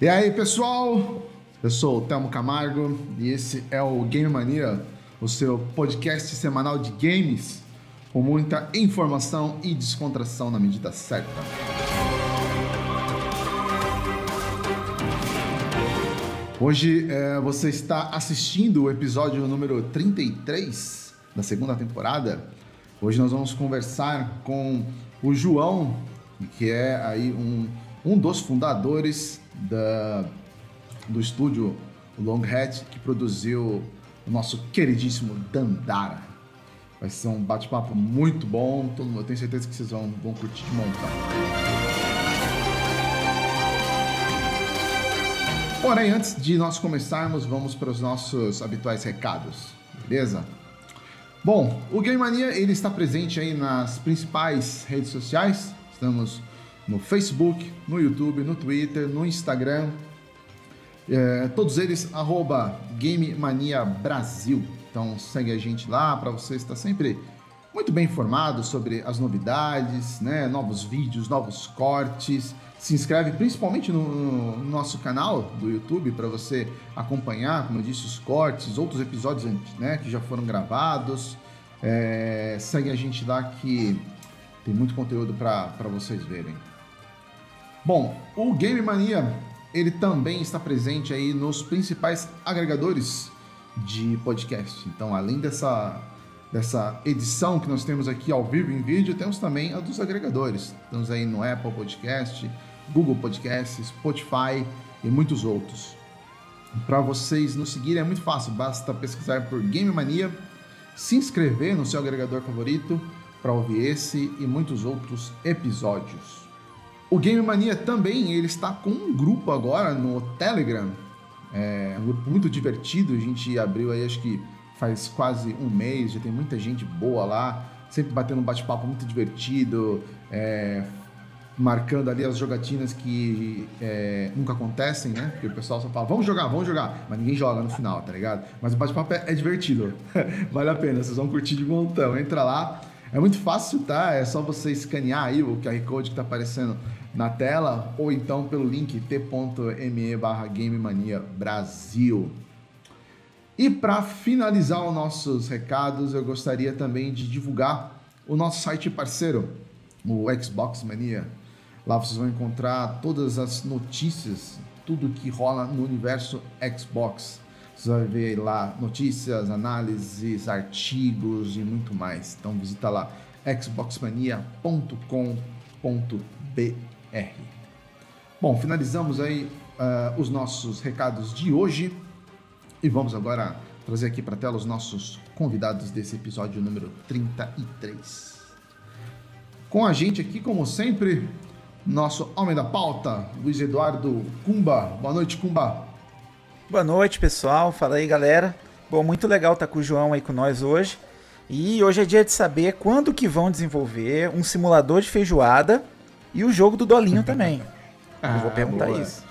E aí, pessoal? Eu sou o Telmo Camargo e esse é o Game Mania, o seu podcast semanal de games com muita informação e descontração na medida certa. Hoje é, você está assistindo o episódio número 33 da segunda temporada. Hoje nós vamos conversar com o João, que é aí um, um dos fundadores da, do estúdio Longhead, que produziu o nosso queridíssimo Dandara. Vai ser um bate-papo muito bom, eu tenho certeza que vocês vão, vão curtir de montar. Porém, antes de nós começarmos, vamos para os nossos habituais recados, beleza? Bom, o Game Mania ele está presente aí nas principais redes sociais. Estamos no Facebook, no YouTube, no Twitter, no Instagram. É, todos eles, arroba Game Mania Brasil. Então segue a gente lá para você estar sempre muito bem informado sobre as novidades, né? novos vídeos, novos cortes. Se inscreve principalmente no, no nosso canal do YouTube para você acompanhar, como eu disse, os cortes, outros episódios né, que já foram gravados. É, segue a gente lá que tem muito conteúdo para vocês verem. Bom, o Game Mania ele também está presente aí nos principais agregadores de podcast. Então, além dessa, dessa edição que nós temos aqui ao vivo em vídeo, temos também a dos agregadores. Estamos aí no Apple Podcast, Google Podcast, Spotify e muitos outros. Para vocês nos seguirem é muito fácil, basta pesquisar por Game Mania, se inscrever no seu agregador favorito para ouvir esse e muitos outros episódios. O Game Mania também ele está com um grupo agora no Telegram é um grupo muito divertido, a gente abriu aí acho que faz quase um mês, já tem muita gente boa lá, sempre batendo um bate-papo muito divertido, é, marcando ali as jogatinas que é, nunca acontecem, né? Porque o pessoal só fala, vamos jogar, vamos jogar, mas ninguém joga no final, tá ligado? Mas o bate-papo é, é divertido, vale a pena, vocês vão curtir de montão. Entra lá, é muito fácil, tá? É só você escanear aí o QR Code que tá aparecendo na tela ou então pelo link t.me barra Game Mania Brasil. E para finalizar os nossos recados, eu gostaria também de divulgar o nosso site parceiro, o Xbox Mania. Lá vocês vão encontrar todas as notícias, tudo que rola no universo Xbox. Você vai ver lá notícias, análises, artigos e muito mais. Então visita lá xboxmania.com.br. R. Bom, finalizamos aí uh, os nossos recados de hoje e vamos agora trazer aqui para a tela os nossos convidados desse episódio número 33. Com a gente aqui, como sempre, nosso homem da pauta, Luiz Eduardo Cumba. Boa noite, Cumba. Boa noite, pessoal. Fala aí, galera. Bom, muito legal estar com o João aí com nós hoje. E hoje é dia de saber quando que vão desenvolver um simulador de feijoada e o jogo do Dolinho também. ah, Eu vou perguntar boa. isso.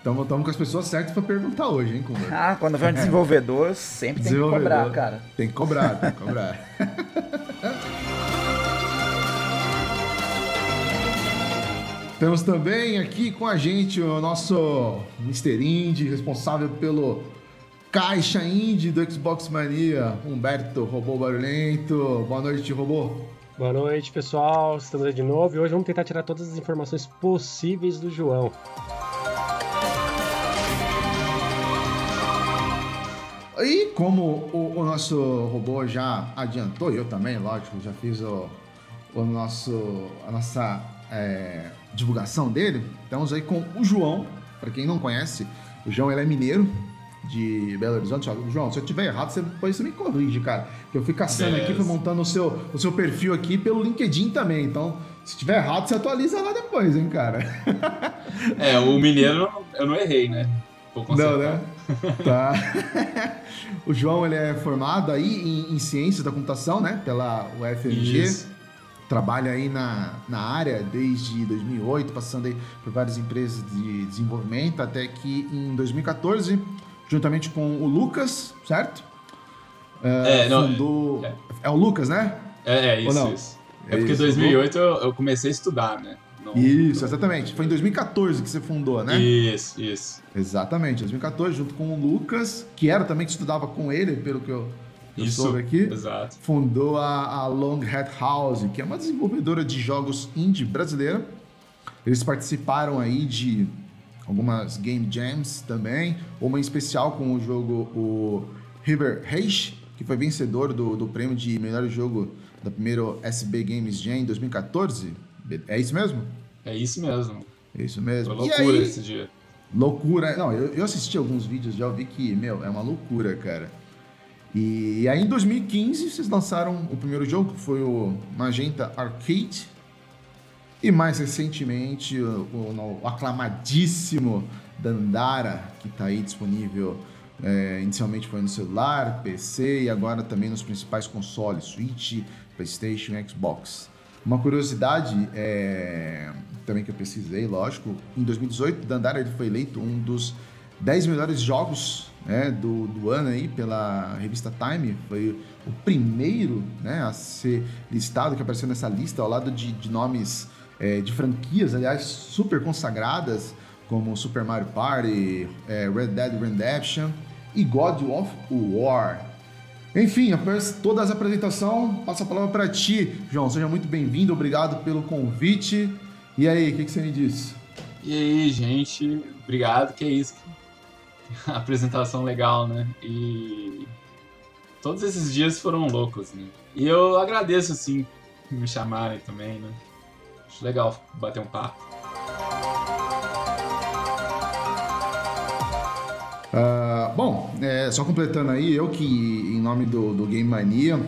Então estamos com as pessoas certas para perguntar hoje, hein, Cumber? Ah, quando vem um desenvolvedor, sempre tem que cobrar, cara. Tem que cobrar, tem que cobrar. Temos também aqui com a gente o nosso Mr. Indie, responsável pelo Caixa Indie do Xbox Mania, Humberto Robô Barulhento. Boa noite, Robô. Boa noite, pessoal. Estamos aí de novo e hoje vamos tentar tirar todas as informações possíveis do João. E como o, o nosso robô já adiantou, eu também, lógico, já fiz o, o nosso, a nossa é, divulgação dele, estamos aí com o João. Para quem não conhece, o João ele é mineiro, de Belo Horizonte. João, se eu tiver errado, você, depois você me corrige, cara. Eu fui caçando Beleza. aqui, fui montando o seu, o seu perfil aqui pelo LinkedIn também. Então, se tiver errado, você atualiza lá depois, hein, cara. É, o mineiro eu não errei, né? Não, né? tá. o João, ele é formado aí em, em ciências da computação, né? Pela UFMG. Isso. Trabalha aí na, na área desde 2008, passando aí por várias empresas de desenvolvimento, até que em 2014 juntamente com o Lucas, certo? É, é não, fundou... é, é, o Lucas, né? É, é isso, isso. É porque em 2008 eu, eu, comecei a estudar, né? Não- Isso, exatamente. Foi em 2014 que você fundou, né? Isso, isso. Exatamente, 2014, junto com o Lucas, que era também que estudava com ele, pelo que eu, eu Isso, soube aqui. exato. Fundou a, a Long Hat House, que é uma desenvolvedora de jogos indie brasileira. Eles participaram aí de algumas game jams também, uma em especial com o jogo o River Rage, que foi vencedor do, do prêmio de melhor jogo da primeiro SB Games Jam em 2014. É isso mesmo? É isso mesmo. É isso mesmo. Foi E loucura aí- esse dia. Loucura. Não, eu, eu assisti alguns vídeos já, vi que, meu, é uma loucura, cara. E aí em 2015 vocês lançaram o primeiro jogo, que foi o Magenta Arcade. E mais recentemente o, o- aclamadíssimo Dandara, que está aí disponível. é, inicialmente foi no celular, PC e agora também nos principais consoles, Switch, PlayStation e Xbox. Uma curiosidade é, também que eu pesquisei, lógico, em 2018, Dandara ele foi eleito um dos 10 melhores jogos né, do, do ano aí pela revista Time. Foi o primeiro né, a ser listado, que apareceu nessa lista ao lado de, de nomes é, de franquias, aliás, super consagradas, como Super Mario Party, é, Red Dead Redemption e God of War. Enfim, após toda essa apresentação, passo a palavra para ti, João. Seja muito bem-vindo, obrigado pelo convite. E aí, o que, que você me diz? E aí, gente, obrigado, que é isso. Apresentação legal, né? E todos esses dias foram loucos, né? E eu agradeço, assim, me chamarem também, né? Legal bater um papo. Ah, bom, é, só completando aí, eu que, em nome do, do Game Mania,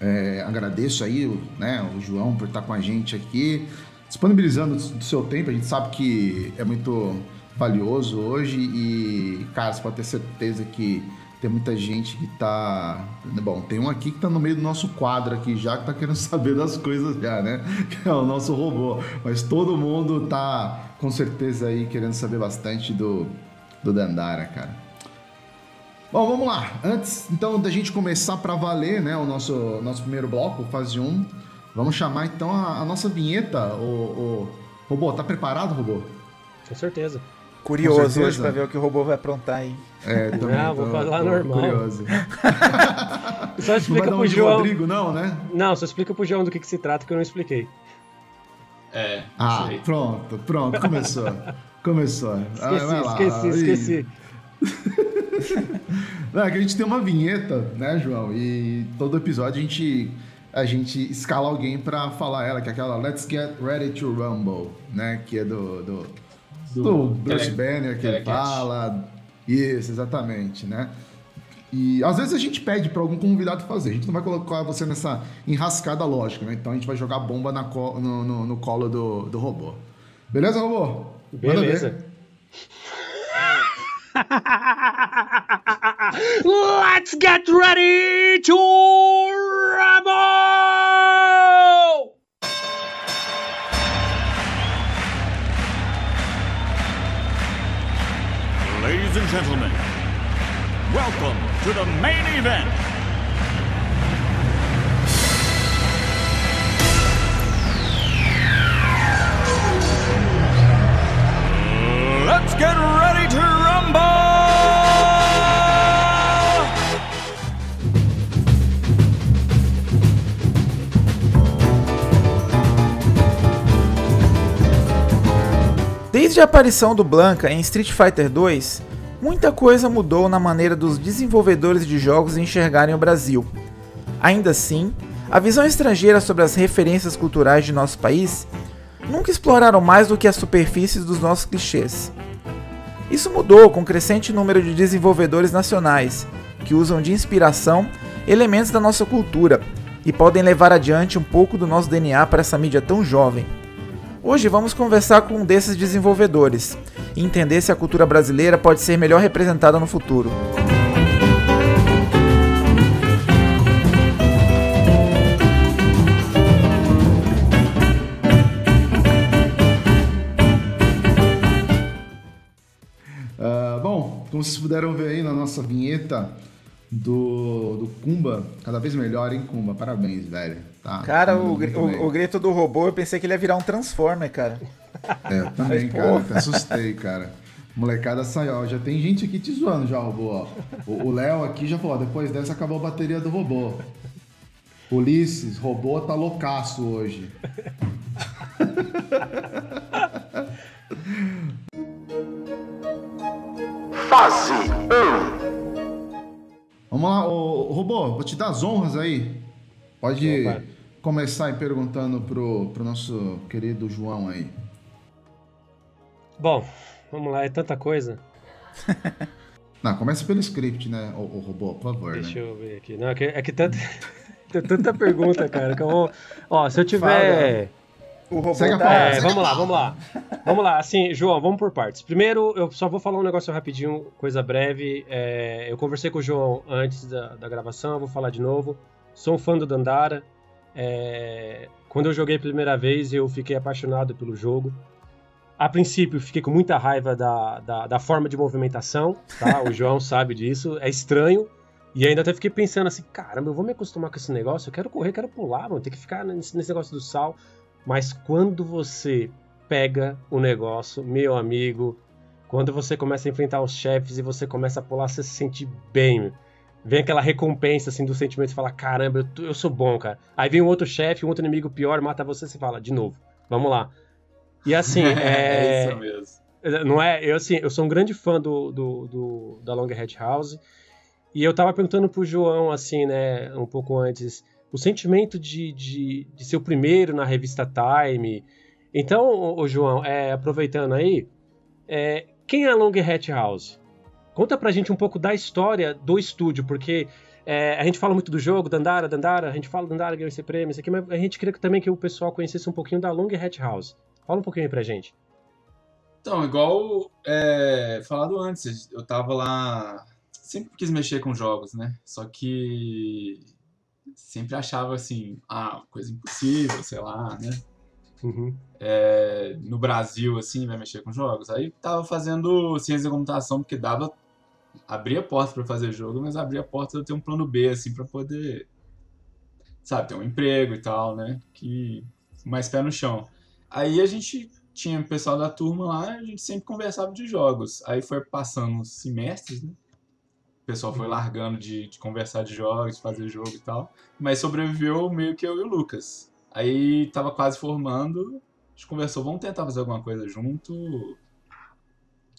é, agradeço aí né, o João por estar com a gente aqui, disponibilizando do seu tempo. A gente sabe que é muito valioso hoje e, cara, você pode ter certeza que tem muita gente que tá. Bom, tem um aqui que tá no meio do nosso quadro aqui já, que tá querendo saber das coisas já, né? Que é o nosso robô. Mas todo mundo tá com certeza aí querendo saber bastante do, do Dandara, cara. Bom, vamos lá. Antes, então, da gente começar para valer, né, o nosso, nosso primeiro bloco, fase 1, vamos chamar então a, a nossa vinheta, o, o... Robô, tá preparado, Robô? Com certeza. Curioso hoje pra ver o que o robô vai aprontar aí. É, também Não, vou falar normal. Curioso. Só Não explica um pro João. Rodrigo, não, né? Não, só explica pro João do que, que se trata que eu não expliquei. É, Ah, aí. pronto, pronto, começou. Começou. Ah, Esqueci, lá. esqueci, esqueci. Não, é que a gente tem uma vinheta, né, João? E todo episódio a gente, a gente escala alguém pra falar ela, que é aquela Let's Get Ready to Rumble, né? Que é do, do, do Bruce Tele- Banner que ele fala. Isso, exatamente, né? E às vezes a gente pede pra algum convidado fazer. A gente não vai colocar você nessa enrascada lógica, né? Então a gente vai jogar bomba na co- no, no- no colo do, do robô. Beleza, robô? Manda ver. Beleza. Let's get ready to rumble! Gentlemen, welcome to the main event. Let's get ready to rumble! Desde a aparição do Blanca em Street Fighter 2, muita coisa mudou na maneira dos desenvolvedores de jogos enxergarem o Brasil. Ainda assim, a visão estrangeira sobre as referências culturais de nosso país nunca exploraram mais do que as superfícies dos nossos clichês. Isso mudou com o crescente número de desenvolvedores nacionais, que usam de inspiração elementos da nossa cultura e podem levar adiante um pouco do nosso DNA para essa mídia tão jovem. Hoje vamos conversar com um desses desenvolvedores e entender se a cultura brasileira pode ser melhor representada no futuro. Ah, bom, como vocês puderam ver aí na nossa vinheta, do, do Kumba, cada vez melhor, hein, Kumba? Parabéns, velho. Tá, Cara, o, o, o grito do robô, eu pensei que ele ia virar um Transformer, cara. É, eu também, Mas, cara. Até assustei, cara. Molecada saiu, ó. Já tem gente aqui te zoando já, robô, ó. O Léo aqui já falou, ó, depois dessa acabou a bateria do robô. Ulisses, robô tá loucaço hoje. Fase 1. Vamos lá, ô, ô, robô, vou te dar as honras aí. Pode Opa. Começar aí perguntando pro, pro nosso querido João aí. Bom, vamos lá, é tanta coisa. Não, começa pelo script, né, ô, ô, robô, por favor, Deixa né? eu ver aqui. Não, é que, é que tanta, tem tanta pergunta, cara, que eu vou... Ó, se eu tiver... O robô Segue a tá... É, vamos lá, vamos lá. Vamos lá, assim, João, vamos por partes. Primeiro, eu só vou falar um negócio rapidinho, coisa breve. É, eu conversei com o João antes da, da gravação, eu vou falar de novo. Sou um fã do Dandara. É, quando eu joguei a primeira vez, eu fiquei apaixonado pelo jogo. A princípio, fiquei com muita raiva da, da, da forma de movimentação, tá? O João sabe disso. É estranho. E ainda até fiquei pensando assim, caramba, eu vou me acostumar com esse negócio, eu quero correr, quero pular, mano, tem que ficar nesse, nesse negócio do sal. Mas quando você pega o negócio, meu amigo, quando você começa a enfrentar os chefes e você começa a pular, você se sente bem. Vem aquela recompensa assim do sentimento, você fala, caramba, eu, tô- eu sou bom, cara. Aí vem um outro chefe, um outro inimigo pior, mata você, você fala, de novo, vamos lá. E assim, é é, isso mesmo. não é? Eu, assim, eu sou um grande fã do, do, do- da Long Hat House. E eu tava perguntando pro João, assim, né, um pouco antes, o sentimento de, de, de ser o primeiro na revista Time. Então, ô, João, é, aproveitando aí, é, quem é a Long Hat House? Conta pra gente um pouco da história do estúdio, porque é, a gente fala muito do jogo, Dandara, Dandara, a gente fala Dandara ganhou esse prêmio, isso aqui, mas a gente queria também que o pessoal conhecesse um pouquinho da Long Hat House. Fala um pouquinho aí pra gente. Então, igual é, falado antes, eu tava lá. Sempre quis mexer com jogos, né? Só que sempre achava assim, ah, coisa impossível, sei lá, né? Uhum. É, no Brasil, assim, vai mexer com jogos. Aí tava fazendo ciência da computação, porque dava. Abria porta pra fazer jogo, mas abria porta de eu ter um plano B, assim, pra poder. Sabe, ter um emprego e tal, né? Que. mais pé no chão. Aí a gente tinha o pessoal da turma lá, a gente sempre conversava de jogos. Aí foi passando os semestres, né? O pessoal foi largando de, de conversar de jogos, de fazer jogo e tal. Mas sobreviveu meio que eu e o Lucas. Aí tava quase formando, a gente conversou, vamos tentar fazer alguma coisa junto.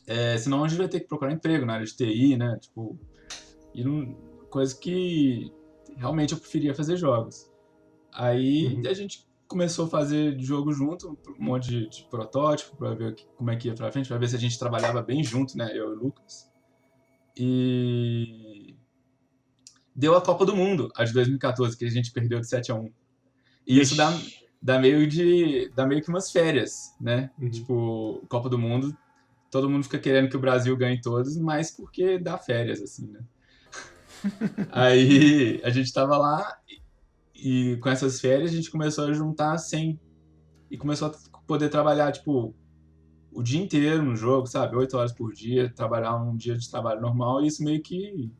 É, senão a gente vai ter que procurar emprego na área de TI, né? Tipo, e não, coisa que realmente eu preferia fazer jogos. Aí Uhum. a gente começou a fazer jogo junto, um monte de, de protótipo pra ver que- como é que ia pra frente, pra ver se a gente trabalhava bem junto, né? Eu e o Lucas. E deu a Copa do Mundo, a de 2014, que a gente perdeu de 7 a 1. E isso dá, dá meio de dá meio que umas férias, né? Uhum. Tipo, Copa do Mundo, todo mundo fica querendo que o Brasil ganhe todos, mas porque dá férias assim, né? Aí a gente tava lá e, e com essas férias a gente começou a juntar 100 e começou a poder trabalhar tipo o dia inteiro no jogo, sabe? Oito horas por dia, trabalhar um dia de trabalho normal, e isso meio que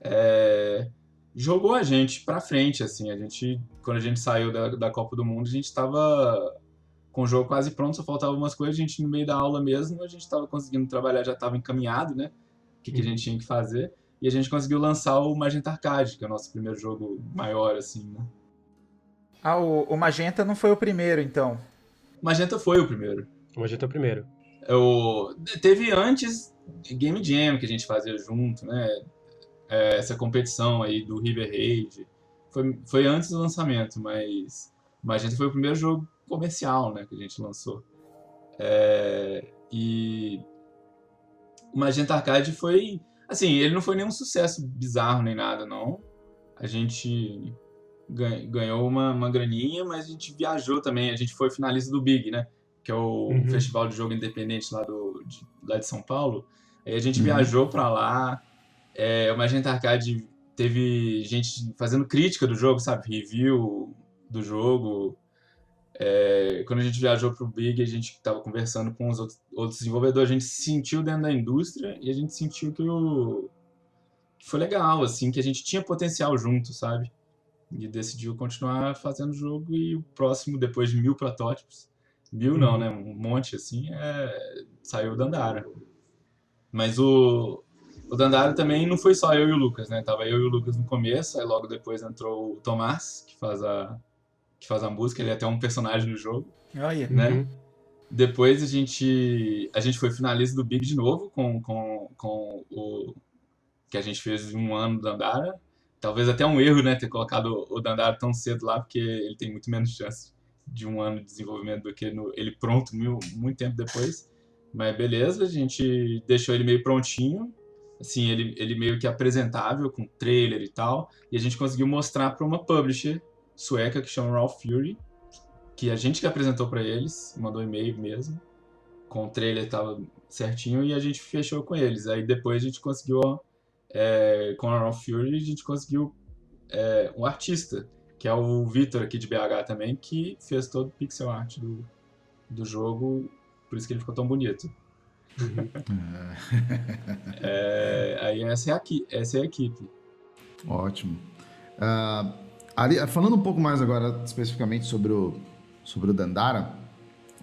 é, jogou a gente pra frente, assim. A gente, quando a gente saiu da, da Copa do Mundo, a gente tava com o jogo quase pronto, só faltava algumas coisas, a gente no meio da aula mesmo, a gente tava conseguindo trabalhar, já tava encaminhado, né? O que, que a gente tinha que fazer. E a gente conseguiu lançar o Magenta Arcade, que é o nosso primeiro jogo maior, assim, né? Ah, o, o Magenta não foi o primeiro, então. O Magenta foi o primeiro. Hoje eu tô primeiro. Eu, teve antes Game Jam que a gente fazia junto, né? É, essa competição aí do River Raid. Foi, foi antes do lançamento, mas o Magenta foi o primeiro jogo comercial né, que a gente lançou. É, e o Magenta Arcade foi. Assim, ele não foi nenhum sucesso bizarro nem nada, não. A gente gan- ganhou uma, uma graninha, mas a gente viajou também. A gente foi finalista do Big, né? Que é o Uhum. festival de jogo independente lá, do, de, lá de São Paulo. Aí a gente Uhum. viajou pra lá. É, o Magenta Arcade teve gente fazendo crítica do jogo, sabe? Review do jogo. É, quando a gente viajou pro Big, a gente tava conversando com os outros, outros desenvolvedores, a gente se sentiu dentro da indústria e a gente sentiu que o, que foi legal, assim, que a gente tinha potencial junto, sabe? E decidiu continuar fazendo o jogo e o próximo, depois de mil protótipos, mil não, né? Um monte, assim, é... saiu o Dandara. Mas o, o Dandara também não foi só eu e o Lucas, né? Tava eu e o Lucas no começo, aí logo depois entrou o Tomás, que faz a, que faz a música, ele é até um personagem no jogo, Olha. né? Uhum. Depois a gente, a gente foi finalista do Big de novo, com, com, com o que a gente fez em um ano do Dandara. Talvez até um erro, né, ter colocado o Dandara tão cedo lá, porque ele tem muito menos chance de um ano de desenvolvimento do que no, ele pronto mil, muito tempo depois. Mas beleza, a gente deixou ele meio prontinho, assim, ele, ele meio que apresentável, com trailer e tal, e a gente conseguiu mostrar para uma publisher sueca que chama Raw Fury, que a gente que apresentou para eles, mandou e-mail mesmo, com o trailer tava certinho e a gente fechou com eles. Aí depois a gente conseguiu, é, com a Raw Fury, a gente conseguiu é, um artista, que é o Vitor aqui de BH também, que fez todo o pixel art do, do jogo, por isso que ele ficou tão bonito. É, aí essa é, a, essa é a equipe. Ótimo. Ah, ali- falando um pouco mais agora especificamente sobre o, sobre o Dandara,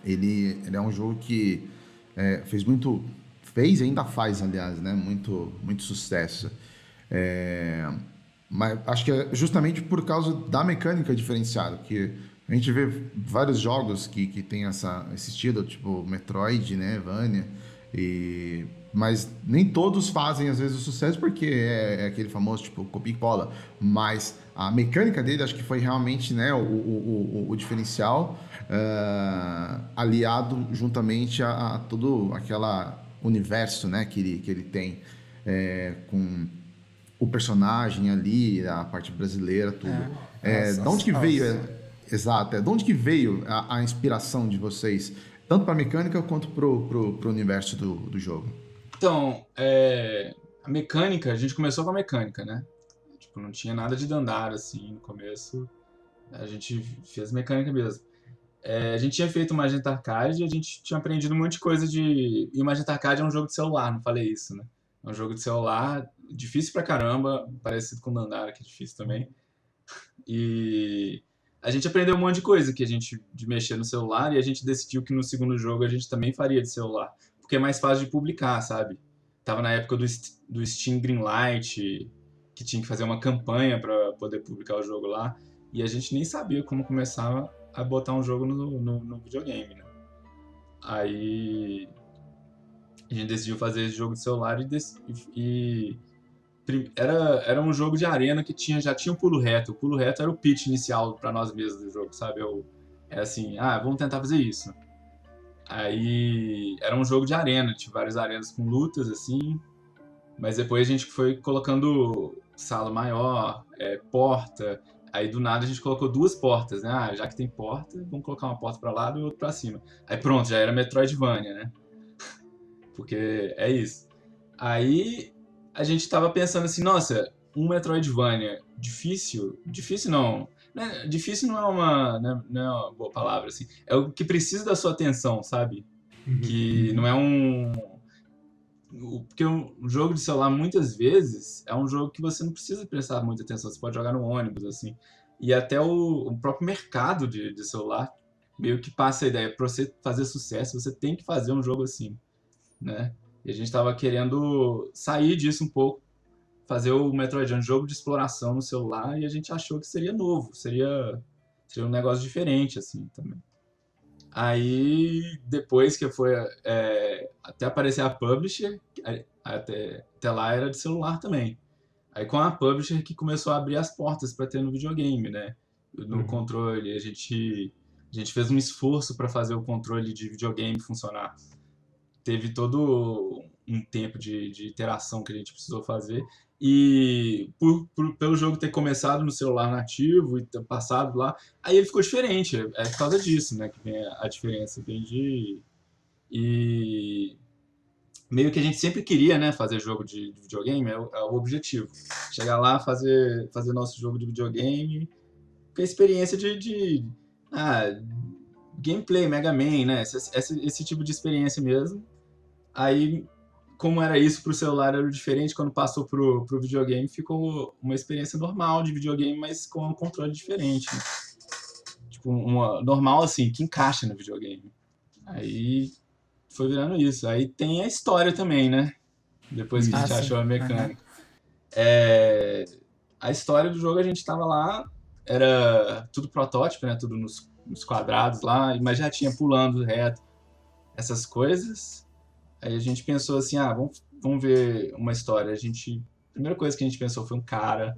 ele, ele é um jogo que é, fez muito. Fez e ainda faz, aliás, né? Muito, muito sucesso. É, mas acho que é justamente por causa da mecânica diferenciada, que a gente vê vários jogos que, que tem essa, esse estilo, tipo Metroid, né, Vania, e, mas nem todos fazem às vezes o sucesso porque é, é aquele famoso tipo copia e cola, mas a mecânica dele acho que foi realmente né, o, o, o, o diferencial ah, aliado juntamente a, a todo aquela universo né, que, ele, que ele tem é, com o personagem ali, a parte brasileira, tudo. É, Nossa, de onde que nossa. veio? é, exato, é, de onde que veio a, a inspiração de vocês, tanto para a mecânica quanto pro, pro universo do, do jogo? Então, é, a mecânica, a gente começou com a mecânica, né? Tipo, não tinha nada de Dandara, assim, no começo. A gente fez mecânica mesmo. É, a gente tinha feito Magenta Arcade e a gente tinha aprendido um monte de coisa de... E Magenta Arcade é um jogo de celular, não falei isso, né? É um jogo de celular, difícil pra caramba, parecido com Dandara, que é difícil também. E a gente aprendeu um monte de coisa que a gente de mexer no celular e a gente decidiu que no segundo jogo a gente também faria de celular, porque é mais fácil de publicar, sabe? Tava na época do, do Steam Greenlight, que tinha que fazer uma campanha para poder publicar o jogo lá, e a gente nem sabia como começar a botar um jogo no, no, no videogame, né? Aí a gente decidiu fazer esse jogo de celular e, e prim- era, era um jogo de arena que tinha, já tinha um pulo reto. O pulo reto era o pitch inicial para nós mesmos do jogo, sabe? Eu, era assim, ah, vamos tentar fazer isso. Aí era um jogo de arena, tinha várias arenas com lutas, assim. Mas depois a gente foi colocando sala maior, é, porta. Aí do nada a gente colocou duas portas, né? Ah, já que tem porta, vamos colocar uma porta para lado e outra para cima. Aí pronto, já era Metroidvania, né? Porque é isso. Aí a gente tava pensando assim, nossa, um Metroidvania difícil, difícil não, né, difícil não é uma, né, não é uma boa palavra assim, é o que precisa da sua atenção, sabe? Que não é um porque um jogo de celular muitas vezes é um jogo que você não precisa prestar muita atenção, você pode jogar no ônibus assim. E até o, o próprio mercado de, de celular meio que passa a ideia, para você fazer sucesso, você tem que fazer um jogo assim, né? E a gente tava querendo sair disso um pouco, fazer o Metroid um jogo de exploração no celular e a gente achou que seria novo, seria, seria um negócio diferente, assim, também. Aí, depois que foi é, até aparecer a Publisher, até, até lá era de celular também. Aí com a Publisher que começou a abrir as portas para ter no videogame, né? No Uhum. controle, a gente, a gente fez um esforço para fazer o controle de videogame funcionar. Teve todo um tempo de, de interação que a gente precisou fazer. E por, por- pelo jogo ter começado no celular nativo e ter passado lá, aí ele ficou diferente. É é por causa disso, né? Que vem a, diferença. De. E meio que a gente sempre queria, né? Fazer jogo de, de videogame, é o, é o objetivo. Chegar lá, fazer, fazer nosso jogo de videogame com a experiência de. de ah, gameplay, Mega Man, né? Esse, esse, esse tipo de experiência mesmo. Aí como era isso pro celular era diferente, quando passou pro, pro videogame ficou uma experiência normal de videogame, mas com um controle diferente. Né? Tipo, uma normal assim, que encaixa no videogame. Aí foi virando isso. Aí tem a história também, né? Depois que a gente Ah, sim. achou a mecânica. É, a história do jogo a gente tava lá, era tudo protótipo, né? Tudo nos, nos quadrados lá, mas já tinha pulando reto, essas coisas. Aí a gente pensou assim, ah, vamos, vamos ver uma história. A gente, a primeira coisa que a gente pensou foi um cara,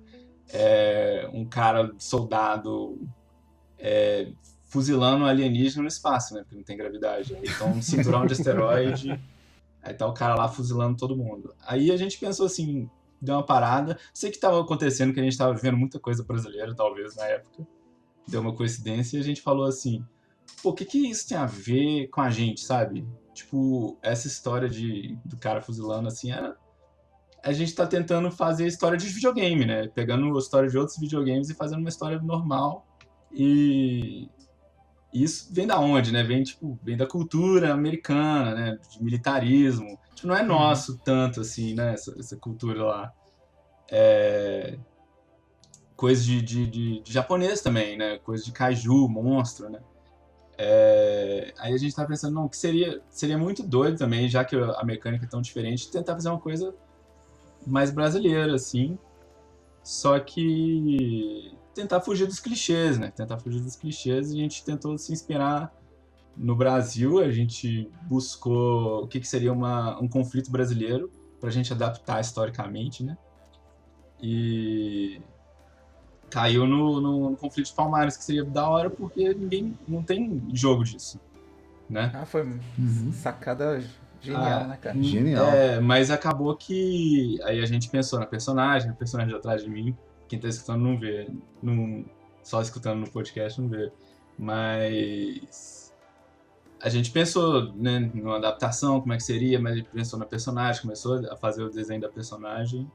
é, um cara soldado é, fuzilando um alienígena no espaço, né? Porque não tem gravidade. Então, um cinturão de asteroide. Aí tá o cara lá fuzilando todo mundo. Aí a gente pensou assim, deu uma parada. Sei que tava acontecendo, que a gente tava vivendo muita coisa brasileira, talvez, na época. Deu uma coincidência e a gente falou assim, pô, o que que isso tem a ver com a gente, sabe? Tipo, essa história de, do cara fuzilando, assim, era... A gente tá tentando fazer história de videogame, né? Pegando a história de outros videogames e fazendo uma história normal. E isso vem da onde, né? Vem, tipo, vem da cultura americana, né? De militarismo. Tipo, não é nosso tanto, assim, né? Essa, essa cultura lá. É... Coisa de, de, de, de japonês também, né? Coisa de kaiju, monstro, né? É, Aí a gente tá pensando, não, que seria, seria muito doido também, já que a mecânica é tão diferente, tentar fazer uma coisa mais brasileira, assim. Só que tentar fugir dos clichês, né? Tentar fugir dos clichês a gente tentou se inspirar no Brasil, a gente buscou o que, que seria uma, um conflito brasileiro pra gente adaptar historicamente, né? E caiu no, no, no conflito de Palmares, que seria da hora porque ninguém não tem jogo disso, né? Ah, foi Uhum. sacada genial, Ah, né, cara? Genial. É, mas acabou que aí a gente pensou na personagem, a personagem atrás de mim. Quem tá escutando não vê, não, só escutando no podcast não vê. Mas a gente pensou né, numa adaptação, como é que seria, mas a gente pensou na personagem, começou a fazer o desenho da personagem,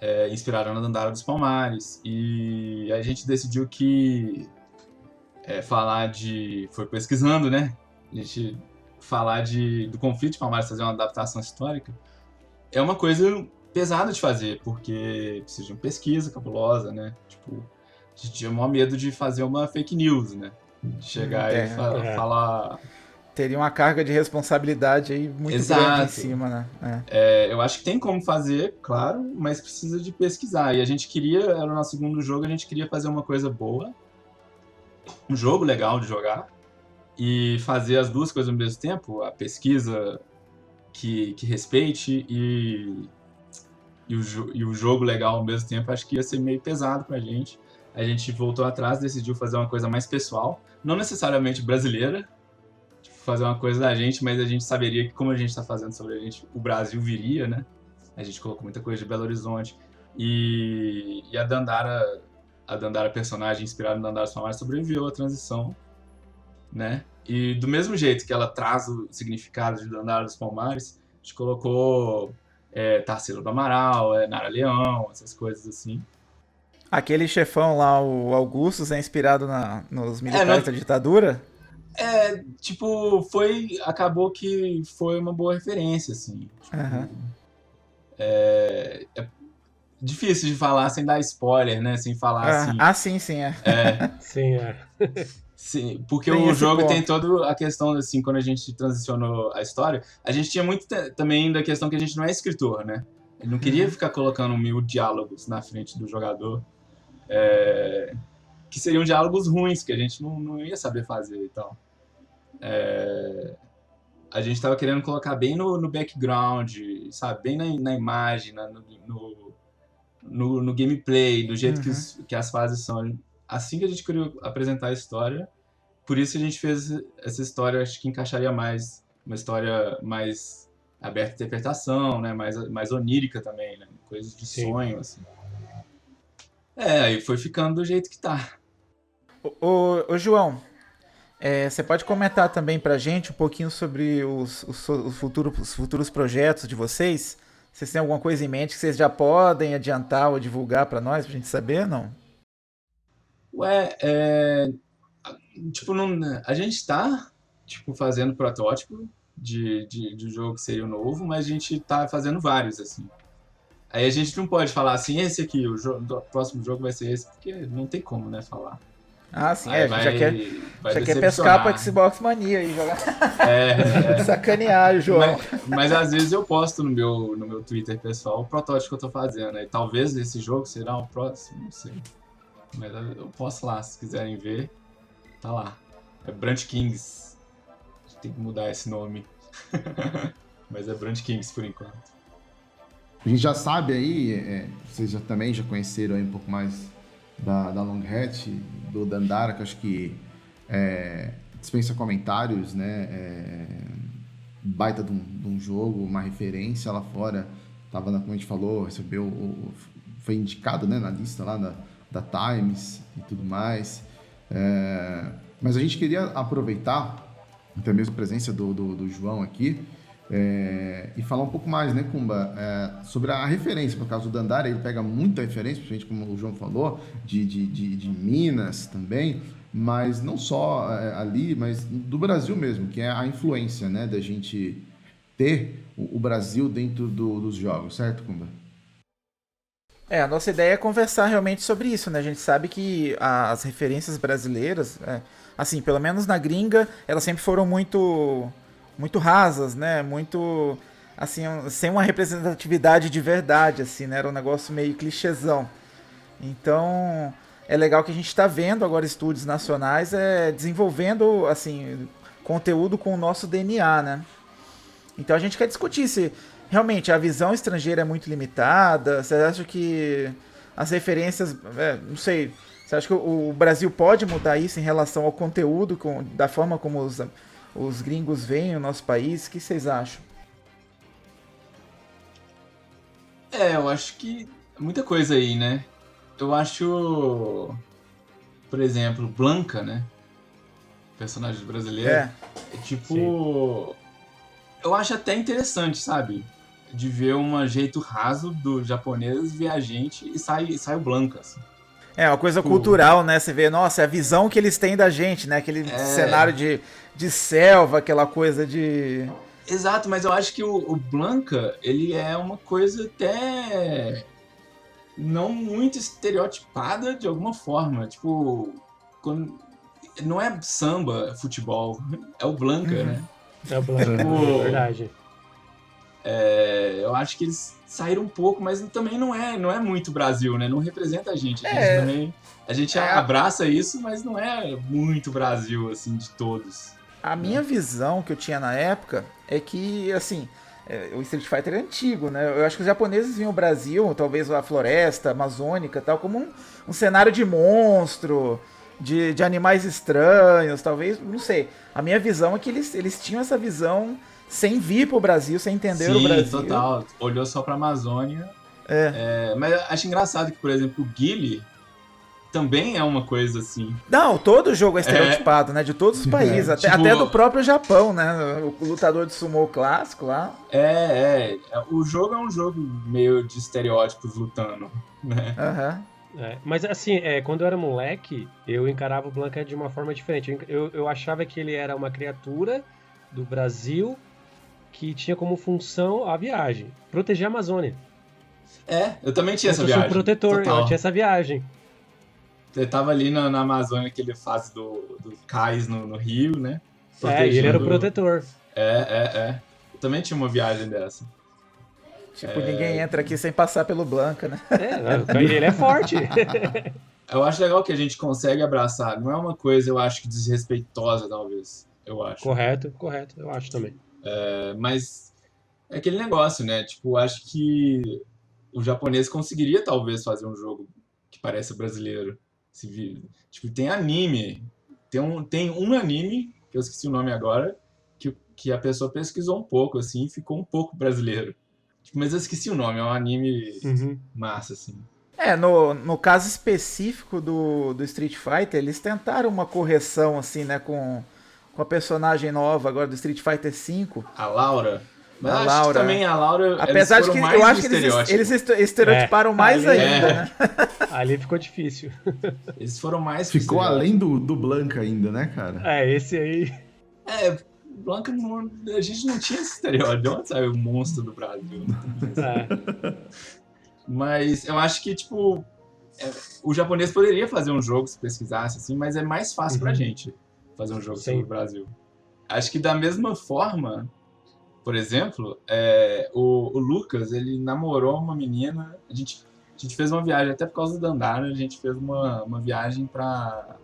é, inspirado na Dandara dos Palmares. E a gente decidiu que é, falar de. Foi pesquisando, né? A gente falar de, do conflito de Palmares, fazer uma adaptação histórica, é uma coisa pesada de fazer, porque precisa de uma pesquisa cabulosa, né? Tipo, a gente tinha o maior medo de fazer uma fake news, né? De chegar É, e fa- é. falar. Teria uma carga de responsabilidade aí muito Exato. grande em cima, né? É. É, eu acho que tem como fazer, claro, mas precisa de pesquisar. E a gente queria, era o nosso segundo jogo, a gente queria fazer uma coisa boa, um jogo legal de jogar, e fazer as duas coisas ao mesmo tempo, a pesquisa que, que respeite e, e, o, e o jogo legal ao mesmo tempo, acho que ia ser meio pesado pra gente. A gente voltou atrás, decidiu fazer uma coisa mais pessoal, não necessariamente brasileira, fazer uma coisa da gente, mas a gente saberia que como a gente está fazendo sobre a gente, o Brasil viria, né? A gente colocou muita coisa de Belo Horizonte. E, e a Dandara, a Dandara personagem inspirada no Dandara Palmares sobreviveu à transição, né? E do mesmo jeito que ela traz o significado de Dandara dos Palmares, a gente colocou é, Tarsila do Amaral, é, Nara Leão, essas coisas assim. Aquele chefão lá, o Augustus, é inspirado na, nos militares não- da ditadura? É, tipo, foi. Acabou que foi uma boa referência, assim. Aham. É, é difícil de falar sem dar spoiler, né? Sem falar Ah, assim. ah, sim, sim, é. É, Sim, é. sim, porque Tem o jogo ponto. tem toda a questão, assim, quando a gente transicionou a história, a gente tinha muito também da questão que a gente não é escritor, né? Ele não queria ficar colocando mil diálogos na frente do jogador. é, que seriam diálogos ruins, que a gente não, não ia saber fazer e tal. É, a gente tava querendo colocar bem no, no background, sabe? Bem na, na imagem, na- no, no, no- no gameplay, do jeito que, Uhum. os- que as fases são. Assim que a gente queria apresentar a história, por isso a gente fez essa história, acho que encaixaria mais, uma história mais aberta à interpretação, né? Mais, mais onírica também, né? Coisas de Sim. sonho, assim. É, aí foi ficando do jeito que tá. Ô, ô, ô, João, é, você pode comentar também pra gente um pouquinho sobre os, os, os os futuros projetos de vocês? Vocês têm alguma coisa em mente que vocês já podem adiantar ou divulgar pra nós, pra gente saber, não? Ué, é. Tipo, não, a gente tá, tipo, fazendo protótipo. de, de, de jogo que seria novo, mas a gente tá fazendo vários, assim. Aí a gente não pode falar assim, esse aqui, o, o próximo jogo vai ser esse, porque não tem como, né, falar. Ah, sim, Aí é, vai- já quer, já quer pescar pro Xbox Mania e jogar. É, é. Sacanear o João. Mas, mas às vezes eu posto no meu, no meu Twitter pessoal o protótipo que eu tô fazendo. E talvez esse jogo será o próximo, não sei. Mas eu posto lá, se quiserem ver. Tá lá. É Brand Kings. A gente tem que mudar esse nome. mas é Brand Kings por enquanto. A gente já sabe aí, é, vocês já, também já conheceram aí um pouco mais da, da Long Hatch, do Dandara, que acho que é, dispensa comentários, né? É, baita de um, de um jogo, uma referência lá fora. Tava, como a gente falou, recebeu, foi indicado né, na lista lá da, da Times e tudo mais. É, mas a gente queria aproveitar até mesmo a presença do, do, do João aqui, é, e falar um pouco mais, né, Kumba, é, sobre a referência, por causa do Dandara, ele pega muita referência, principalmente como o João falou, de, de, de, de Minas também, mas não só é, ali, mas do Brasil mesmo, que é a influência, né, da gente ter o, o Brasil dentro do- dos jogos, certo, Kumba? É, a nossa ideia é conversar realmente sobre isso, né? A gente sabe que a- as referências brasileiras, é, assim, pelo menos na gringa, elas sempre foram muito, muito rasas, né? Muito, assim, sem uma representatividade de verdade, assim, né? Era um negócio meio clichêzão. Então, é legal que a gente está vendo agora estúdios nacionais é, desenvolvendo, assim, conteúdo com o nosso DNA, né? Então a gente quer discutir se realmente a visão estrangeira é muito limitada. Você acha que as referências, é, não sei, você acha que o o Brasil pode mudar isso em relação ao conteúdo, com- da forma como os, os gringos veem o nosso país? O que vocês acham? É, eu acho que muita coisa aí, né? Eu acho, por exemplo, Blanca, né? Personagem brasileiro. É, É tipo. Eu acho até interessante, sabe? De ver um jeito raso do japonês ver a gente e sai, e sai o Blanca, assim. É uma coisa cultural, né? Você vê, nossa, é a visão que eles têm da gente, né? Aquele É. cenário de, de selva, aquela coisa de. Exato, mas eu acho que o, o Blanca, ele é uma coisa até não muito estereotipada de alguma forma. Tipo, quando- não é samba, futebol, é o Blanca, Uhum. né? É o Blanca, Tipo- é verdade. É, eu acho que eles saíram um pouco, mas também não é, não é muito Brasil, né? Não representa a gente. A gente É. também. A gente É. abraça isso, mas não é muito Brasil, assim, de todos. A minha visão que eu tinha na época é que, assim, é, o Street Fighter é antigo, né? Eu acho que os japoneses viam o Brasil, talvez a floresta amazônica tal, como um, um cenário de monstro, de, de animais estranhos, talvez, não sei. A minha visão é que eles, eles tinham essa visão sem vir pro Brasil, sem entender o Sim, Brasil. total. Olhou só pra Amazônia. É. É, mas acho engraçado que, por exemplo, o Guile também é uma coisa assim. Não, todo jogo é estereotipado, né? De todos os países, É, até, tipo- até do próprio Japão, né? O lutador de sumô clássico lá. É, é. O jogo é um jogo meio de estereótipos lutando, né? Aham. É, mas assim, é, quando eu era moleque, eu encarava o Blanca de uma forma diferente. Eu, eu achava que ele era uma criatura do Brasil que tinha como função a viagem, proteger a Amazônia. É, eu também tinha essa eu um viagem. protetor, total. eu tinha essa viagem. Ele tava ali na, na Amazônia, aquele fase do, do cais no, no Rio, né? É, e ele era o Protegendo- protetor. É, é, é. Eu também tinha uma viagem dessa. Tipo, ninguém entra aqui sem passar pelo Blanca, né? É, não, ele é forte. Eu acho legal que a gente consegue abraçar. Não é uma coisa, eu acho, que desrespeitosa, talvez. Eu acho. correto, correto, eu acho também. É, mas é aquele negócio, né? Tipo, acho que o japonês conseguiria, talvez, fazer um jogo que pareça brasileiro. Tipo, tem anime. Tem um, tem um anime, que eu esqueci o nome agora, que, que a pessoa pesquisou um pouco, assim, e ficou um pouco brasileiro. Tipo, mas eu esqueci o nome, é um anime Uhum. massa, assim. É, no, no caso específico do, do Street Fighter, eles tentaram uma correção, assim, né, com, com a personagem nova agora do Street Fighter V. A Laura. Mas A eu acho Laura, que também a Laura. Apesar de que eu acho que eles, eles este- estereotiparam É, mais ali- ainda, É. né? Ali ficou difícil. Eles foram mais Ficou além do, do Blanca ainda, né, cara? É, esse aí. É, Blanca, não, a gente não tinha esse estereótipo. De onde saiu o monstro do Brasil? É. Mas eu acho que, tipo, é, o japonês poderia fazer um jogo se pesquisasse, assim, mas é mais fácil pra Uhum. gente fazer um jogo Sim. sobre o Brasil. Acho que da mesma forma, por exemplo, é, o, o Lucas, ele namorou uma menina, a gente, a gente fez uma viagem, até por causa do Dandara, a gente fez uma, uma viagem pra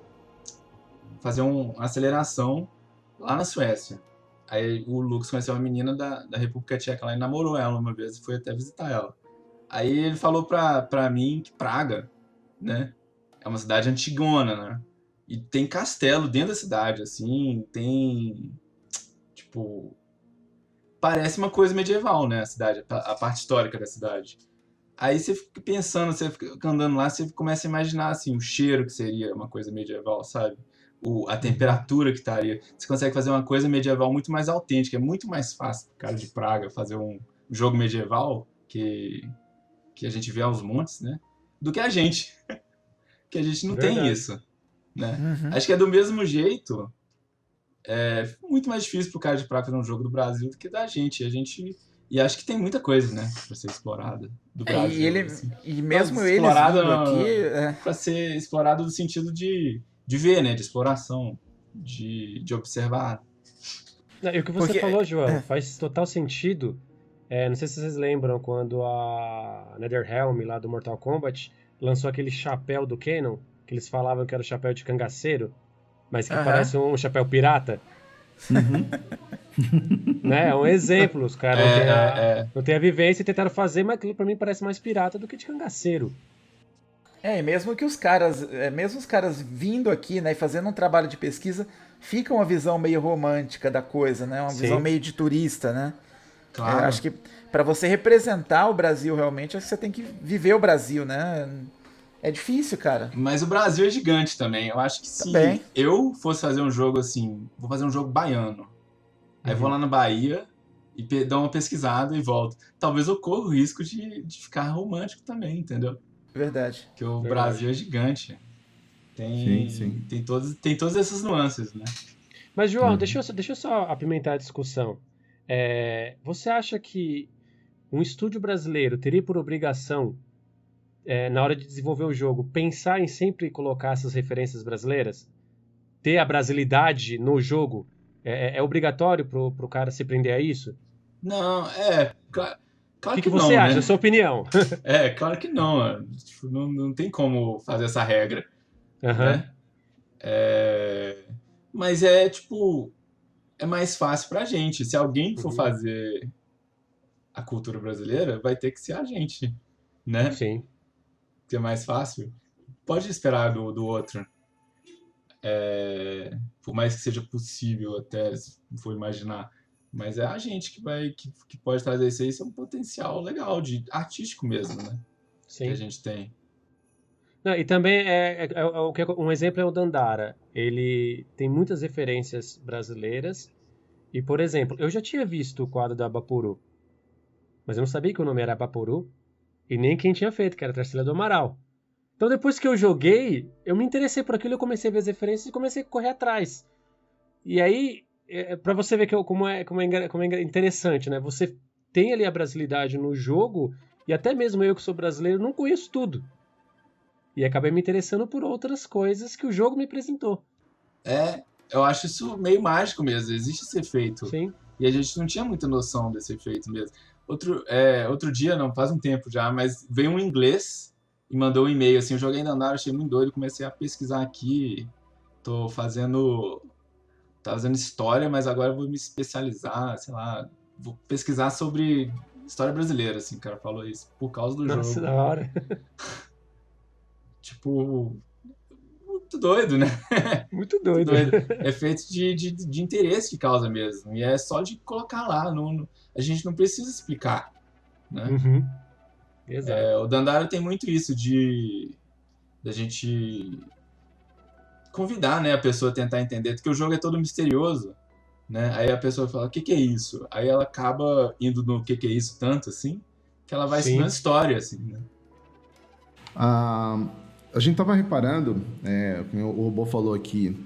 fazer um- uma aceleração lá na Suécia. Aí o Lucas conheceu uma menina da, da República Tcheca lá e namorou ela uma vez e foi até visitar ela. Aí ele falou pra, pra mim que Praga, né, é uma cidade antigona, né? E tem castelo dentro da cidade, assim, tem. Tipo. Parece uma coisa medieval, né? A cidade, a parte histórica da cidade. Aí você fica pensando, você fica andando lá, você começa a imaginar, assim, o cheiro que seria uma coisa medieval, sabe? O, a temperatura que estaria. Você consegue fazer uma coisa medieval muito mais autêntica, é muito mais fácil pro cara de Praga fazer um jogo medieval que, que a gente vê aos montes, né? Do que a gente. que a gente não tem Verdade. isso, né? Uhum. Acho que é do mesmo jeito. É muito mais difícil pro cara de Praga fazer um jogo do Brasil do que da gente. A gente. E acho que tem muita coisa, né? Pra ser explorada do É, Brasil. e, ele, assim. e mesmo Mas eles explorada vindo não- aqui, é, Pra ser explorado no sentido de, de ver, né? De exploração. De, de observar. Não, e o que você Porque- falou, João, é. faz total sentido. É, não sei se vocês lembram quando a NetherRealm lá do Mortal Kombat lançou aquele chapéu do Canon, que eles falavam que era o chapéu de cangaceiro, mas que Aham. parece um chapéu pirata. né? É um exemplo. Os caras não, É, têm a, é, é. não têm a vivência e tentaram fazer, mas aquilo pra mim parece mais pirata do que de cangaceiro. É, e mesmo que os caras, é, mesmo os caras vindo aqui, né, e fazendo um trabalho de pesquisa, fica uma visão meio romântica da coisa, né? Uma Sim. visão meio de turista, né? Claro. É, acho que para você representar o Brasil realmente, acho que você tem que viver o Brasil, né? É difícil, cara. Mas o Brasil é gigante também. Eu acho que se Também. eu fosse fazer um jogo assim, vou fazer um jogo baiano. Aí Uhum. vou lá na Bahia e pe- dar uma pesquisada e volto. Talvez eu corra o risco de, de ficar romântico também, entendeu? Verdade. Porque o Verdade. Brasil é gigante. Tem, Sim, sim. Tem, todos, tem todas essas nuances, né? Mas, João, Uhum. deixa, eu, só- deixa eu só apimentar a discussão. É, você acha que um estúdio brasileiro teria por obrigação, é, na hora de desenvolver o jogo, pensar em sempre colocar essas referências brasileiras? Ter a brasilidade no jogo? É, é- é obrigatório pro, pro cara se prender a isso? Não, é. Claro, claro que, que, que você não, acha? né? Sua opinião. É, claro que não. é. Tipo, não, não tem como fazer essa regra. Aham. né? É, Mas é tipo. É mais fácil pra gente. Se alguém for Uhum. fazer a cultura brasileira, vai ter que ser a gente. Né? Sim. Que é mais fácil. Pode esperar do, do outro. É, Por mais que seja possível até, se for imaginar. Mas é a gente que vai que, que pode trazer isso aí. Isso é um potencial legal, de artístico mesmo, né? Que Sim. a gente tem. Não, e também é, é- é o que um exemplo é o Dandara. Ele tem muitas referências brasileiras. E, por exemplo, eu já tinha visto o quadro da Bapuru, mas eu não sabia que o nome era Bapuru e nem quem tinha feito, que era a Tarsila do Amaral. Então, depois que eu joguei, eu me interessei por aquilo, eu comecei a ver as referências e comecei a correr atrás. E aí, é, para você ver que eu- como, é, como, é, como é interessante, né? Você tem ali a brasilidade no jogo e até mesmo eu que sou brasileiro não conheço tudo. E acabei me interessando por outras coisas que o jogo me apresentou. É, eu acho isso meio mágico mesmo. Existe esse efeito. Sim. E a gente não tinha muita noção desse efeito mesmo. Outro, é, outro dia, não, faz um tempo já, mas veio um inglês e mandou um e-mail assim, eu joguei andar, achei muito doido, comecei a pesquisar aqui, tô fazendo tá fazendo história, mas agora eu vou me especializar, sei lá, vou pesquisar sobre história brasileira, assim, o cara falou isso, por causa do Nossa, jogo. da hora. Tipo, muito doido, né? Muito doido. doido. Efeitos de, de, de interesse que causa mesmo. E é só de colocar lá. Não- a gente não precisa explicar. Né? Uhum. Exato. É, o Dandara tem muito isso de da gente convidar né, a pessoa a tentar entender, porque o jogo é todo misterioso. Né? Aí a pessoa fala, o que, que é isso? Aí ela acaba indo no que, que é isso tanto assim, que ela vai Sim. estudando história, assim, né? Ah, a gente tava reparando, é, como o robô falou aqui,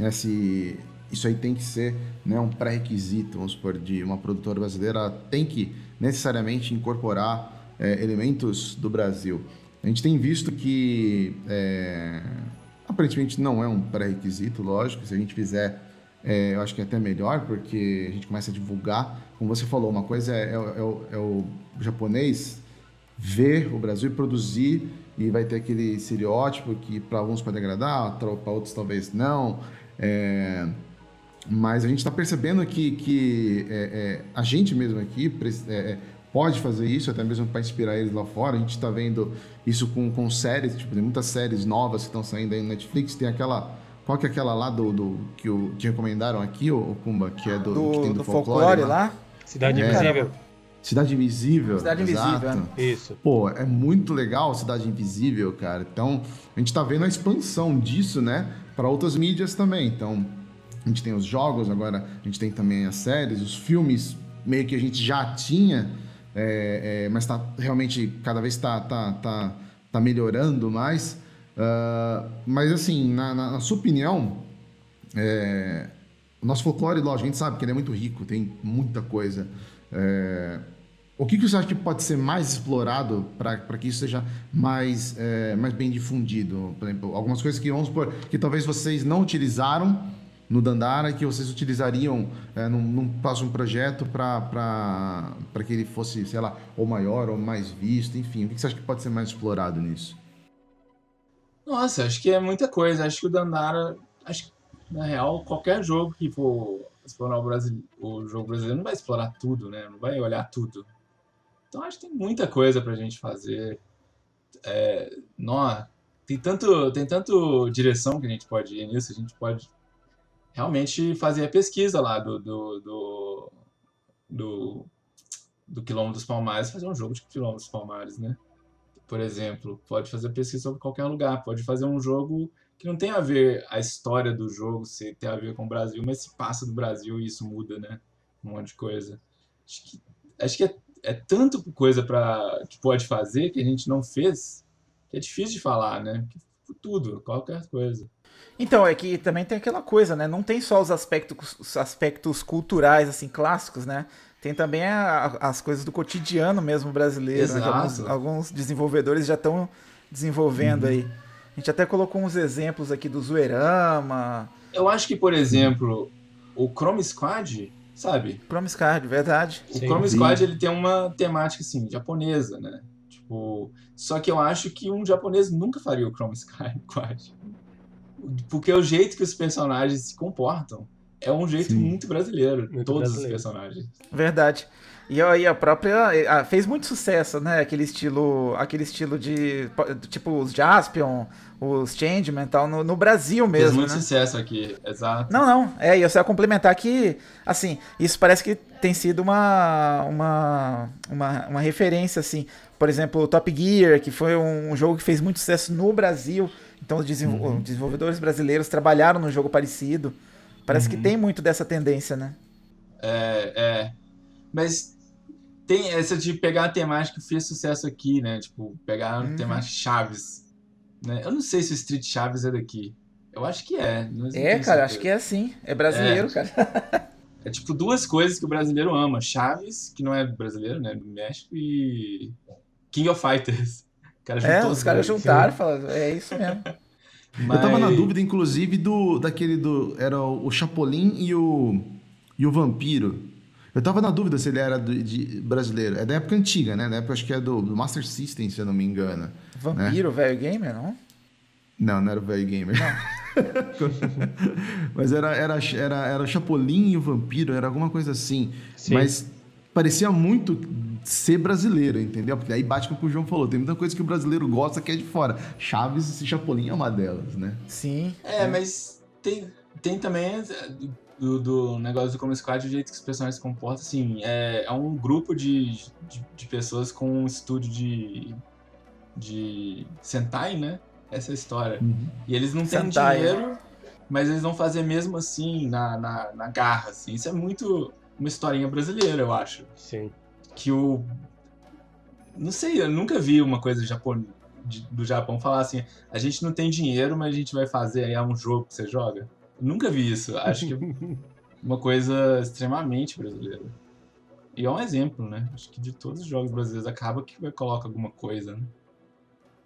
esse, isso aí tem que ser né, um pré-requisito, vamos supor, de uma produtora brasileira, tem que necessariamente incorporar é, elementos do Brasil. A gente tem visto que é, aparentemente não é um pré-requisito, lógico, se a gente fizer, é, eu acho que é até melhor, porque a gente começa a divulgar. Como você falou, uma coisa é, é, é o, é o japonês ver o Brasil e produzir e vai ter aquele estereótipo que para alguns pode agradar, para outros talvez não. É, mas a gente está percebendo que, que é, é, a gente mesmo aqui é, é, pode fazer isso, até mesmo para inspirar eles lá fora. A gente está vendo isso com, com séries, tipo, tem muitas séries novas que estão saindo aí no Netflix. Tem aquela. Qual que é aquela lá do, do que o, te recomendaram aqui, o Kumba, que é do, do, que tem do, do folclore, folclore lá? Cidade é. Invisível. Cidade Invisível. Cidade Invisível, exato. É. Isso. Pô, é muito legal Cidade Invisível, cara. Então, a gente tá vendo a expansão disso, né, para outras mídias também. Então, a gente tem os jogos, agora a gente tem também as séries, os filmes, meio que a gente já tinha, é, é, mas tá realmente cada vez tá, tá, tá, tá melhorando mais. Uh, mas assim, na, na, na sua opinião, é, o nosso folclore, lógico, a gente sabe que ele é muito rico, tem muita coisa. É, o que, que você acha que pode ser mais explorado para que isso seja mais, é, mais bem difundido? Por exemplo, algumas coisas que, vamos supor, que talvez vocês não utilizaram no Dandara que vocês utilizariam é, num, num próximo projeto para que ele fosse, sei lá, ou maior ou mais visto, enfim. O que você acha que pode ser mais explorado nisso? Nossa, acho que é muita coisa. Acho que o Dandara, acho que, na real, qualquer jogo que for explorar o, Brasil, o jogo brasileiro não vai explorar tudo, né? Não vai olhar tudo. Então acho que tem muita coisa pra gente fazer. É, nó, tem tanto, tem tanto direção que a gente pode ir nisso, a gente pode realmente fazer a pesquisa lá do, do, do, do, do Quilombo dos Palmares, fazer um jogo de Quilombo dos Palmares, né? Por exemplo, pode fazer pesquisa sobre qualquer lugar, pode fazer um jogo que não tem a ver a história do jogo, se tem a ver com o Brasil, mas se passa do Brasil e isso muda, né? Um monte de coisa. Acho que, acho que é é tanto coisa para que pode fazer que a gente não fez que é difícil de falar, né? Tudo, qualquer coisa. Então, é que também tem aquela coisa, né? Não tem só os aspectos, os aspectos culturais, assim, clássicos, né? Tem também a, as coisas do cotidiano mesmo brasileiro, né? alguns, alguns, desenvolvedores já estão desenvolvendo uhum. aí. A gente até colocou uns exemplos aqui do Zoeirama. Eu acho que, por exemplo, o Chrome Squad sabe? Chrome Squad, verdade. O Sim. Chrome Squad ele tem uma temática assim, japonesa, né? Tipo, só que eu acho que um japonês nunca faria o Chrome Squad. Porque o jeito que os personagens se comportam é um jeito Sim. muito brasileiro, muito todos brasileiro. os personagens. Verdade. E aí a própria fez muito sucesso, né? Aquele estilo, aquele estilo de tipo os Jaspion, os Changeman e tal no, no Brasil mesmo, Fez muito né? sucesso aqui, exato. Não, não. É, e eu só ia complementar que assim, isso parece que tem sido uma uma uma, uma referência assim. Por exemplo, o Top Gear, que foi um jogo que fez muito sucesso no Brasil. Então os uhum. desenvolvedores brasileiros trabalharam num jogo parecido. Parece uhum. que tem muito dessa tendência, né? É, é. Mas tem essa de pegar a temática que fez sucesso aqui, né? Tipo, pegar a uhum. temática Chaves. Né? Eu não sei se o Street Chaves é daqui. Eu acho que é. é, cara, acho que é sim. É brasileiro, é. cara. é tipo duas coisas que o brasileiro ama. Chaves, que não é brasileiro, né? Do México, e King of Fighters. Cara é, os caras juntaram e falaram, é isso mesmo. Mas... Eu tava na dúvida, inclusive, do daquele do. Era o Chapolin e o. E o Vampiro. Eu tava na dúvida se ele era do, de brasileiro. É da época antiga, né? Da época, acho que é do, do Master System, se eu não me engano. Vampiro, né? velho gamer, não? Não, não era o velho gamer. Mas era, era, era, era Chapolin e o Vampiro, era alguma coisa assim. Sim. Mas parecia muito ser brasileiro, entendeu? Porque aí bate com o que o João falou. Tem muita coisa que o brasileiro gosta que é de fora. Chaves e Chapolin é uma delas, né? Sim. É, mas tem, tem também do, do negócio do Comic Squad, o jeito que os personagens se comportam, assim, é, é um grupo de, de, de, pessoas com um estúdio de, de Sentai, né? Essa é a história. Uhum. E eles não têm Sentai, dinheiro, né? mas eles vão fazer mesmo assim, na, na, na garra, assim. Isso é muito uma historinha brasileira, eu acho. Sim. Que o... Não sei, eu nunca vi uma coisa japonesa do Japão falar assim, a gente não tem dinheiro, mas a gente vai fazer aí um jogo que você joga. Nunca vi isso. Acho que uma coisa extremamente brasileira. E é um exemplo, né? Acho que de todos os jogos brasileiros acaba que vai colocar alguma coisa, né?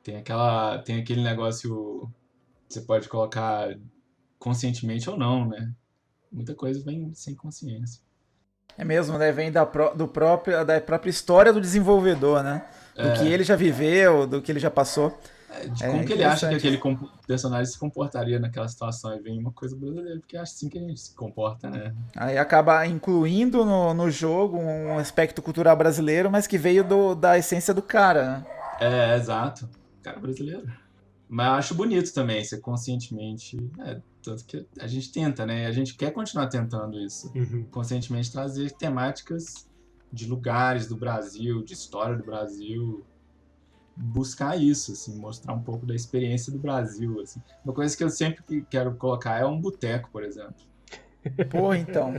Tem aquela, tem aquele negócio você pode colocar conscientemente ou não, né? Muita coisa vem sem consciência. É mesmo, né? Vem da, pró do próprio, da própria história do desenvolvedor, né? Do é. que ele já viveu, do que ele já passou. É, de como é que ele acha que aquele personagem se comportaria naquela situação. E vem uma coisa brasileira, porque é assim que a gente se comporta, né? Aí acaba incluindo no, no jogo um aspecto cultural brasileiro, mas que veio do, da essência do cara, né? É, exato. Cara brasileiro. Mas eu acho bonito também, ser conscientemente. É, tanto que a gente tenta, né? A gente quer continuar tentando isso. Uhum. Conscientemente trazer temáticas de lugares do Brasil, de história do Brasil, buscar isso, assim, mostrar um pouco da experiência do Brasil, assim. Uma coisa que eu sempre quero colocar é um boteco, por exemplo. Pô, então.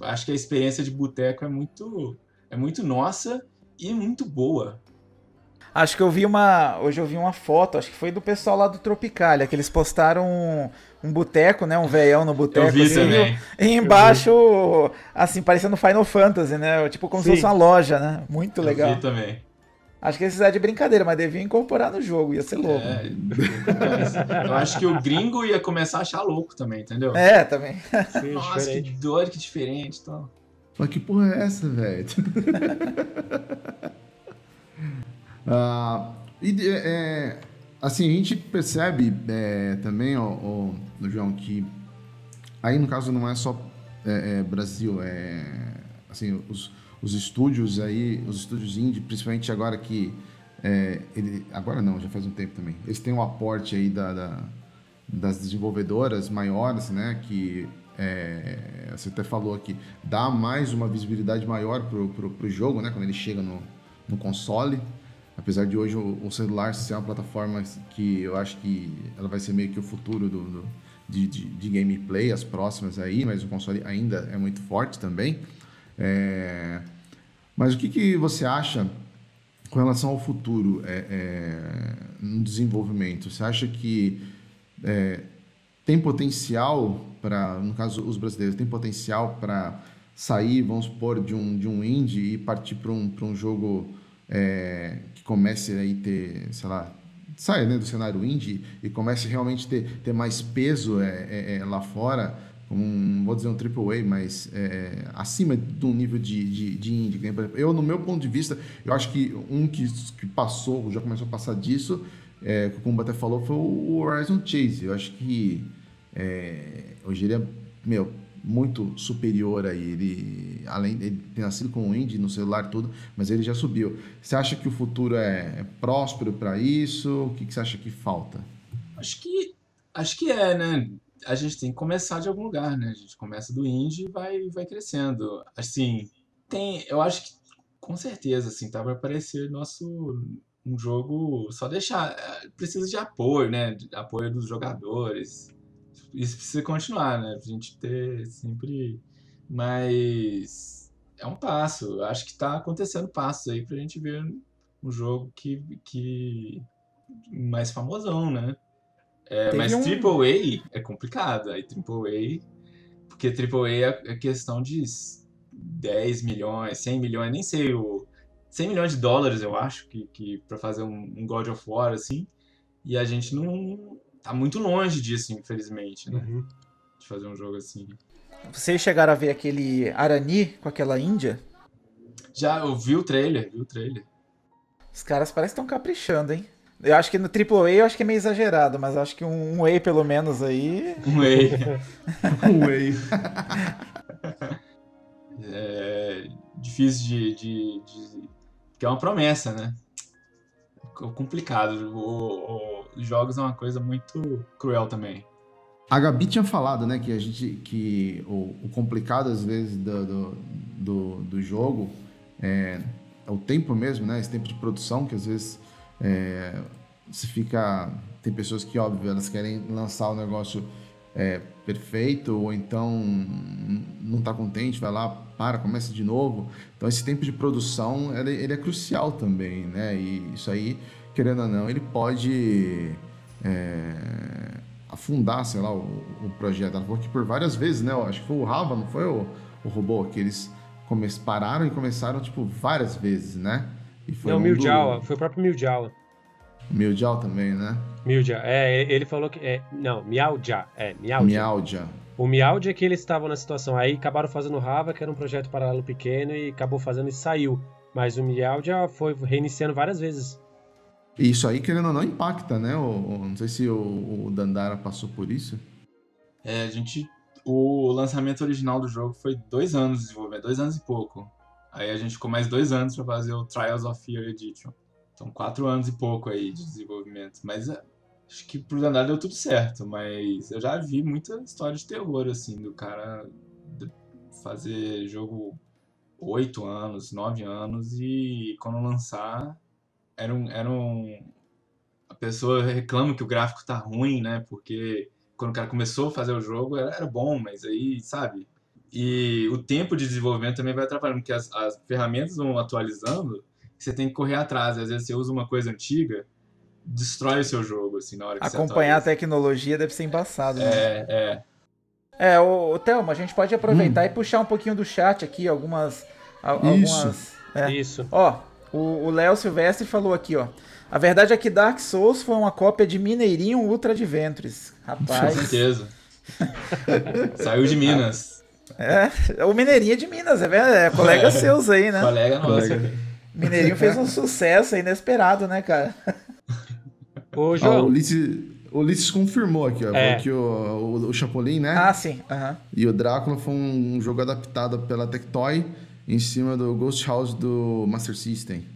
Acho que a experiência de boteco é muito é muito nossa e muito boa. Acho que eu vi uma. Hoje eu vi uma foto, acho que foi do pessoal lá do Tropicalia, que eles postaram um, um boteco, né? Um veião no boteco. Eu vi assim, também. E embaixo, assim, parecendo Final Fantasy, né? Tipo como Sim. se fosse uma loja, né? Muito legal. Eu vi também. Acho que esse é de brincadeira, mas devia incorporar no jogo, ia ser louco. É, eu acho que o gringo ia começar a achar louco também, entendeu? É, também. Sim, Nossa, diferente. que doido, que diferente e tal. Mas que porra é essa, velho? ah, e, é, assim, a gente percebe é, também, ó, ó, João, que aí no caso não é só é, é Brasil, é assim, os os estúdios aí, os estúdios indie, principalmente agora que é, ele, agora não, já faz um tempo também. Eles têm um aporte aí da, da das desenvolvedoras maiores, né? Que é, você até falou aqui, dá mais uma visibilidade maior pro, pro, pro jogo, né? Quando ele chega no, no console. Apesar de hoje o, o, celular ser uma plataforma que eu acho que ela vai ser meio que o futuro do, do de, de, de gameplay, as próximas aí, mas o console ainda é muito forte também. É... Mas o que, que você acha com relação ao futuro é, é, no desenvolvimento? Você acha que é, tem potencial para, no caso, os brasileiros, tem potencial para sair, vamos supor, de um, de um indie e partir para um, um jogo é, que comece a ter, sei lá, saia né, do cenário indie e comece realmente ter, ter mais peso é, é, é lá fora? Um, vou dizer um AAA, mas é, acima do nível de, de, de indie. Eu, no meu ponto de vista, eu acho que um que, que passou, já começou a passar disso, é, como o até falou, foi o Horizon Chase. Eu acho que é, hoje ele é, meu, muito superior a ele, além de ter nascido com o indie no celular tudo, mas ele já subiu. Você acha que o futuro é, é próspero para isso? O que, que você acha que falta? Acho que acho que é, né? A gente tem que começar de algum lugar, né? A gente começa do indie e vai, vai crescendo. Assim, tem, eu acho que com certeza, assim, tá aparecer nosso um jogo só deixar é, precisa de apoio, né? De apoio dos jogadores. Isso precisa continuar, né? Pra gente ter sempre mas é um passo. Eu acho que tá acontecendo passos aí pra gente ver um jogo que que mais famosão, né? É, mas um... AAA é complicado. Aí AAA. Porque AAA é, questão de 10 milhões, 100 milhões, nem sei o. 100 milhões de dólares, eu acho, que, que para fazer um, um, God of War assim. E a gente não. tá muito longe disso, infelizmente, né? Uhum. De fazer um jogo assim. Vocês chegaram a ver aquele Arani com aquela Índia? Já, eu vi o trailer, vi o trailer. Os caras parecem que estão caprichando, hein? Eu acho que no AAA eu acho que é meio exagerado, mas acho que um, um pelo menos aí. Um Whey. um Whey. é difícil de, de, de. que é uma promessa, né? Complicado. O, o, os jogos é uma coisa muito cruel também. A Gabi tinha falado, né, que a gente. que o, o complicado às vezes do, do, do, do jogo é, é o tempo mesmo, né? Esse tempo de produção, que às vezes é, você fica. Tem pessoas que, óbvio, elas querem lançar o negócio é, perfeito, ou então não está contente, vai lá, para, começa de novo. Então, esse tempo de produção ele, ele é crucial também, né? E isso aí, querendo ou não, ele pode é, afundar, sei lá, o, o projeto. Ela falou que por várias vezes, né? eu Acho que foi o Rava, não foi o, o robô, que eles pararam e começaram, tipo, várias vezes, né? E foi Não, um Miljawa, do- foi o próprio Miljawa. Miljal também, né? Milja, é, ele falou que. É, não, Miaudja, é, Miaudja. Mialdia. O Miaudja é que eles estavam na situação. Aí acabaram fazendo o Rava, que era um projeto paralelo pequeno, e acabou fazendo e saiu. Mas o Miaudja foi reiniciando várias vezes. E isso aí, querendo ou não, impacta, né? O, o- não sei se o, o Dandara passou por isso. É, a gente. O lançamento original do jogo foi dois anos de desenvolvimento, dois anos e pouco. Aí a gente ficou mais dois anos pra fazer o Trials of Fear Edition. Então, quatro anos e pouco aí de desenvolvimento. Mas é, acho que pro Dandara deu tudo certo. Mas eu já vi muita história de terror, assim, do cara fazer jogo oito anos, nove anos e quando lançar era um, era um. A pessoa reclama que o gráfico tá ruim, né? Porque quando o cara começou a fazer o jogo era, era bom, mas aí, sabe? E o tempo de desenvolvimento também vai atrapalhando, porque as, as ferramentas vão atualizando, você tem que correr atrás. Às vezes você usa uma coisa antiga, destrói o seu jogo, assim, na hora que Acompanhar a tecnologia deve ser embaçado, né? É, é. É, ô, ô Thelma, a gente pode aproveitar e puxar um pouquinho do chat aqui, algumas. a- Isso. algumas é. Isso. Ó, o Léo Silvestre falou aqui, ó. A verdade é que Dark Souls foi uma cópia de Mineirinho Ultra Adventures. Com Rapaz. certeza. Saiu de Minas. É, o Mineirinho é de Minas, é, verdade, é colega seus aí, né? Colega nosso. Mineirinho fez um sucesso inesperado, né, cara? Ô, João, Ulisses, o Ulisses confirmou aqui, ó. É. que o, o, o Chapolin, né? Ah, sim. aham. E o Drácula foi um, um jogo adaptado pela Tectoy em cima do Ghost House do Master System.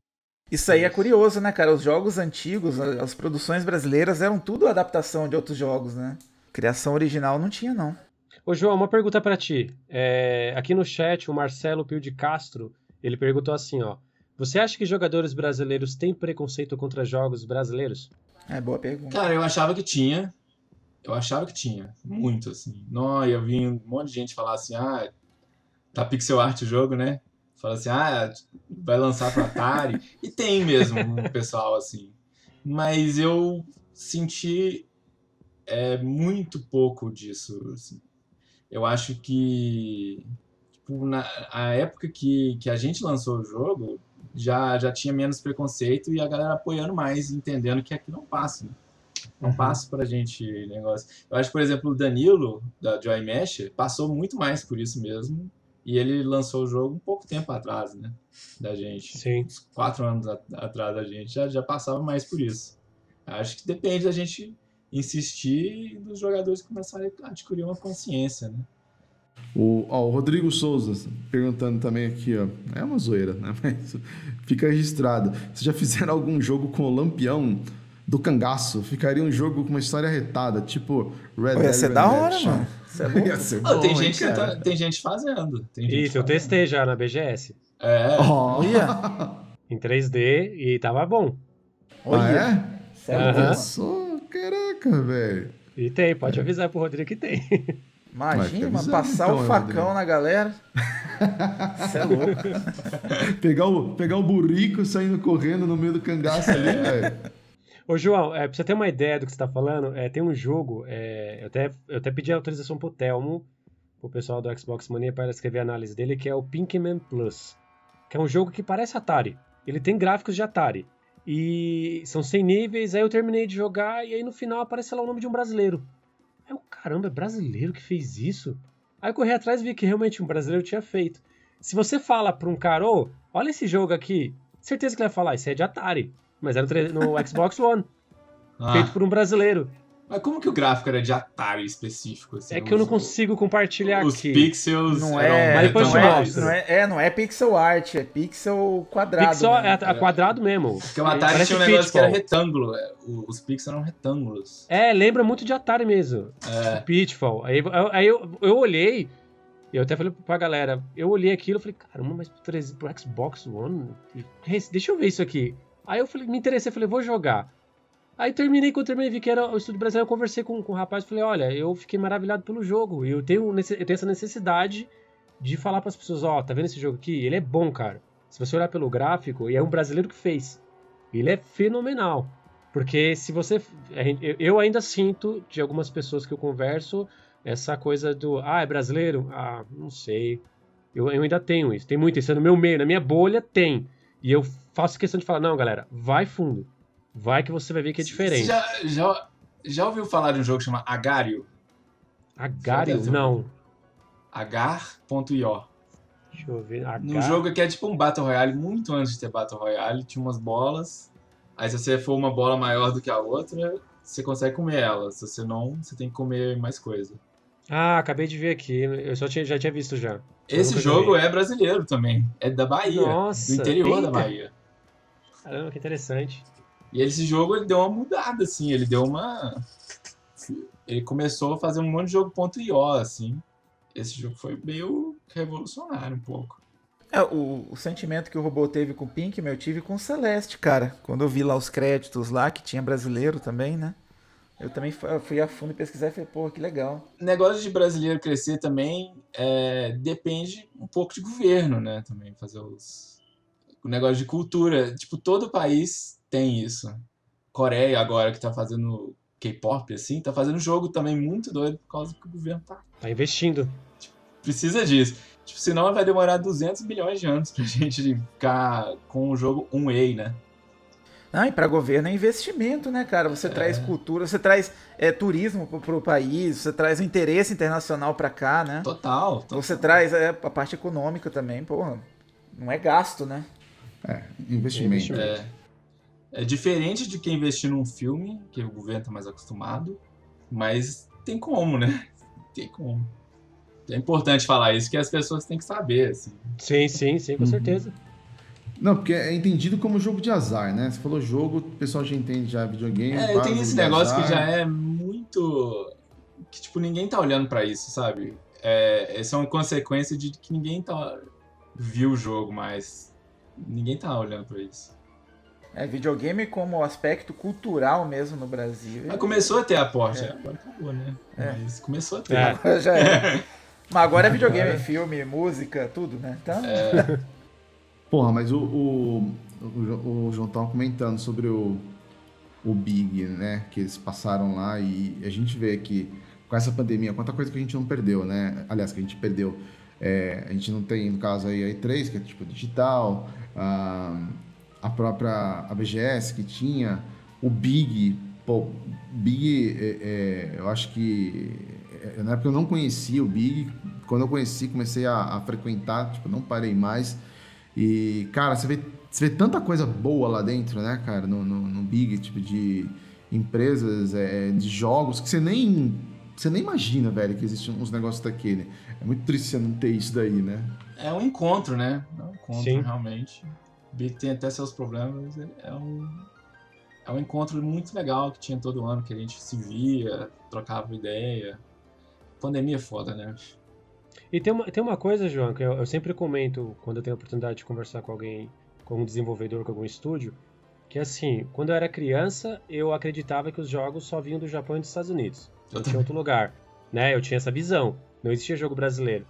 Isso aí é curioso, né, cara? Os jogos antigos, as produções brasileiras eram tudo adaptação de outros jogos, né? Criação original não tinha, não. Ô, João, uma pergunta pra ti. É, aqui no chat, o Marcelo Pio de Castro, ele perguntou assim, ó. Você acha que jogadores brasileiros têm preconceito contra jogos brasileiros? É boa pergunta. Cara, eu achava que tinha. Eu achava que tinha. Muito, assim. Não, eu vi um monte de gente falar assim, ah, tá pixel art o jogo, né? Fala assim, ah, vai lançar pro Atari. e tem mesmo um pessoal assim. Mas eu senti é, muito pouco disso, assim. Eu acho que tipo, na a época que, que a gente lançou o jogo, já, já tinha menos preconceito e a galera apoiando mais, entendendo que aqui não passa. Né? Não passa pra gente negócio. Eu acho, por exemplo, o Danilo, da Joy Mesh, passou muito mais por isso mesmo. E ele lançou o jogo um pouco tempo atrás, né? Da gente. Sim. Uns quatro anos atrás da gente. Já, já passava mais por isso. Acho que depende da gente insistir e dos jogadores começarem a adquirir uma consciência, né? O, ó, o Rodrigo Souza perguntando também aqui, ó. É uma zoeira, né? Mas fica registrado. Vocês já fizeram algum jogo com o Lampião do cangaço? Ficaria um jogo com uma história retada, tipo Red Dead ia ser da hora, mano. Isso é. Ia ser Ah, tem, hein, gente tá- tem gente fazendo. Tem gente Isso, eu fazendo. testei já na BGS. É. Olha, Em 3D e tava bom. Ah, olha. é? Sério, Aham. Caraca, velho. E tem, pode avisar pro Rodrigo que tem. Imagina, avisando passar então, o facão Rodrigo? na galera. Isso é louco. Pegar o, pegar o burrico saindo correndo no meio do cangaço ali, velho. Ô, João, é, pra você ter uma ideia do que você tá falando, é, tem um jogo, é, eu, até, eu até pedi autorização pro Telmo, pro pessoal do Xbox Mania, para escrever a análise dele, que é o Pinkman Plus. Que é um jogo que parece Atari. Ele tem gráficos de Atari. E são 100 níveis, aí eu terminei de jogar e aí no final aparece lá o nome de um brasileiro. Aí eu, caramba, é brasileiro que fez isso? Aí eu corri atrás e vi que realmente um brasileiro tinha feito. Se você fala pra um cara, ô, olha esse jogo aqui, certeza que ele vai falar, isso é de Atari. Mas era no Xbox One, Ah, feito por um brasileiro. Mas como que o gráfico era de Atari específico? Assim, É que eu não Os- consigo compartilhar Os aqui. pixels Não eram é, Mas depois não, é, não é, é, não é pixel art, é pixel quadrado. Pixel é a- a quadrado mesmo. Porque o Atari Parece tinha um negócio que era Pitfall. retângulo. é, Os pixels eram retângulos. É, lembra muito de Atari mesmo. É, Pitfall. Aí, eu- aí eu, eu olhei, e eu até falei pra galera, eu olhei aquilo e falei, caramba, mas pro, 3 pro Xbox One, deixa eu ver isso aqui. Aí eu falei, me interessei, falei, vou jogar. Aí terminei, quando terminei, vi que era o Estúdio Brasileiro, eu conversei com, com o rapaz e falei, olha, eu fiquei maravilhado pelo jogo, e eu tenho, eu tenho essa necessidade de falar pras pessoas, ó, tá vendo esse jogo aqui? Ele é bom, cara. Se você olhar pelo gráfico, e é um brasileiro que fez. Ele é fenomenal. Porque se você. Eu ainda sinto de algumas pessoas que eu converso essa coisa do. Ah, é brasileiro? Ah, não sei. Eu, eu ainda tenho isso. Tem muito isso. É no meu meio, na minha bolha, tem. E eu faço questão de falar: não, galera, vai fundo. Vai que você vai ver que é diferente. Já, já, já ouviu falar de um jogo que chama Agario? Certeza. Não. Agar.io. Deixa eu ver. Num Agar... jogo que é tipo um Battle Royale, muito antes de ter Battle Royale, tinha umas bolas. Aí se você for uma bola maior do que a outra, você consegue comer ela. Se você não, você tem que comer mais coisa. Ah, acabei de ver aqui. Eu só tinha, já tinha visto já. Esse jogo joguei. é brasileiro também. É da Bahia. Nossa, do interior da eita. Bahia. Caramba, que interessante. E esse jogo ele deu uma mudada, assim. Ele deu uma. Ele começou a fazer um monte de jogo ponto .io, assim. Esse jogo foi meio revolucionário um pouco. É, o, o sentimento que o robô teve com o Pink, eu tive com o Celeste, cara. Quando eu vi lá os créditos lá, que tinha brasileiro também, né? Eu também fu- fui a fundo pesquisar e falei, pô, que legal. O negócio de brasileiro crescer também é, depende um pouco de governo, né? Também fazer os. O negócio de cultura. Tipo, todo país tem isso. Coreia agora que tá fazendo K-pop, assim, tá fazendo jogo também muito doido por causa que o governo tá. Tá investindo. Precisa disso. Tipo, senão vai demorar 200 milhões de anos pra gente ficar com o jogo 1A, né? Ah, e pra governo é investimento, né, cara? Você traz cultura, você traz é, turismo pro, pro país, você traz o interesse internacional pra cá, né? Total. total. Você traz é, a parte econômica também, porra. Não é gasto, né? É, investimento. Investimento. É, diferente de quem investir num filme, que o governo tá mais acostumado, mas tem como, né? Tem como. É importante falar isso, que as pessoas têm que saber, assim. Sim, sim, sim, com Uhum. certeza. Não, porque é entendido como jogo de azar, né? Você falou jogo, o pessoal já entende já videogame. É, tem esse negócio que azar. já é muito. que, tipo, ninguém tá olhando pra isso, sabe? É, essa é uma consequência de que ninguém tá. viu o jogo mais. Ninguém tá olhando pra isso. É, videogame como aspecto cultural mesmo no Brasil. Mas começou a ter aporte, É. agora acabou, né? É. Mas começou a ter. É. Agora já é. Mas agora é videogame, filme, música, tudo, né? Então, Porra, mas o, o, o, o João tava comentando sobre o, o Big, né? Que eles passaram lá e a gente vê que com essa pandemia, quanta coisa que a gente não perdeu, né? Aliás, que a gente perdeu. É, a gente não tem, no caso aí, a E3, que é tipo digital, a, a própria a BGS que tinha, o Big, pô, Big, é, é, eu acho que é, na época eu não conhecia o Big, quando eu conheci, comecei a, a frequentar, tipo, não parei mais. E, cara, você vê, você vê tanta coisa boa lá dentro, né, cara, no, no, no Big, tipo, de empresas, é, de jogos, que você nem, você nem imagina, velho, que existem uns negócios daquele. É muito triste você não ter isso daí, né? É um encontro, né? É um encontro, Sim. realmente. O Big tem até seus problemas. É um, é um encontro muito legal que tinha todo ano, que a gente se via, trocava ideia. Pandemia é foda, né? E tem uma, tem uma coisa, João, que eu, eu sempre comento quando eu tenho a oportunidade de conversar com alguém, com um desenvolvedor, com algum estúdio, que assim, quando eu era criança, eu acreditava que os jogos só vinham do Japão e dos Estados Unidos. Não tinha outro lugar. Né? Eu tinha essa visão. Não existia jogo brasileiro.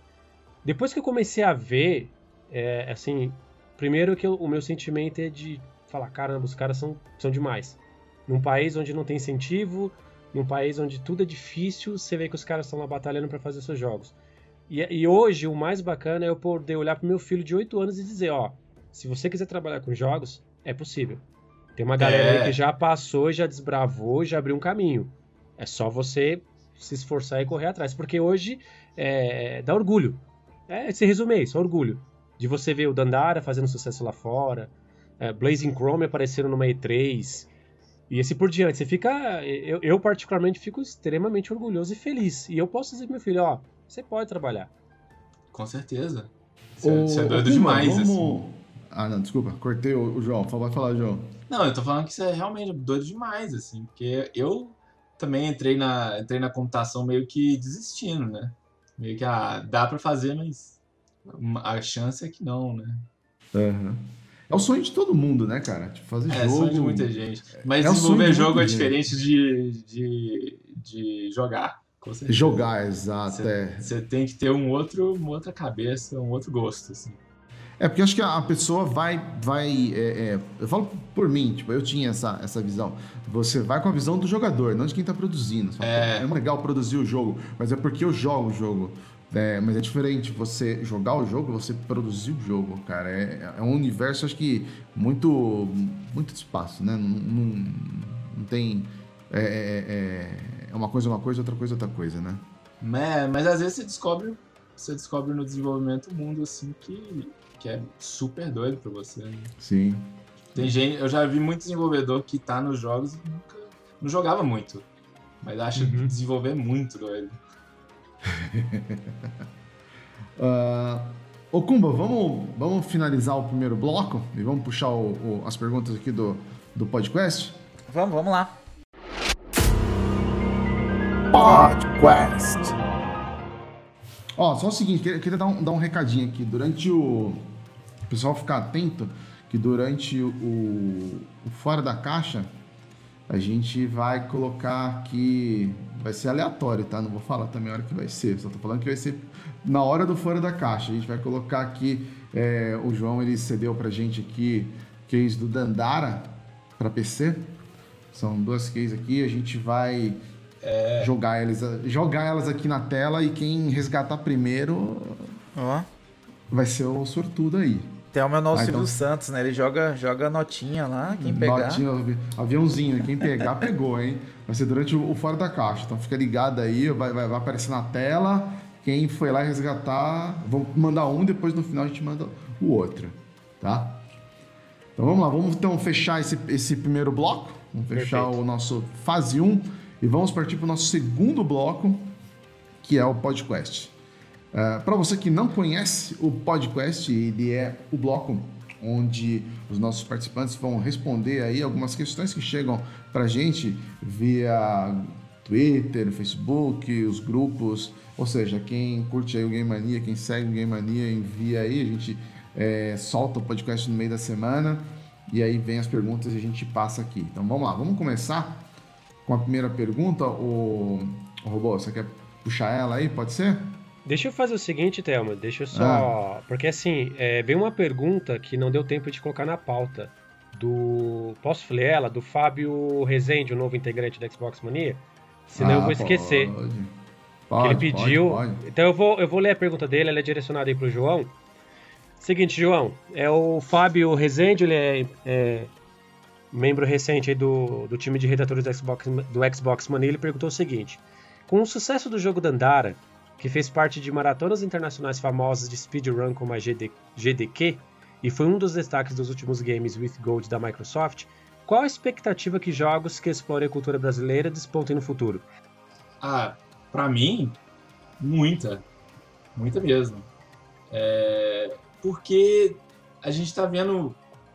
Depois que eu comecei a ver, é, assim, primeiro que eu- o meu sentimento é de falar, caramba, os caras são, são demais. Num país onde não tem incentivo, num país onde tudo é difícil, você vê que os caras estão lá batalhando para fazer seus jogos. E, e hoje o mais bacana é eu poder olhar pro meu filho de 8 anos e dizer, ó, se você quiser trabalhar com jogos, é possível. Tem uma galera É. aí que já passou, já desbravou, já abriu um caminho. É só você se esforçar e correr atrás. Porque hoje é, dá orgulho. É, se resume isso, orgulho. De você ver o Dandara fazendo sucesso lá fora, é, Blazing Chrome aparecendo numa E3, e assim por diante. Você fica. Eu, eu, particularmente, fico extremamente orgulhoso e feliz. E eu posso dizer pro meu filho: ó, você pode trabalhar. Com certeza. Isso, é- é doido demais, vamos... assim. Ah, não, desculpa, cortei o, o João. Vai falar, João. Não, eu tô falando que isso é realmente doido demais, assim, porque eu também entrei na, entrei na computação meio que desistindo, né? Meio que, ah, dá pra fazer, mas a chance é que não, né? É o sonho de todo mundo, né, cara? Tipo, fazer É, jogo. sonho de muita gente. Mas É desenvolver de jogo é diferente de, de, de jogar. Jogar, exato. Você É. você tem que ter um outro, uma outra cabeça, um outro gosto, assim. É, porque acho que a pessoa vai. vai é, é, eu falo por mim, tipo, eu tinha essa, essa visão. Você vai com a visão do jogador, não de quem tá produzindo. Fala, É. "Pô, é legal produzir o jogo, mas é porque eu jogo o jogo. É, mas é diferente você jogar o jogo, você produzir o jogo, cara. É, é um universo, acho que, muito. muito espaço, né? Não, não, não tem. É, é, é- é uma coisa uma coisa, outra coisa outra coisa, né? Mas, mas às vezes você descobre, você descobre no desenvolvimento um mundo assim que, que é super doido pra você. né? Sim. Tem gente, eu já vi muito desenvolvedor que tá nos jogos e nunca não jogava muito, mas acha Uhum. desenvolver muito doido. Ah, Ô Kumba, vamos, vamos finalizar o primeiro bloco e vamos puxar o- o- as perguntas aqui do, do podcast? Vamos, vamos lá. Podcast. Ó, só o seguinte, queria, queria dar, um, dar um recadinho aqui. Durante o. O pessoal ficar atento que durante o, o Fora da Caixa a gente vai colocar aqui. Vai ser aleatório, tá? Não vou falar também a hora que vai ser. Só tô falando que vai ser na hora do Fora da Caixa. A gente vai colocar aqui. é, o João ele cedeu pra gente aqui case do Dandara para PC. São duas cases aqui. A gente vai jogar, eles, jogar elas aqui na tela e quem resgatar primeiro Ó. vai ser o sortudo aí. Tem o meu nosso Ah, Silvio então. Santos, né? Ele joga, joga notinha lá, quem pegar. Notinha, avi- aviãozinho, quem pegar, pegou, hein? Vai ser durante o, o Fora da Caixa. Então fica ligado aí, vai, vai, vai aparecer na tela. Quem foi lá resgatar, vamos mandar um, depois no final a gente manda o outro, tá? Então vamos lá, vamos então fechar esse, esse primeiro bloco. Vamos fechar Perfeito. o nosso fase 1 e vamos partir para o nosso segundo bloco, que é o podcast. para você que não conhece o podcast, ele é o bloco onde os nossos participantes vão responder aí algumas questões que chegam para gente via Twitter, Facebook, os grupos, ou seja, quem curte aí o Game Mania, quem segue o Game Mania, envia aí, a gente é, solta o podcast no meio da semana e aí vem as perguntas e a gente passa aqui. Então vamos lá, vamos começar com a primeira pergunta. O, o robô, você quer puxar ela aí? Pode ser? Deixa eu fazer o seguinte, Thelma, deixa eu só. Ah. Porque assim, é, veio uma pergunta que não deu tempo de colocar na pauta. Do. Posso ler ela? Do Fábio Rezende, o novo integrante da Xbox Mania? Senão eu Ah, vou esquecer. Pode. Pode, ele pediu. Pode, pode. Então eu vou, eu vou ler a pergunta dele, ela é direcionada aí pro João. Seguinte, João, é o Fábio Rezende, ele é, é membro recente aí do, do time de redatores do Xbox, do Xbox Mania, ele perguntou o seguinte: Com o sucesso do jogo Dandara, que fez parte de maratonas internacionais famosas de speedrun como a GD, GDQ, e foi um dos destaques dos últimos games with Gold da Microsoft, qual a expectativa que jogos que explorem a cultura brasileira despontem no futuro? Ah, pra mim, muita. Muita mesmo. É, porque a gente tá vendo.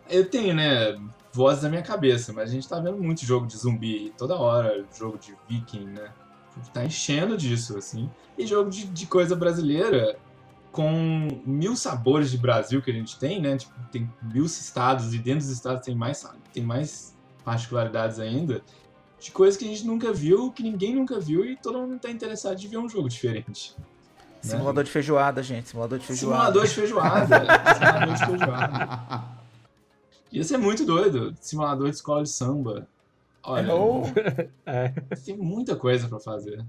Eu tenho, né? Vozes na minha cabeça, mas a gente tá vendo muito jogo de zumbi toda hora, jogo de viking, né? Tá enchendo disso, assim. E jogo de, de coisa brasileira com mil sabores de Brasil que a gente tem, né? Tipo, tem mil estados e dentro dos estados tem mais, tem mais particularidades ainda de coisas que a gente nunca viu, que ninguém nunca viu e todo mundo tá interessado de ver um jogo diferente. né? Simulador de feijoada, gente. Simulador de feijoada. Simulador de feijoada. Simulador de feijoada. Ia ser muito doido. Simulador de escola de samba. Olha, Oh, É. tem muita coisa pra fazer.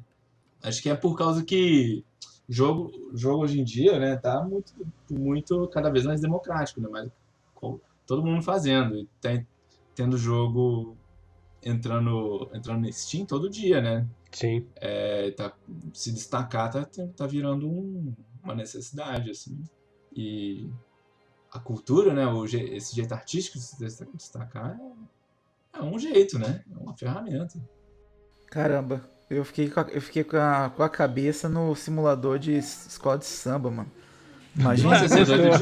Acho que é por causa que jogo, jogo hoje em dia, né, tá muito, muito cada vez mais democrático, né? Mas todo mundo fazendo. E tem, tendo jogo entrando, entrando no Steam todo dia, né? Sim. É, tá, se destacar tá, tá virando um- uma necessidade, assim. E a cultura, né, o, esse jeito artístico de se desta- destacar é, é um jeito, né? É uma ferramenta. caramba. Eu fiquei, com a, eu fiquei com, a, com a cabeça no simulador de escola de samba, mano. Imagina é demais.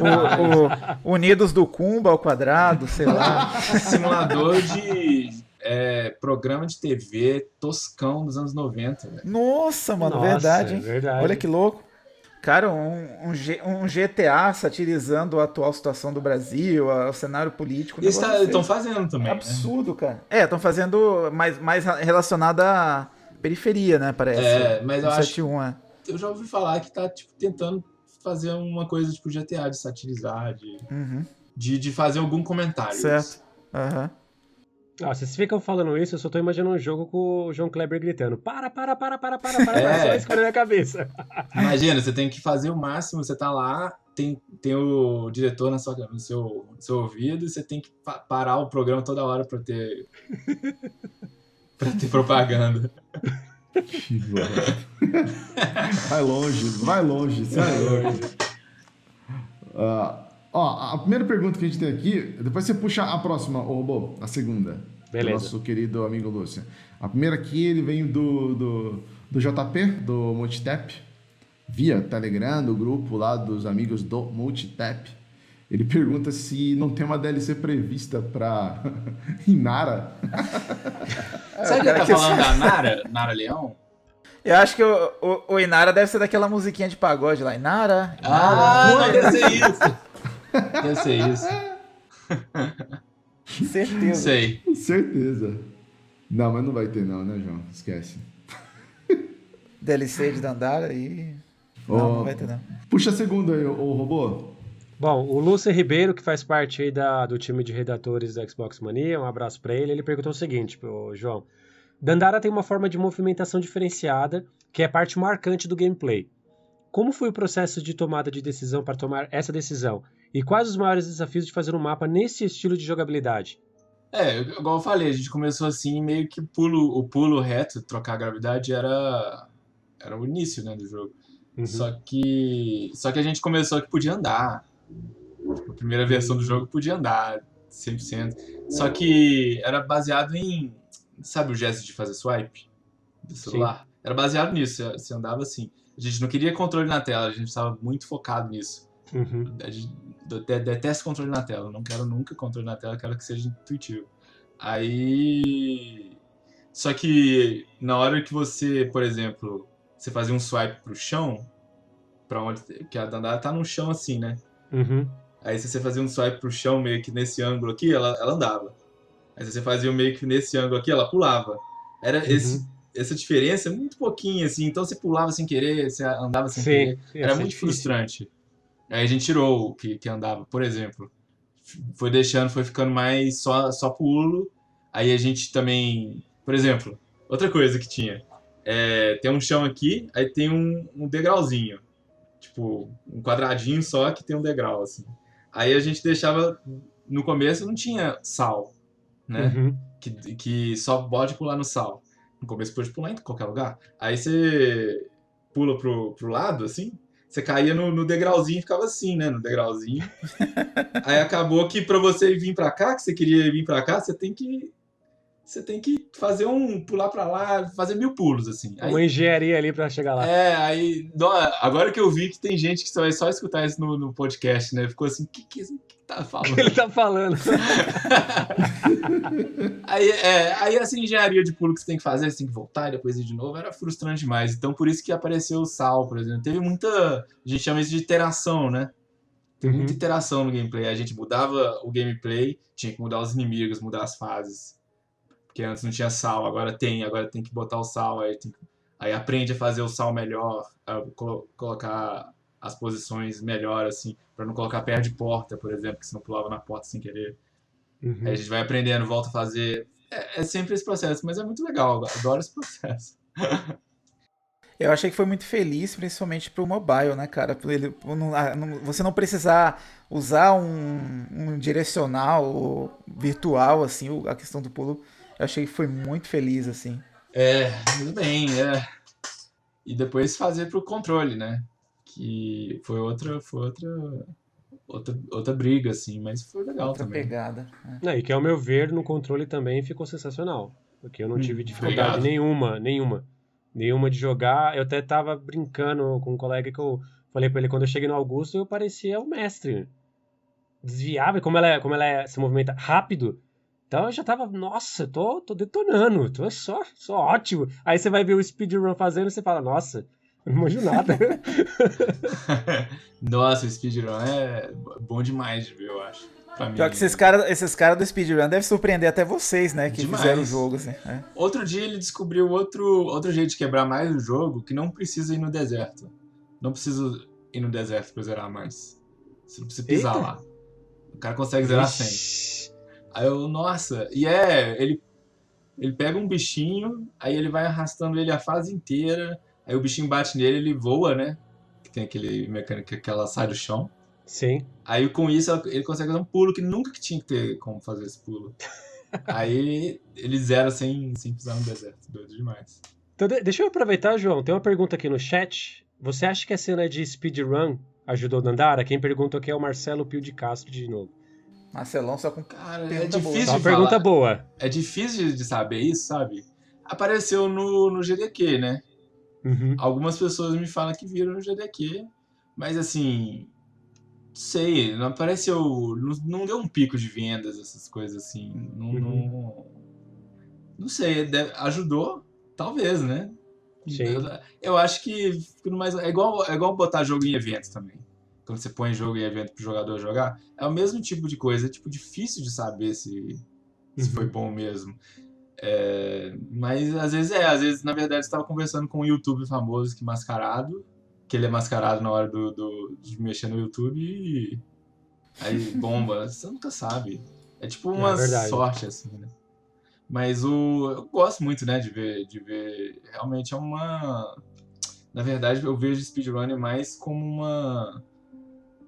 o, o Unidos do Cumba ao quadrado, sei lá. Simulador de é, programa de TV toscão dos anos 90, velho. Nossa, mano, Nossa, verdade, é hein? verdade. Olha que louco. Cara, um, um, G- um GTA satirizando a atual situação do Brasil, a- o cenário político. Eles estão é fazendo também. né? absurdo, cara. É, estão fazendo mais, mais relacionado à periferia, né? Parece. É, mas eu No acho 71, é. eu já ouvi falar que tá tipo, tentando fazer uma coisa tipo GTA, de satirizar, de, Uhum. de, de fazer algum comentário. Certo. Aham. Ó, vocês ficam falando isso, eu só tô imaginando um jogo com o João Kleber gritando: para, para, para, para, para, para, É. só isso na minha cabeça. Imagina, você tem que fazer o máximo, você tá lá, tem, tem o diretor na sua, no, seu, no seu ouvido, e você tem que pa- parar o programa toda hora pra ter. pra ter propaganda. Vai longe, vai longe, vai longe. Ah, ó, a primeira pergunta que a gente tem aqui, depois você puxa a próxima, ô robô, a segunda. do Beleza. Nosso querido amigo Lúcio. A primeira aqui, ele vem do, do, do JP, do Multitap, via Telegram, do grupo lá dos amigos do Multitap. Ele pergunta se não tem uma DLC prevista pra Inara. Sabe que tá que falando da Nara, Nara Leão? Eu acho que o, o, o Inara deve ser daquela musiquinha de pagode lá. Inara. Ah, não deve ser isso. Deve ser isso. Não Certeza. sei. Com certeza. Não, mas não vai ter não, né, João? Esquece. DLC de Dandara e. Não, Ó. não vai ter não. Puxa a segunda aí, ô robô. Bom, o Lúcio Ribeiro, que faz parte aí da, do time de redatores da Xbox Mania, um abraço pra ele, ele perguntou o seguinte, pro João. Dandara tem uma forma de movimentação diferenciada, que é parte marcante do gameplay. Como foi o processo de tomada de decisão para tomar essa decisão? E quais os maiores desafios de fazer um mapa nesse estilo de jogabilidade? É, igual eu falei, a gente começou assim, meio que pulo, o pulo reto, trocar a gravidade era, era o início, né, do jogo. Uhum. Só que só que a gente começou que podia andar. A primeira versão do jogo podia andar 100%. Só que era baseado em, sabe o gesto de fazer swipe do celular? Era baseado nisso, você andava assim. A gente não queria controle na tela, a gente estava muito focado nisso. Uhum. Detesto controle na tela, não quero nunca controle na tela, quero que seja intuitivo. Aí. Só que na hora que você, por exemplo, você fazia um swipe pro chão, pra onde. que a Dandara tá no chão assim, né? Uhum. Aí se você fazia um swipe pro chão meio que nesse ângulo aqui, ela, ela andava. Aí se você fazia meio que nesse ângulo aqui, ela pulava. Era esse, essa diferença é muito pouquinho, assim, então você pulava sem querer, você andava sem querer. Sim, Era essa é muito frustrante. Aí a gente tirou o que, que andava, por exemplo. Foi deixando, foi ficando mais só, só pulo. Aí a gente também. Por exemplo, outra coisa que tinha. É, tem um chão aqui, aí tem um, um degrauzinho. Tipo, um quadradinho só que tem um degrau, assim. Aí a gente deixava. No começo não tinha sal, né? Uhum. que, que só pode pular no sal. No começo pode pular em qualquer lugar. Aí você pula pro, pro lado, assim, você caía no, no degrauzinho e ficava assim, né? No degrauzinho. Aí acabou que pra você vir pra cá, que você queria vir pra cá, você tem que. Você tem que fazer um. pular pra lá, fazer mil pulos, assim. Aí, Uma engenharia ali pra chegar lá. é, aí. Agora que eu vi que tem gente que só vai só escutar isso no, no podcast, né? Ficou assim, o que, que, que tá falando? que ele tá falando? Aí, é, aí essa engenharia de pulo que você tem que fazer, você tem que voltar e depois ir de novo, era frustrante demais. Então por isso que apareceu o sal, por exemplo. Teve muita. A gente chama isso de interação, né? Teve muita Uhum. interação no gameplay. A gente mudava o gameplay, tinha que mudar os inimigos, mudar as fases. Porque antes não tinha sal, agora tem, agora tem que botar o sal, aí, tem aí aprende a fazer o sal melhor, colocar as posições melhor, assim, pra não colocar perto de porta, por exemplo, que senão pulava na porta sem querer. Uhum. Aí a gente vai aprendendo, volta a fazer. É, é sempre esse processo, mas é muito legal, adoro esse processo. Eu achei que foi muito feliz, principalmente pro mobile, né, cara? Por ele, por não- ah, não- você não precisar usar um, um direcional virtual, assim, a questão do pulo. Eu achei que foi muito feliz, assim. É, tudo bem, é. E depois fazer pro controle, né? Que foi outra, foi outra, outra, outra briga, assim, mas foi legal Outra também. pegada. né? Não, e que ao meu ver, no controle também ficou sensacional. Porque eu não tive dificuldade obrigado. nenhuma, nenhuma. Nenhuma de jogar. Eu até tava brincando com um colega que eu falei pra ele, quando eu cheguei no Augusto, eu parecia o mestre. Desviava, e como ela, é- como ela é- se movimenta rápido, então eu já tava, nossa, tô, tô detonando, tô só, só ótimo. Aí você vai ver o speedrun fazendo e você fala, nossa, eu não manjo nada. Nossa, o speedrun é bom demais de ver, eu acho. Mim. Pior que esses caras esses cara do speedrun devem surpreender até vocês, né? Que Demais. fizeram o jogo, assim. é. Outro dia ele descobriu outro, outro jeito de quebrar mais o jogo que não precisa ir no deserto. Não precisa ir no deserto pra zerar mais. Você não precisa pisar Eita. lá. O cara consegue zerar sem. Ixi. Aí eu, nossa, e é, ele, ele pega um bichinho, aí ele vai arrastando ele a fase inteira, aí o bichinho bate nele, ele voa, né? Que tem aquele mecânico que ela sai do chão. Sim. Aí com isso ele consegue fazer um pulo que nunca tinha que ter como fazer esse pulo. Aí ele zera sem, sem pisar no deserto. Doido demais. Então, de- deixa eu aproveitar, João. Tem uma pergunta aqui no chat. Você acha que a cena de speedrun ajudou o Dandara? Quem pergunta aqui é o Marcelo Pio de Castro de novo. Marcelão só com. Cara, é Pergunta boa. difícil Só uma de pergunta boa. É difícil de- de saber isso, sabe? Apareceu no, no GDQ, né? Uhum. Algumas pessoas me falam que viram no GDQ, mas assim, sei, não apareceu, não, não deu um pico de vendas, essas coisas assim, não, Uhum. não, não sei, deve- ajudou, talvez, né? Sim. Eu, eu acho que fica mais, é igual, é igual botar jogo em evento também. Quando você põe jogo em evento pro jogador jogar, é o mesmo tipo de coisa, é tipo difícil de saber se, se Uhum. foi bom mesmo. É, mas às vezes é, às vezes na verdade você tava conversando com um youtuber famoso que mascarado, que ele é mascarado na hora do, do- de mexer no YouTube e aí bomba, você nunca sabe. É tipo É uma verdade. sorte assim, né? Mas o eu gosto muito, né, de ver de ver, realmente é uma na verdade eu vejo speedrun mais como uma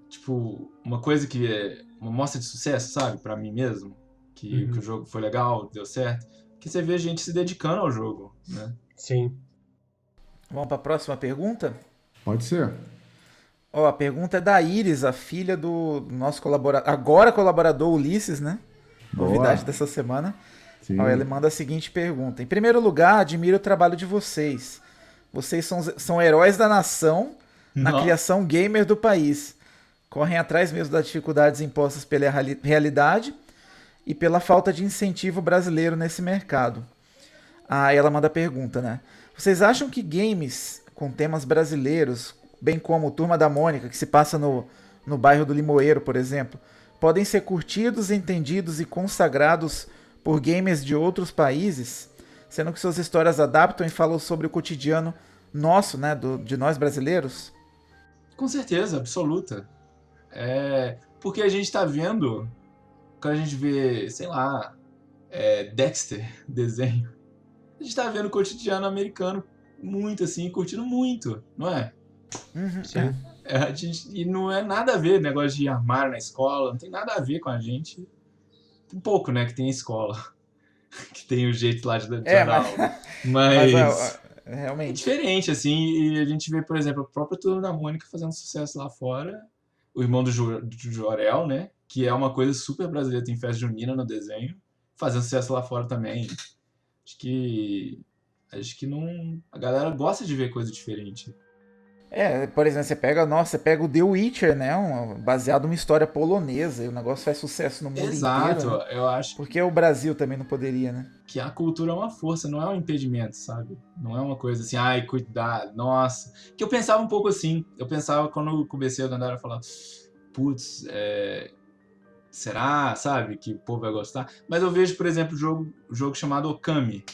tipo, uma coisa que é uma mostra de sucesso, sabe, Pra mim mesmo, que, Uhum. que o jogo foi legal, deu certo, que você vê gente se dedicando ao jogo, né? Sim. Vamos pra próxima pergunta? Pode ser. Ó, a pergunta é da Iris, a filha do nosso colaborador, agora colaborador Ulisses, né? Boa. Novidade dessa semana. Sim. Ó, ele manda a seguinte pergunta. Em primeiro lugar, admiro o trabalho de vocês. Vocês são, são heróis da nação na Nossa. criação gamer do país. Correm atrás mesmo das dificuldades impostas pela reali- realidade e pela falta de incentivo brasileiro nesse mercado. Aí ela manda a pergunta, né? Vocês acham que games com temas brasileiros, bem como Turma da Mônica, que se passa no, no bairro do Limoeiro, por exemplo, podem ser curtidos, entendidos e consagrados por gamers de outros países, sendo que suas histórias adaptam e falam sobre o cotidiano nosso, né, do- de nós brasileiros? Com certeza, absoluta. É, porque a gente tá vendo, quando a gente vê, sei lá, é, Dexter, desenho, a gente tá vendo o cotidiano americano muito assim, curtindo muito, não é? Uhum, Sim. É, a gente, e não é nada a ver negócio de armário na escola, não tem nada a ver com a gente. Tem pouco, né, que tem escola. que tem o jeito lá de de É, dar mas- aula. Mas, Mas, é realmente. diferente, assim, e a gente vê, por exemplo, a própria Turma da Mônica fazendo sucesso lá fora. O irmão do, Jo- do Jorel, né, que é uma coisa super brasileira, tem festa junina no desenho, fazendo sucesso lá fora também. Acho que... Acho que não... A galera gosta de ver coisa diferente. É, por exemplo, você pega, nossa, você pega o The Witcher, né, um, baseado numa história polonesa, e o negócio faz sucesso no mundo Exato, inteiro. né? eu acho Porque o Brasil também não poderia, né? que a cultura é uma força, não é um impedimento, sabe? Não é uma coisa assim, ai, cuidado, nossa. Que eu pensava um pouco assim. Eu pensava quando eu comecei a andar a falar, putz, é, será, sabe, que o povo vai gostar? Mas eu vejo, por exemplo, jogo, jogo chamado Okami.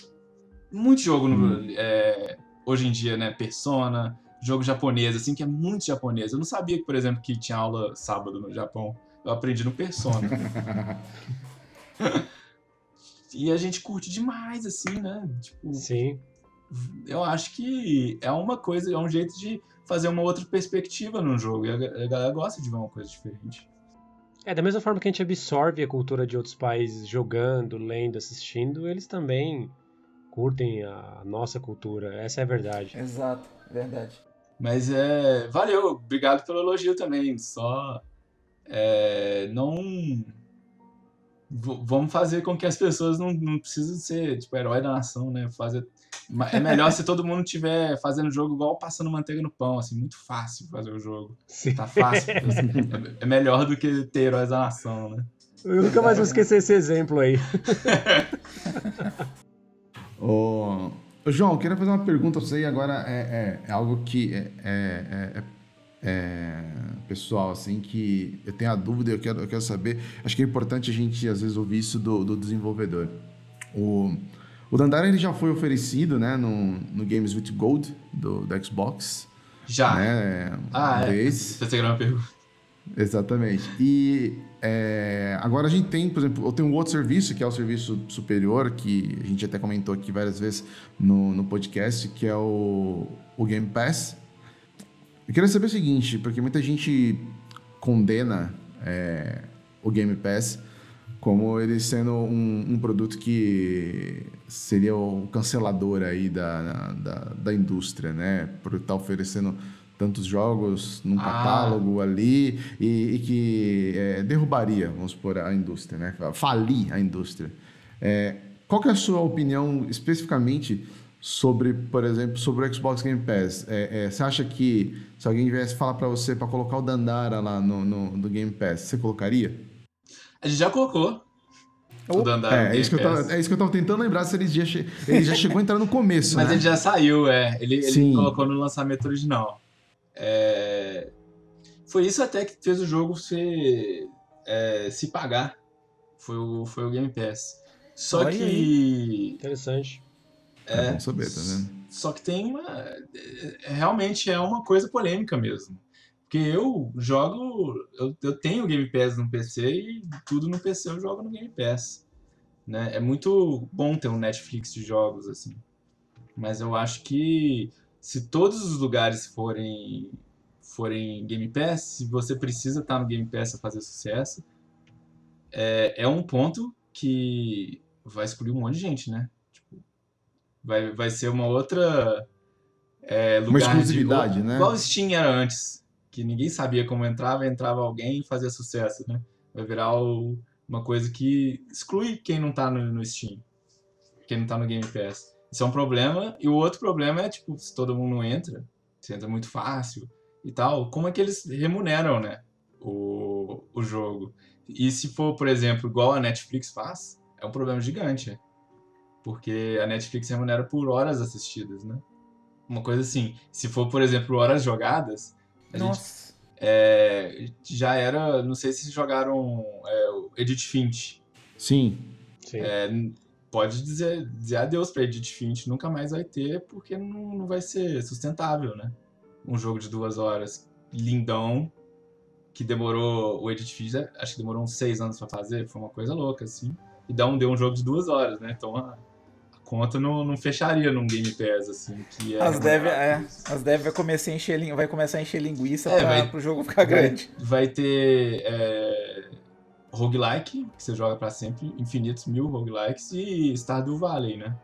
Muito jogo no- é, hoje em dia, né? Persona, jogo japonês, assim, que é muito japonês. Eu não sabia que, por exemplo, que tinha aula sábado no Japão. Eu aprendi no Persona. E a gente curte demais, assim, né? Tipo, Sim. eu acho que é uma coisa, é um jeito de fazer uma outra perspectiva no jogo. E a galera gosta de ver uma coisa diferente. É, da mesma forma que a gente absorve a cultura de outros países jogando, lendo, assistindo, eles também curtem a nossa cultura. Essa é a verdade. Exato, verdade. Mas é. Valeu, obrigado pelo elogio também. Só. é, não. Vamos fazer com que as pessoas não, não precisem ser tipo herói da nação, né? Fazer, é melhor se todo mundo estiver fazendo jogo igual passando manteiga no pão, assim, muito fácil fazer o jogo. Sim. Tá fácil. é, é melhor do que ter heróis da nação, né? Eu nunca mais vou esquecer esse exemplo aí. Ô, ô, João, eu queria fazer uma pergunta pra você e agora é, é- é algo que é, é- é- pessoal, assim, que eu tenho a dúvida, eu quero, eu quero saber. Acho que é importante a gente, às vezes, ouvir isso do, do desenvolvedor. O, o Dandara ele já foi oferecido né, no, no Games with Gold do, do Xbox. Já. Né? Ah, é. Era uma pergunta. Exatamente. E é, agora a gente tem, por exemplo, eu tenho um outro serviço, que é o serviço superior, que a gente até comentou aqui várias vezes no, no podcast, que é o, o Game Pass. Eu queria saber o seguinte, porque muita gente condena é, o Game Pass como ele sendo um, um produto que seria o cancelador aí da, da, da indústria, né? Por estar oferecendo tantos jogos num Ah. catálogo ali e, e que é, derrubaria, vamos supor, a indústria, né? Falir a indústria. É, qual que é a sua opinião especificamente sobre, por exemplo, sobre o Xbox Game Pass? É, é, você acha que se alguém viesse falar para você para colocar o Dandara lá no, no, no Game Pass, você colocaria? A gente já colocou. O Dandara É, é, isso que eu tava, é isso que eu tava tentando lembrar se ele já, che- ele já chegou a entrar no começo, Mas né? ele já saiu, é. Ele, ele colocou no lançamento original. É, Foi isso até que fez o jogo se, é, se pagar. Foi o, foi o Game Pass. Só Olha que. Interessante. É bom saber, tá vendo? Só que tem uma. é- Realmente é uma coisa polêmica mesmo. Porque eu jogo. Eu, eu tenho Game Pass no PC e tudo no PC eu jogo no Game Pass. Né? É muito bom ter um Netflix de jogos, assim. Mas eu acho que se todos os lugares forem, forem Game Pass, se você precisa estar no Game Pass para fazer sucesso, é, é um ponto que vai excluir um monte de gente, né? Vai, vai ser uma outra é, lugar exclusividade, de, né? Igual o Steam era antes, que ninguém sabia como entrava, entrava alguém e fazia sucesso, né? Vai virar o- uma coisa que exclui quem não tá no, no Steam, quem não tá no Game Pass. Isso é um problema, e o outro problema é, tipo, se todo mundo não entra, se entra muito fácil e tal, como é que eles remuneram, né, o, o jogo? E se for, por exemplo, igual a Netflix faz, é um problema gigante, porque a Netflix remunera por horas assistidas, né? Uma coisa assim, se for, por exemplo, horas jogadas, a gente Nossa. é, já era, não sei se jogaram é, Edith Finch. Sim. Sim. É, pode dizer, dizer adeus pra Edith Finch, nunca mais vai ter, porque não, não vai ser sustentável, né? Um jogo de duas horas, lindão, que demorou, o Edith Finch, acho que demorou uns seis anos pra fazer, foi uma coisa louca, assim. E dá um, deu um jogo de duas horas, né? Então conta não, não fecharia num Game Pass, assim, que é... As dev, é, as dev vai começar a encher, vai começar a encher linguiça É, pra, vai- pro jogo ficar grande. Vai ter é, roguelike, que você joga pra sempre, infinitos mil roguelikes, e Stardew Valley, né?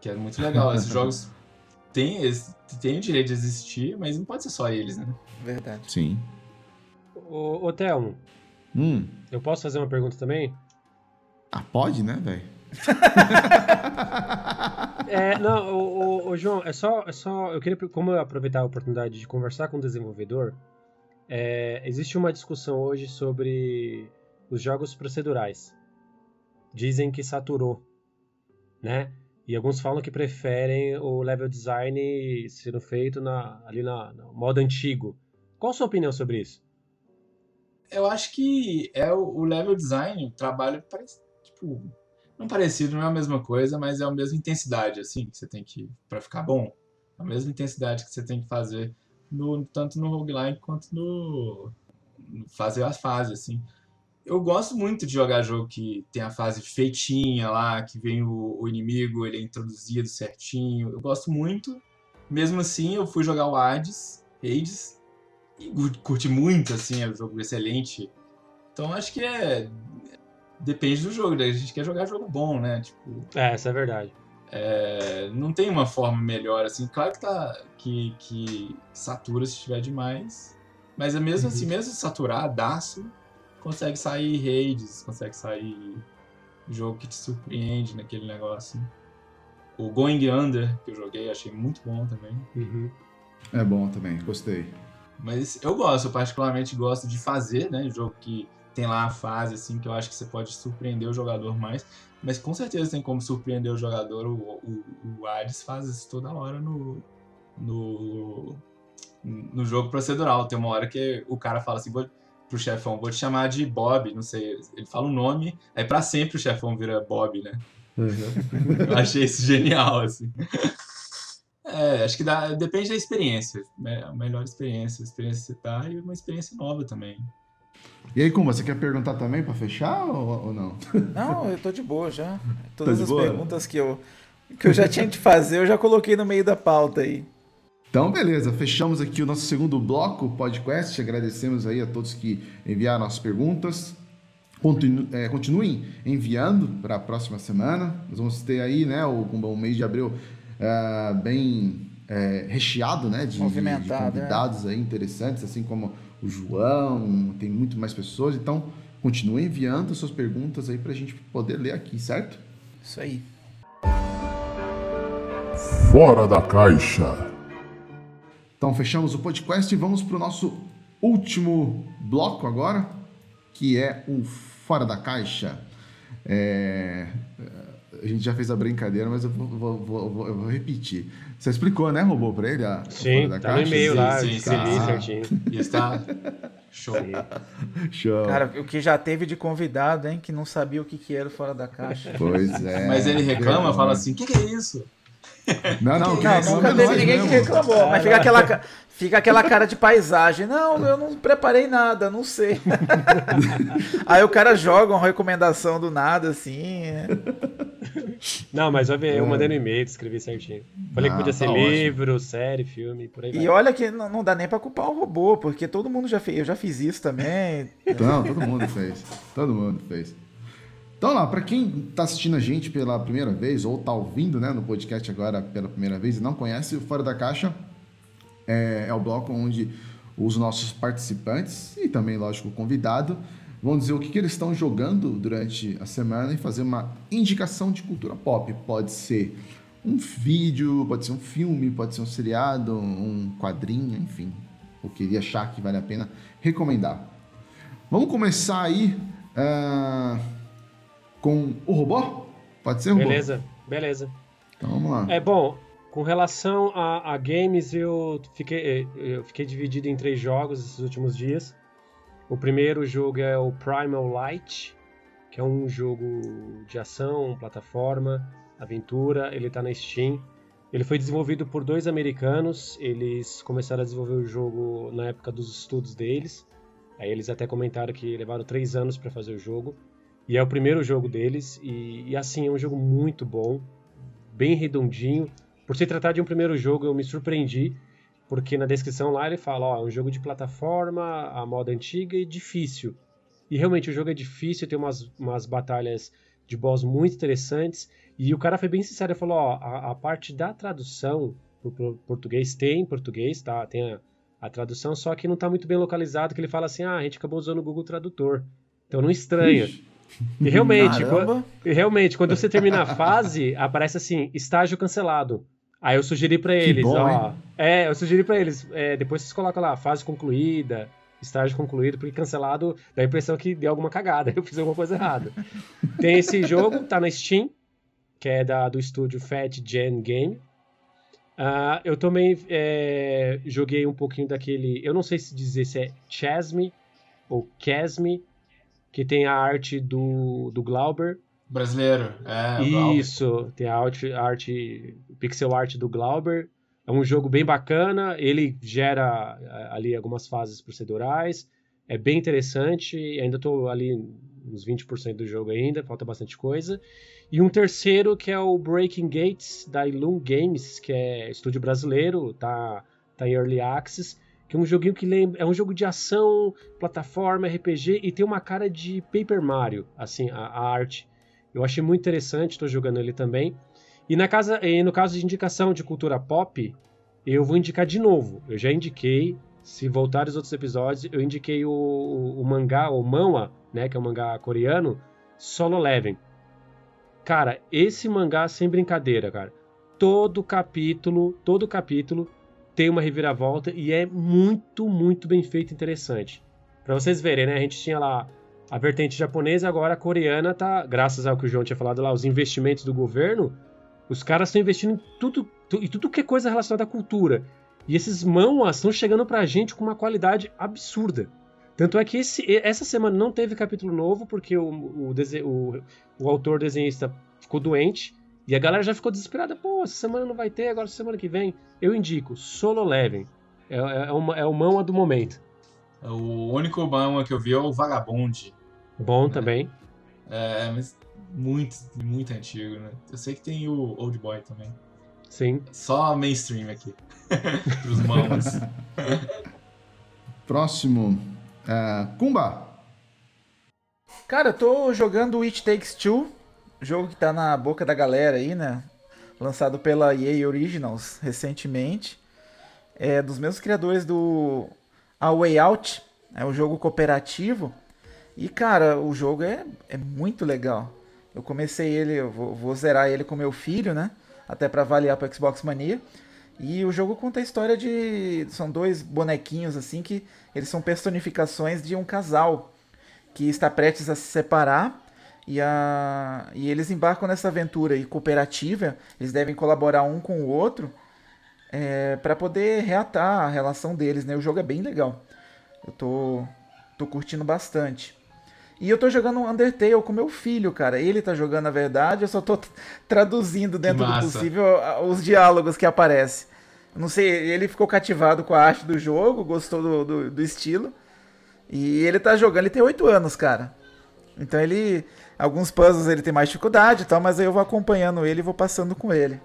Que é muito legal. Esses jogos têm, têm o direito de existir, mas não pode ser só eles, né? Verdade. Sim. Ô, ô Thelmo, Hum. eu posso fazer uma pergunta também? Ah, pode, né, velho? É, não, ô, ô, ô, João, é só, é só. Eu queria, como eu aproveitar a oportunidade de conversar com o desenvolvedor, é, existe uma discussão hoje sobre os jogos procedurais. Dizem que saturou, né? E alguns falam que preferem o level design sendo feito na, ali na, no modo antigo. Qual a sua opinião sobre isso? Eu acho que é o, o level design, o trabalho parece, tipo, não parecido, não é a mesma coisa, mas é a mesma intensidade, assim, que você tem que, pra ficar bom, a mesma intensidade que você tem que fazer no, tanto no roguelike quanto no, no fazer as fases, assim. Eu gosto muito de jogar jogo que tem a fase feitinha lá, que vem o, o inimigo, ele é introduzido certinho. Eu gosto muito. Mesmo assim, eu fui jogar o Hades, Hades, e curti muito, assim, é um jogo excelente. Então acho que é. Depende do jogo, né? A gente quer jogar jogo bom, né? Tipo, É, essa é verdade. é, não tem uma forma melhor, assim. Claro que tá. que, que satura se tiver demais. Mas é mesmo assim, mesmo saturadaço, consegue sair raids, consegue sair jogo que te surpreende naquele negócio. O Going Under, que eu joguei, achei muito bom também. Uhum. É bom também, gostei. Mas eu gosto, eu particularmente gosto de fazer, né? Jogo que tem lá a fase, assim, que eu acho que você pode surpreender o jogador mais. Mas com certeza tem como surpreender o jogador. O, o, o faz isso toda hora no, no, no jogo procedural. Tem uma hora que o cara fala assim vou, pro chefão, vou te chamar de Bob, não sei. Ele fala um nome, aí pra sempre o chefão vira Bob, né? Eu achei isso genial, assim. É, acho que dá, depende da experiência. né? A melhor experiência, a experiência que você tá e uma experiência nova também. E aí, Kuma, você quer perguntar também pra fechar ou, ou não? Não, eu tô de boa já. Todas de as boa? perguntas que eu, que eu já tinha de fazer, eu já coloquei no meio da pauta aí. Então, beleza, fechamos aqui o nosso segundo bloco podcast. Agradecemos aí a todos que enviaram as perguntas. Continu- é, continuem enviando para a próxima semana. Nós vamos ter aí, né, o, o mês de abril ah, bem é, recheado, né, de, de Movimentado, convidados aí interessantes, assim como o João, tem muito mais pessoas. Então, continuem enviando suas perguntas aí para a gente poder ler aqui, certo? Isso aí. Fora da caixa. Então fechamos o podcast e vamos para o nosso último bloco agora, que é o Fora da Caixa. É, A gente já fez a brincadeira, mas eu vou, vou- vou- vou- eu vou repetir. Você explicou, né, Robô, para ele? A, Sim, Fora da tá no Caixa? e-mail lá, sim, sim, sim. certinho. E está show. Show. Cara, o que já teve de convidado, hein, que não sabia o que, que era fora da caixa. pois é. Mas ele reclama, fala assim: o que, que é isso? Não, não, Não, quem reclama Nunca é teve ninguém que mesmo. reclamou, mas fica aquela, ca- fica aquela cara de paisagem. Não, eu não preparei nada, não sei. Aí o cara joga uma recomendação do nada, assim. né? Não, mas eu, eu mandei no e-mail, escrevi certinho. Falei Ah, que podia ser tá ótimo. livro, série, filme, por aí vai. E olha que não, não dá nem pra culpar o robô, porque todo mundo já fez. Eu já fiz isso também. Não, todo mundo fez. Todo mundo fez. Então lá, para quem tá assistindo a gente pela primeira vez ou tá ouvindo, né, no podcast agora pela primeira vez e não conhece o Fora da Caixa, é, é o bloco onde os nossos participantes e também, lógico, o convidado vão dizer o que, que eles estão jogando durante a semana e fazer uma indicação de cultura pop. Pode ser um vídeo, pode ser um filme, pode ser um seriado, um quadrinho, enfim, o que ele achar que vale a pena recomendar. Vamos começar aí ah, com o robô? Pode ser, robô? Beleza, beleza. Então vamos lá. É bom, com relação a, a games, eu fiquei, eu fiquei dividido em três jogos esses últimos dias. O primeiro jogo é o Primal Light, que é um jogo de ação, plataforma, aventura. Ele tá na Steam. Ele foi desenvolvido por dois americanos. Eles começaram a desenvolver o jogo na época dos estudos deles. Aí eles até comentaram que levaram três anos para fazer o jogo. E é o primeiro jogo deles. E, e assim, é um jogo muito bom, bem redondinho. Por se tratar de um primeiro jogo, eu me surpreendi, porque na descrição lá ele fala, ó, é um jogo de plataforma, a moda antiga e difícil. E realmente o jogo é difícil, tem umas, umas batalhas de boss muito interessantes. E o cara foi bem sincero, ele falou, ó, a, a parte da tradução pro, pro português tem em português, tá? Tem a, a tradução, só que não tá muito bem localizado, que ele fala assim, ah, a gente acabou usando o Google Tradutor. Então não estranha. E realmente, Caramba. quan- e realmente, quando você termina a fase, aparece assim, estágio cancelado. Aí eu sugeri pra eles, bom, ó. É, eu sugeri pra eles, é, depois vocês colocam lá, fase concluída, estágio concluído, porque cancelado dá a impressão que deu alguma cagada, eu fiz alguma coisa errada. Tem esse jogo, tá na Steam, que é da, do estúdio Fat Gen Game. Ah, eu também é, joguei um pouquinho daquele. Eu não sei se dizer se é Chasme ou Casme, que tem a arte do, do Glauber. Brasileiro, é. Glauber. Isso, tem a arte, a arte, pixel art do Glauber. É um jogo bem bacana, ele gera eh, ali algumas fases procedurais, é bem interessante, ainda estou ali uns 20% do jogo ainda, falta bastante coisa. E um terceiro que é o Breaking Gates, da Ilum Games, que é estúdio brasileiro, tá, tá em Early Access, que é um joguinho que lembra, é um jogo de ação, plataforma, RPG, e tem uma cara de Paper Mario, assim, a, a arte. Eu achei muito interessante, estou jogando ele também. E, na casa, e no caso de indicação de cultura pop, eu vou indicar de novo. Eu já indiquei, se voltar os outros episódios, eu indiquei o, o, o mangá, o manhwa, né, que é um mangá coreano, Solo Leveling. Cara, esse mangá sem brincadeira, cara. Todo capítulo, todo capítulo tem uma reviravolta e é muito, muito bem feito e interessante. Pra vocês verem, né? A gente tinha lá a vertente japonesa, agora a coreana tá, graças ao que o João tinha falado lá, os investimentos do governo, os caras estão investindo em tudo, tu- em tudo que é coisa relacionada à cultura. E esses manhwas estão chegando pra gente com uma qualidade absurda. Tanto é que esse- essa semana não teve capítulo novo, porque o, o, o- o autor desenhista ficou doente, E a galera já ficou desesperada. Pô, essa semana não vai ter, agora semana que vem. Eu indico Solo Leveling. É, é, é, uma, é o mão do momento. O único manga que eu vi é o Vagabond. Bom também. É, mas muito, muito antigo, né? Eu sei que tem o Old Boy também. Sim. Só mainstream aqui. Pros mãos. Próximo. É, Kumba. Cara, eu tô jogando It Takes Two, jogo que tá na boca da galera aí, né? Lançado pela EA Originals recentemente. É dos mesmos criadores do A Way Out, é um jogo cooperativo. E cara, o jogo é, é muito legal. Eu comecei ele, eu vou, vou zerar ele com meu filho, né? Até para avaliar pro Xbox Mania. E o jogo conta a história de. São dois bonequinhos assim que eles são personificações de um casal que está prestes a se separar. E, a... e eles embarcam nessa aventura e cooperativa. Eles devem colaborar um com o outro é, para poder reatar a relação deles. Né? O jogo é bem legal. Eu tô, tô curtindo bastante. E eu tô jogando Undertale com meu filho, cara. Ele tá jogando a verdade, eu só tô traduzindo dentro do possível os diálogos que aparecem. Não sei, ele ficou cativado com a arte do jogo, gostou do, do, do estilo. E ele tá jogando, ele tem 8 anos, cara. Então ele. Alguns puzzles ele tem mais dificuldade e tal, mas aí eu vou acompanhando ele e vou passando com ele.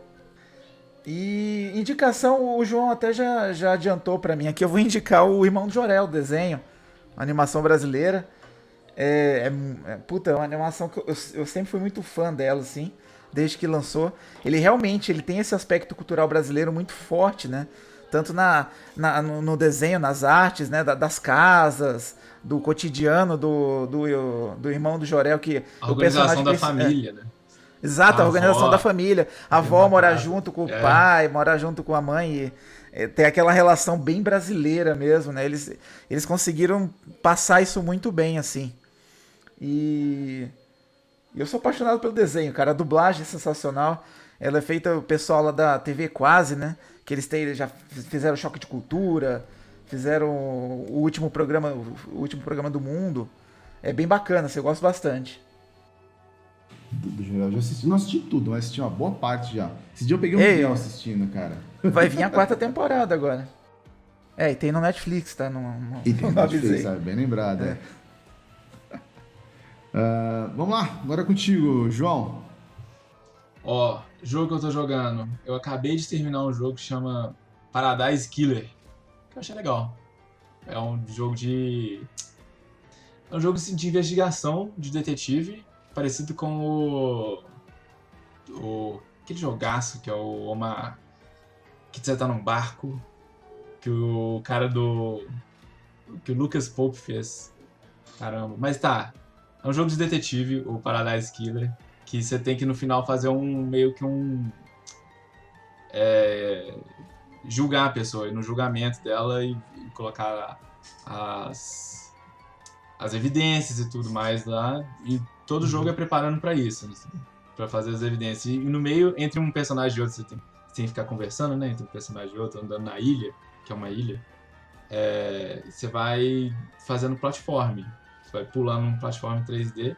E indicação, o João até já, já adiantou para mim aqui. Eu vou indicar o Irmão do Jorel, o desenho, animação brasileira. É, é, é, puta, é uma animação que eu, eu, sempre fui muito fã dela, assim, desde que lançou. Ele realmente ele tem esse aspecto cultural brasileiro muito forte, né? Tanto na, na no, no, desenho, nas artes, né? Da, das casas, do cotidiano do, do, do irmão do Jorel, que a organização da família, é, né? Exato, a, a organização avó, da família. A avó mora junto com o é. pai, mora junto com a mãe. E, é, tem aquela relação bem brasileira mesmo, né? Eles, eles conseguiram passar isso muito bem, assim. E eu sou apaixonado pelo desenho, cara. A dublagem é sensacional. Ela é feita o pessoal lá da TV Quase, né? Que eles têm, já fizeram Choque de Cultura, fizeram o último programa, o último programa do mundo. É bem bacana, você gosta bastante. Do, geral, já assisti, não assisti tudo, mas assisti uma boa parte já. Esse dia eu peguei um Ei, assistindo, cara. Vai vir a quarta temporada agora. É, e tem no Netflix, tá? No, no, e tem no Netflix, sabe? Bem lembrado, é. é. Uh, vamos lá, agora é contigo, João. Ó, jogo que eu tô jogando. Eu acabei de terminar um jogo que chama Paradise Killer. Que eu achei legal. É um jogo de. É um jogo assim, de investigação de detetive, parecido com o. o aquele jogaço que é o Oma. Que você tá num barco. Que o cara do. Que o Lucas Pope fez. Caramba. Mas tá, é um jogo de detetive, o Paradise Killer, que você tem que no final fazer um meio que um é, julgar a pessoa, ir no julgamento dela e, e colocar as as evidências e tudo mais lá. E todo jogo é preparando para isso, assim, para fazer as evidências. E no meio, entre um personagem e outro, você tem, você tem que ficar conversando, né? Entre um personagem e outro, andando na ilha, que é uma ilha. É, você vai fazendo platform vai pulando num plataforma 3D.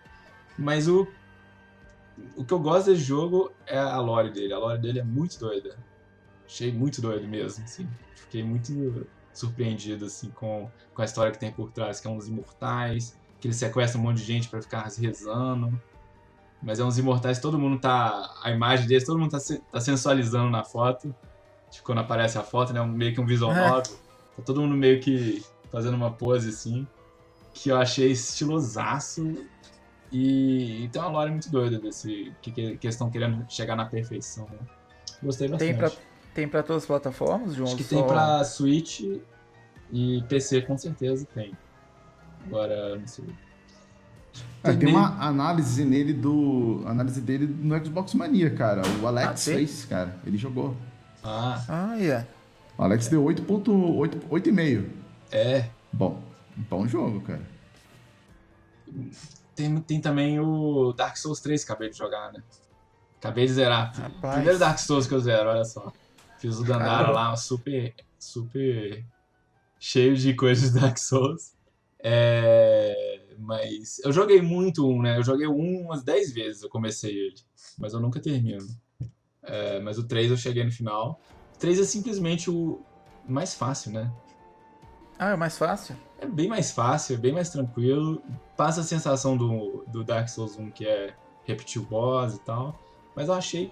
Mas o, o que eu gosto desse jogo é a lore dele. A lore dele é muito doida. Achei muito doido mesmo, assim. Fiquei muito surpreendido, assim, com, com a história que tem por trás, que é uns imortais, que ele sequestra um monte de gente para ficar rezando. Mas é uns imortais, todo mundo tá. A imagem deles, todo mundo tá, tá sensualizando na foto. Tipo, quando aparece a foto, né? Meio que um visual é. novel. Tá todo mundo meio que fazendo uma pose assim que eu achei estilosaço. E, e tem uma lore muito doida desse. Que, que, que eles estão querendo chegar na perfeição. Né? Gostei bastante. Tem pra, tem pra todas as plataformas, João? Acho que só... tem pra Switch e PC com certeza tem. Agora, não sei. É, tem, tem uma análise nele do. Análise dele no Xbox Mania, cara. O Alex ah, fez, cara. Ele jogou. Ah. Ah, yeah. O Alex é. deu 8.8,5. É. Bom. Bom jogo, cara. Tem, tem também o Dark Souls 3 que acabei de jogar, né? Acabei de zerar. Rapaz. Primeiro Dark Souls que eu zero, olha só. Fiz o Dandara lá, super, super cheio de coisas de Dark Souls. É, mas eu joguei muito um, né? Eu joguei um umas 10 vezes, eu comecei ele. Mas eu nunca termino. É, mas o 3 eu cheguei no final. O 3 é simplesmente o mais fácil, né? Ah, é mais fácil? É bem mais fácil, é bem mais tranquilo. Passa a sensação do, do Dark Souls 1, que é repetir o boss e tal. Mas eu achei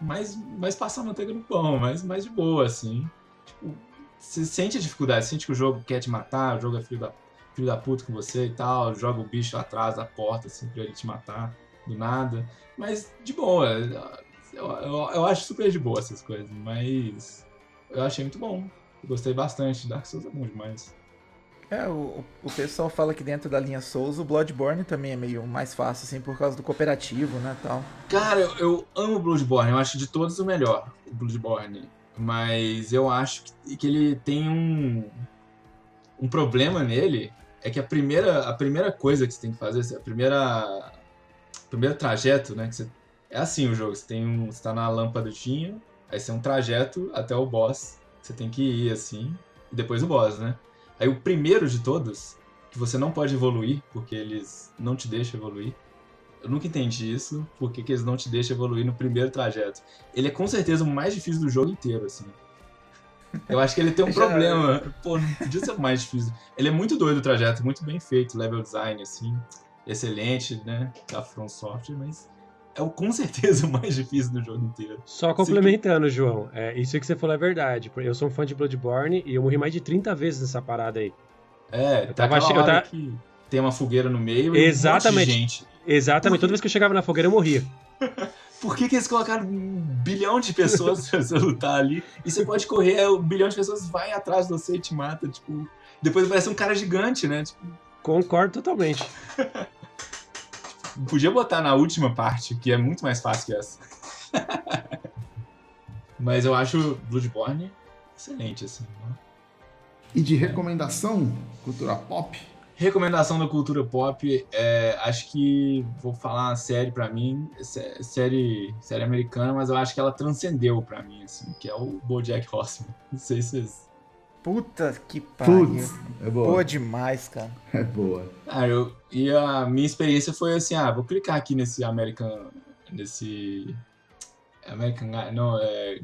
mais, mais passar manteiga no pão, mais, mais de boa, assim. Tipo, você sente a dificuldade, sente que o jogo quer te matar, o jogo é filho da, filho da puta com você e tal, joga o bicho atrás da porta, assim, pra ele te matar do nada. Mas de boa. Eu, eu, eu acho super de boa essas coisas, mas eu achei muito bom. Gostei bastante. Dark Souls é bom demais. É, o, o pessoal fala que dentro da linha Souls o Bloodborne também é meio mais fácil, assim, por causa do cooperativo, né, tal. Cara, eu, eu amo Bloodborne, eu acho de todos o melhor, o Bloodborne. Mas eu acho que, que ele tem um, um problema nele, é que a primeira, a primeira coisa que você tem que fazer, a primeira, primeiro trajeto, né, que você, é assim o jogo, você tem um, você tá na lâmpadinha, aí você tem um trajeto até o boss, você tem que ir assim, e depois o boss, né? Aí o primeiro de todos, que você não pode evoluir, porque eles não te deixam evoluir. Eu nunca entendi isso, porque que eles não te deixam evoluir no primeiro trajeto. Ele é com certeza o mais difícil do jogo inteiro, assim. Eu acho que ele tem um problema. Pô, não podia ser o mais difícil. Ele é muito doido o trajeto, muito bem feito, level design, assim. Excelente, né? Da From Software, mas é o com certeza o mais difícil do jogo inteiro. Só complementando, João, é, isso que você falou é verdade. Eu sou um fã de Bloodborne e eu morri mais de 30 vezes nessa parada aí. É, Eu tá tava eu hora tava- que tem uma fogueira no meio e Exatamente. um monte de gente. Exatamente, toda vez que eu chegava na fogueira eu morria. Por que, que eles colocaram um bilhão de pessoas pra você lutar ali? E você pode correr, é, um bilhão de pessoas vai atrás de você e te mata, tipo... Depois parece um cara gigante, né? Tipo, Concordo totalmente. Podia botar na última parte, que é muito mais fácil que essa. Mas eu acho Bloodborne excelente, assim. né? E de recomendação, cultura pop, Recomendação da cultura pop, é, acho que vou falar uma série pra mim, sé- série, série americana, mas eu acho que ela transcendeu pra mim, assim, que é o BoJack Horseman. Não sei se vocês... Puta que pariu. putz, é boa. Boa demais, cara. É boa. Ah, eu, e a minha experiência foi assim, ah, vou clicar aqui nesse American, nesse American Guy, não, é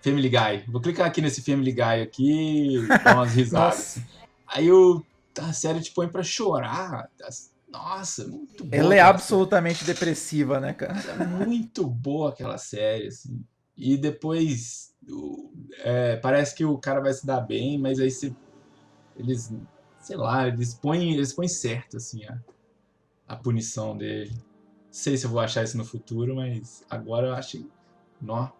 Family Guy. Vou clicar aqui nesse Family Guy aqui, dar umas risadas. Aí eu, a série te põe pra chorar. Nossa, muito boa. Ela é absolutamente depressiva, né, cara? série. É muito boa aquela série, assim. E depois, o- é, parece que o cara vai se dar bem, mas aí você, eles, sei lá, eles põem, eles põem certo, assim, a, a punição dele. Não sei se eu vou achar isso no futuro, mas agora eu acho, nó,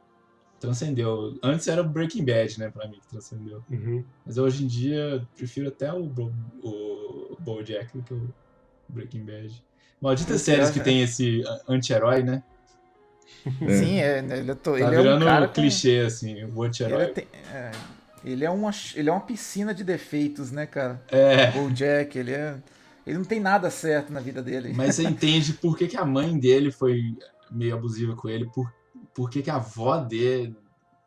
transcendeu. Antes era o Breaking Bad, né, pra mim, que transcendeu. Uhum. Mas hoje em dia prefiro até o, Bo- o BoJack do que o Breaking Bad. Malditas Esse séries é- que tem esse a- anti-herói, né? É. Sim, é, ele, é to- Tá ele é um cara com- clichê, assim, o Ele, anti-herói. tem- é, ele é uma, ele é uma piscina de defeitos, né, cara? É, O Jack, ele é. Ele não tem nada certo na vida dele. mas você entende por que, que a mãe dele foi meio abusiva com ele, por, por que, que a avó dele.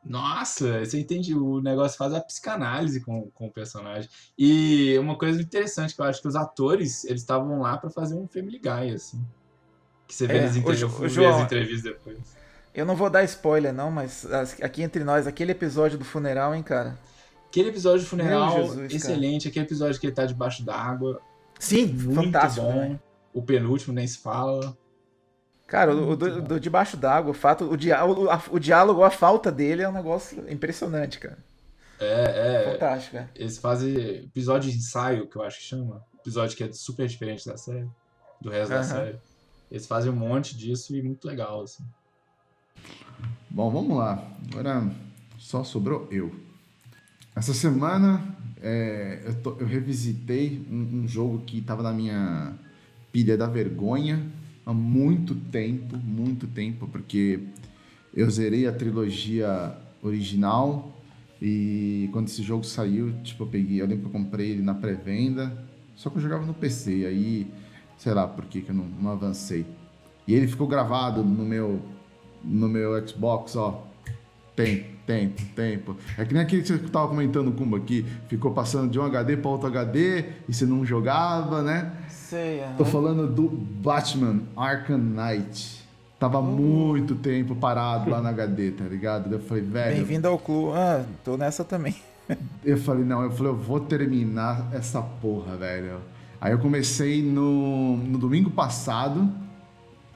Nossa, você entende, o negócio faz a psicanálise com, com o personagem. E uma coisa interessante que eu acho que os atores, eles estavam lá pra fazer um Family Guy, assim. Que você vê É, as o entrevistas, eu fui João, as entrevistas depois. Eu não vou dar spoiler, não, mas as- aqui entre nós, aquele episódio do funeral, hein, cara? Aquele episódio de funeral, Jesus, cara. excelente. Aquele episódio que ele tá debaixo d'água, Sim, muito fantástico. bom. né? O penúltimo nem se fala. Cara, o, o do, do debaixo d'água, o fato, o, dia, o, a- o diálogo, a falta dele é um negócio impressionante, cara. É, é. Fantástico, cara. Eles fazem episódio de ensaio, que eu acho que chama. Episódio que é super diferente da série, do resto da série. Eles fazem um monte disso e muito legal, assim. Bom, vamos lá. Agora só sobrou eu. Essa semana é, eu, tô- eu revisitei um, um jogo que estava na minha pilha da vergonha há muito tempo, muito tempo, porque eu zerei a trilogia original e quando esse jogo saiu, tipo, eu peguei, eu lembro que eu comprei ele na pré-venda, só que eu jogava no PC, aí, sei lá por que, que eu não, não avancei. E ele ficou gravado no meu no meu Xbox, ó. Tempo, tempo, tempo. É que nem aquele que você tava comentando, Kumba, que ficou passando de um HD para outro HD e você não jogava, né? Sei, aham. Tô falando do Batman Arkham Knight. Tava muito tempo parado lá na HD, tá ligado? Daí Eu falei, velho. Bem-vindo ao clube. Ah, tô nessa também. Eu falei, não, eu falei, eu vou terminar essa porra, velho. Aí eu comecei no, no domingo passado.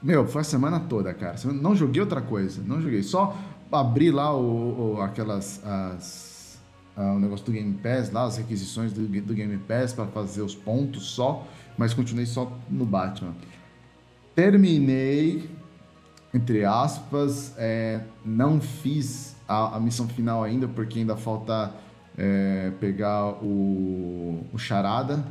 Meu, foi a semana toda, cara. Não joguei outra coisa, não joguei. Só abri lá o, o- aquelas. As, ah, o negócio do Game Pass, lá, as requisições do, do Game Pass pra fazer os pontos só. Mas continuei só no Batman. Terminei, entre aspas, é, não fiz a, a missão final ainda, porque ainda falta é, pegar o, o Charada,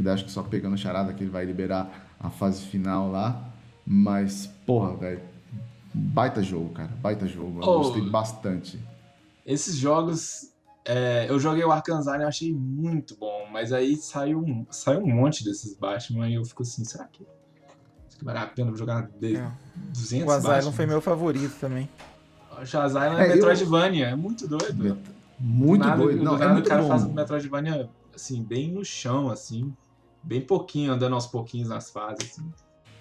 que daí acho que só pegando o Charada que ele vai liberar a fase final lá. Mas, porra, velho, baita jogo, cara, baita jogo. Eu Oh. gostei bastante. Esses jogos. é, eu joguei o Asylum e achei muito bom, mas aí saiu, um- saiu um monte desses Batman e eu fico assim, será que, será que vale a pena jogar de, É. 200 O Asylum Batman? foi meu favorito também. O Asylum É, é eu- Metroidvania, é muito doido. Muito Do nada- doido. do Não, é nada muito o cara bom. faz um Metroidvania, assim, bem no chão, assim. Bem pouquinho, andando aos pouquinhos nas fases, assim.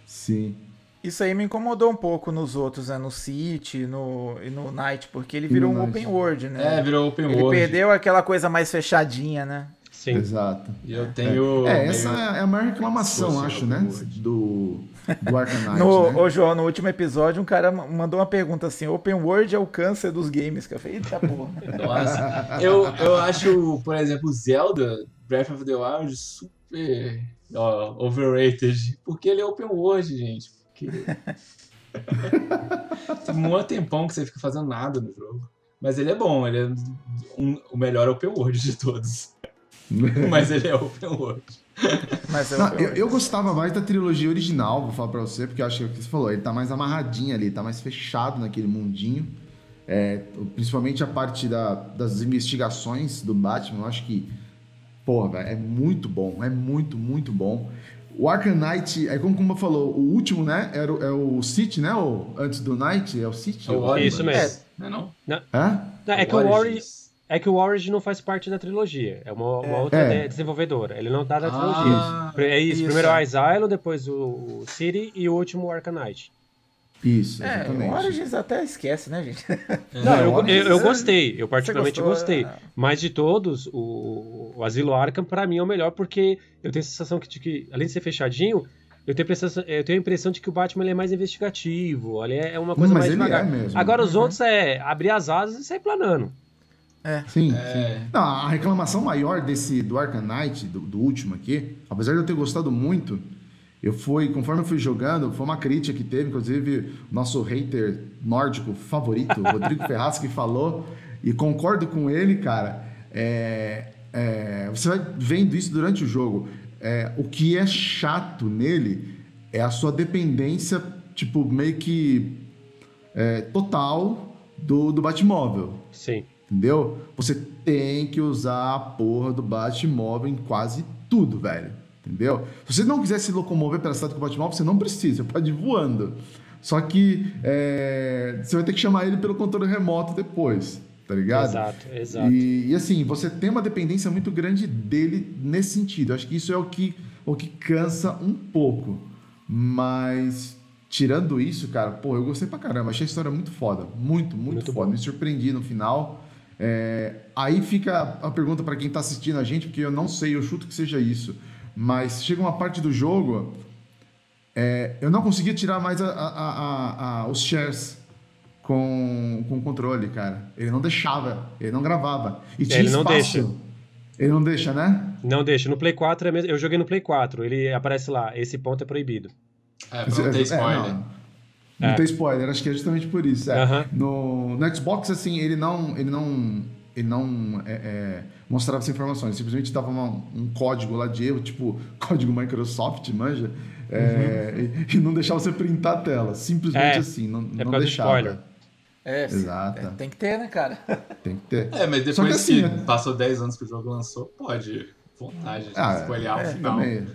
Sim. Isso aí me incomodou um pouco nos outros, né? No City no, e no Night, porque ele virou um Night. open world, né? É, virou open ele world. perdeu aquela coisa mais fechadinha, né? Sim. Exato. E eu tenho... É, meio- essa é a maior reclamação, acho, né? World. Do, do Knight, No, né? Ô, João, no último episódio, um cara ma- mandou uma pergunta assim: Open World é o câncer dos games? Que eu falei, eita porra. Nossa, eu, eu acho, por exemplo, Zelda Breath of the Wild super ó, overrated, porque ele é open world, gente. Porque... Tem um tempão que você fica fazendo nada no jogo. Mas ele é bom, ele é um- o melhor open world de todos. Mas ele é open world. Mas é Não, open eu, world. eu gostava mais da trilogia original, vou falar pra você, porque eu acho que é o que você falou, ele tá mais amarradinho ali, tá mais fechado naquele mundinho. É, principalmente a parte da- das investigações do Batman, eu acho que, porra, velho, é muito bom, é muito, muito bom. O Arkham Knight, é como, como falou, o último, né, era, o- é o City, né, o, antes do Night, é o City? É o Origins. Isso mesmo. Não é não? Hã? Não, é, que o Origin, Origins. é que o Origin não faz parte da trilogia. É uma, uma outra É. de- desenvolvedora. Ele não tá na Ah, trilogia. É isso. isso. Primeiro o Asylum, depois o, o City e o último o Arcanite. Isso, É, exatamente. o Origins até esquece, né, gente? Não, É, eu, eu, eu é- gostei. Eu particularmente gostou, gostei. é. Mas de todos, o, o Asilo Arkham, pra mim, é o melhor, porque eu tenho a sensação que, de que além de ser fechadinho, eu tenho, a impressão- eu tenho a impressão de que o Batman ele é mais investigativo. Ali é uma coisa Mas mais ele devagar. é mesmo. Agora os outros é abrir as asas e sair planando. Sim, É. sim. Não, a reclamação maior desse do Arkham Knight, do, do último aqui, apesar de eu ter gostado muito, eu fui, conforme eu fui jogando, foi uma crítica que teve, inclusive, o nosso hater nórdico favorito, Rodrigo Ferraz, que falou, e concordo com ele, cara. É, é, você vai vendo isso durante o jogo. É, o que é chato nele é a sua dependência, tipo, meio que é, total do, do Batmóvel. Sim. Entendeu? Você tem que usar a porra do Batmóvel em quase tudo, velho. Entendeu? Se você não quiser se locomover pela cidade com o Batmóvel, você não precisa, você pode ir voando. Só que é, você vai ter que chamar ele pelo controle remoto depois, tá ligado? Exato, exato. E, e, assim, você tem uma dependência muito grande dele nesse sentido. Eu acho que isso é o que, o que cansa um pouco. Mas, tirando isso, cara, pô, eu gostei pra caramba. Achei a história muito foda. Muito, muito, Muito foda. bom. Me surpreendi no final. É, aí fica a pergunta pra quem tá assistindo a gente, porque eu não sei, eu chuto que seja isso. Mas chega uma parte do jogo, é, eu não conseguia tirar mais a- a- a- a- os shares com, com o controle, cara. Ele não deixava, ele não gravava. E tinha ele não espaço. deixa. Ele não deixa, né? Não deixa. No Play 4 é mesmo. Eu joguei no Play 4. Ele aparece lá. Esse ponto é proibido. É, pra não ter spoiler. não, não É. tem spoiler, acho que é justamente por isso. é. Aham. No, no Xbox, assim, ele não. Ele não. Ele não é, é, mostrava essas informações, simplesmente dava uma- um código lá de erro, tipo código Microsoft, manja, é, e, e não deixava você printar a tela. Simplesmente Uhum. É, assim, não, é não deixava. spoiler. É, Exato. é, tem que ter, né, cara? Tem que ter. É, mas Só que depois assim, que né? passou 10 anos que o jogo lançou, pode. Vontade de Ah, spoiler o é, final. também,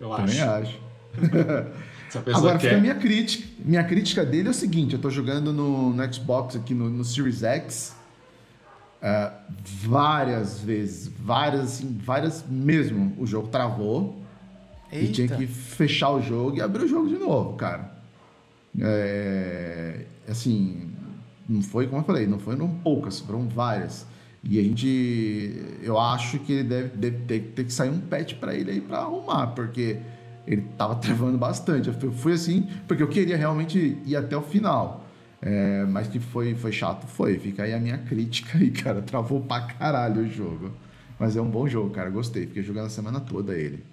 eu também acho. acho. Se a pessoa Agora, fica quer. a minha crítica. Minha crítica dele é o seguinte: eu tô jogando no, no Xbox aqui no, no Series X é, várias vezes, várias, assim, várias mesmo. O jogo travou e tinha Eita. que fechar o jogo e abrir o jogo de novo, cara. É, assim, não foi, como eu falei, não foram poucas, foram várias. E a gente, eu acho que ele deve, deve ter, ter que sair um patch para ele aí para arrumar, porque ele tava travando bastante. Eu fui assim, porque eu queria realmente ir até o final. É, mas que foi, foi chato, foi. Fica aí a minha crítica aí, cara. Travou pra caralho o jogo. Mas é um bom jogo, cara. Gostei. Fiquei jogando a semana toda ele.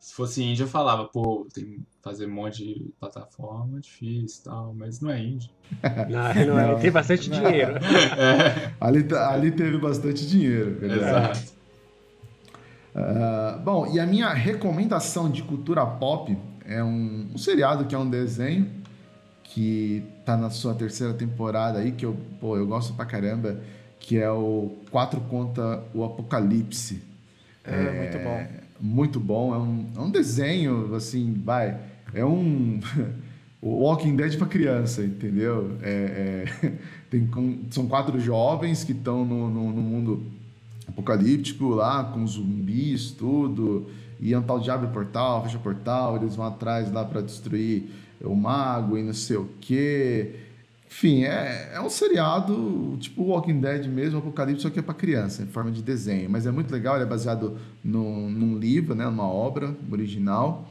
Se fosse indie, eu falava, pô, tem que fazer um monte de plataforma, difícil e tal, mas não é indie. Não, não, é. Tem bastante dinheiro. É, Ali, ali teve bastante dinheiro. verdade. exato. Ah, bom, e a minha recomendação de cultura pop é um, um seriado que é um desenho que tá na sua terceira temporada aí, que eu, pô, eu gosto pra caramba, que é o Quatro Conta o Apocalipse. É, muito bom. Muito bom, é um, é um desenho, assim, vai, é um... O Walking Dead pra criança, entendeu? É, é, tem são quatro jovens que estão no, no, no mundo apocalíptico lá, com zumbis, tudo. E é um tal de abre portal, fecha portal, eles vão atrás lá para destruir o mago e não sei o quê. Enfim, é, é um seriado tipo Walking Dead mesmo, Apocalipse, só que é para criança, em forma de desenho. Mas é muito legal, ele é baseado num, num livro, né, numa obra original.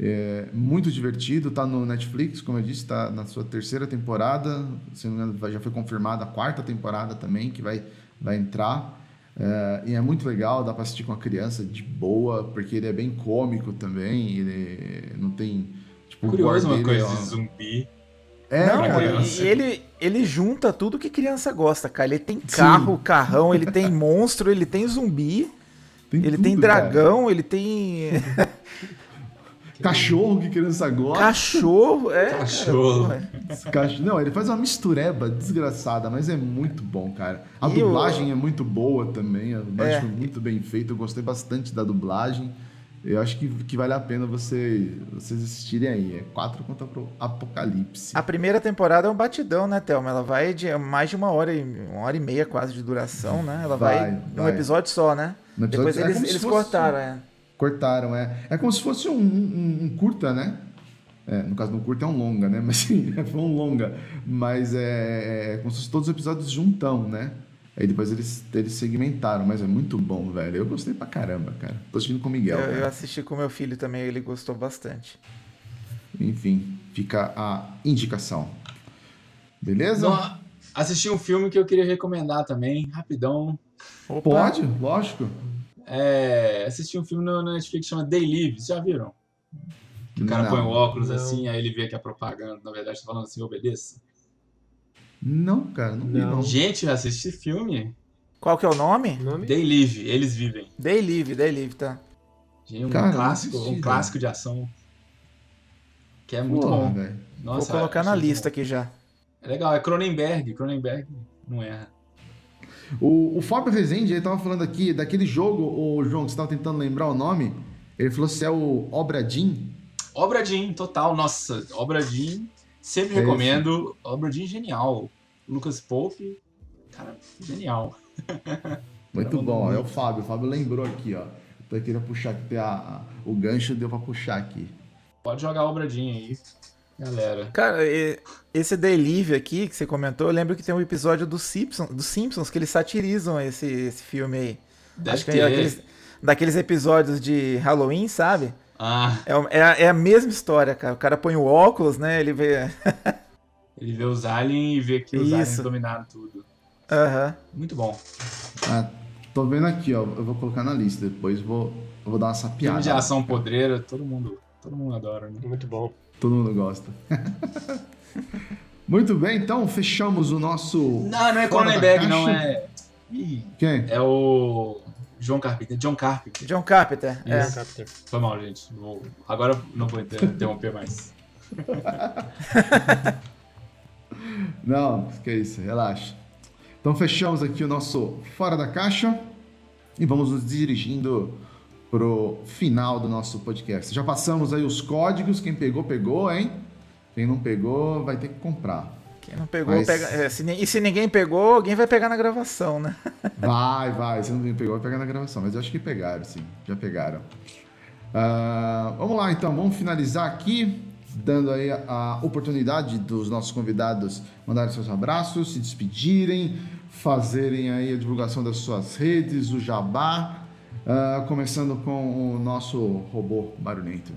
É muito divertido, tá no Netflix, como eu disse, tá na sua terceira temporada. Se não me engano, já foi confirmada a quarta temporada também, que vai, vai entrar. É, e é muito legal, dá para assistir com a criança de boa, porque ele é bem cômico também. Ele não tem. Tipo, Curioso uma coisa é de zumbi. É, não, cara, e ele, ele junta tudo que criança gosta, cara. Ele tem carro, carrão, ele tem monstro, ele tem zumbi, ele tem tudo, cara. dragão, ele tem Cachorro que criança gosta. cachorro. É, cara, Cachorro. porra. Cach- Não, ele faz uma mistureba desgraçada, mas é muito bom, cara. A E dublagem é muito boa também, a dublagem É. foi muito bem feita, eu gostei bastante da dublagem. Eu acho que, que vale a pena você, vocês assistirem aí. É 4 contra pro Apocalipse. A primeira temporada é um batidão, né, Thelma? Ela vai de mais de uma hora e uma hora e meia quase de duração, né? Ela vai, Vai, num vai. episódio só, né? Episódio- Depois é eles, eles fosse- cortaram, é. Cortaram, é. É como se fosse um, um- um curta, né? É, no caso do curta é um longa, né? Mas sim, foi um longa. Mas é, é como se fosse todos os episódios juntão, né? Aí depois eles, eles segmentaram, mas é muito bom, velho. Eu gostei pra caramba, cara. Tô assistindo com o Miguel. Eu, eu assisti com meu filho também, ele gostou bastante. Enfim, fica a indicação. Beleza? Não, assisti um filme que eu queria recomendar também, rapidão. Opa, Pode, lógico. É, assisti um filme no no Netflix que chama Day Live, vocês já viram? Que o cara Não. põe o óculos Não. assim, aí ele vê que a propaganda, na verdade, tá falando assim, obedeça. Não, cara, não vi, Não. não. Gente, eu assisti esse filme. Qual que é o nome? Nome? Day Live, eles vivem. Day Live, Day Live, tá. Gente, um Cara, não clássico, assisti, um clássico de ação. Que é muito Porra, bom. velho. Nossa, Vou colocar na lista bom. aqui já. É legal, é Cronenberg. Cronenberg não erra. O, o Fábio Rezende, ele tava falando aqui daquele jogo, o João, que você tava tentando lembrar o nome. Ele falou se é o Obra Dinn. Obra Jean, total. Nossa, Obra Jean, sempre É recomendo. Obra Jean, genial. Lucas Pope, cara, genial. Muito bom, é o Fábio. O Fábio lembrou aqui, ó. Eu queria puxar aqui, a, a- o gancho deu pra puxar aqui. Pode jogar Obra Jean aí, galera. Cara, esse Day Live aqui que você comentou, eu lembro que tem um episódio dos Simpsons, dos Simpsons que eles satirizam esse, esse filme aí. Deve Acho que ter. é daqueles, daqueles episódios de Halloween, sabe? Ah, É, é a- é a mesma história, cara. O cara põe o óculos, né? Ele vê. ele vê os aliens e vê que os Isso. aliens dominaram tudo. Aham. Muito bom. Ah, tô vendo aqui, ó. Eu vou colocar na lista. Depois vou, eu vou dar uma Filme sapiada. de ação podreira, todo mundo, todo mundo adora, né? Muito bom. Todo mundo gosta. Muito bem, então fechamos o nosso. Não, não é Cronenberg, não, é. Ih, Quem? é o. João Carpenter. John Carpenter. John Carpenter. É. Isso. Captain. Foi mal, gente. Vou- Agora não vou inter- interromper mais. Não, que isso, relaxa. Então fechamos aqui o nosso Fora da Caixa e vamos nos dirigindo pro final do nosso podcast. Já passamos aí os códigos, quem pegou, pegou, hein? Quem não pegou, vai ter que comprar. Quem não pegou, Mas- pega. é, se e se ninguém pegou, alguém vai pegar na gravação, né? Vai, vai, se não pegou, vai pegar na gravação, mas eu acho que pegaram, sim, já pegaram. Ah, vamos lá então, vamos finalizar aqui. dando aí a oportunidade dos nossos convidados mandarem seus abraços, se despedirem, fazerem aí a divulgação das suas redes, o jabá, uh, começando com o nosso robô barulhento.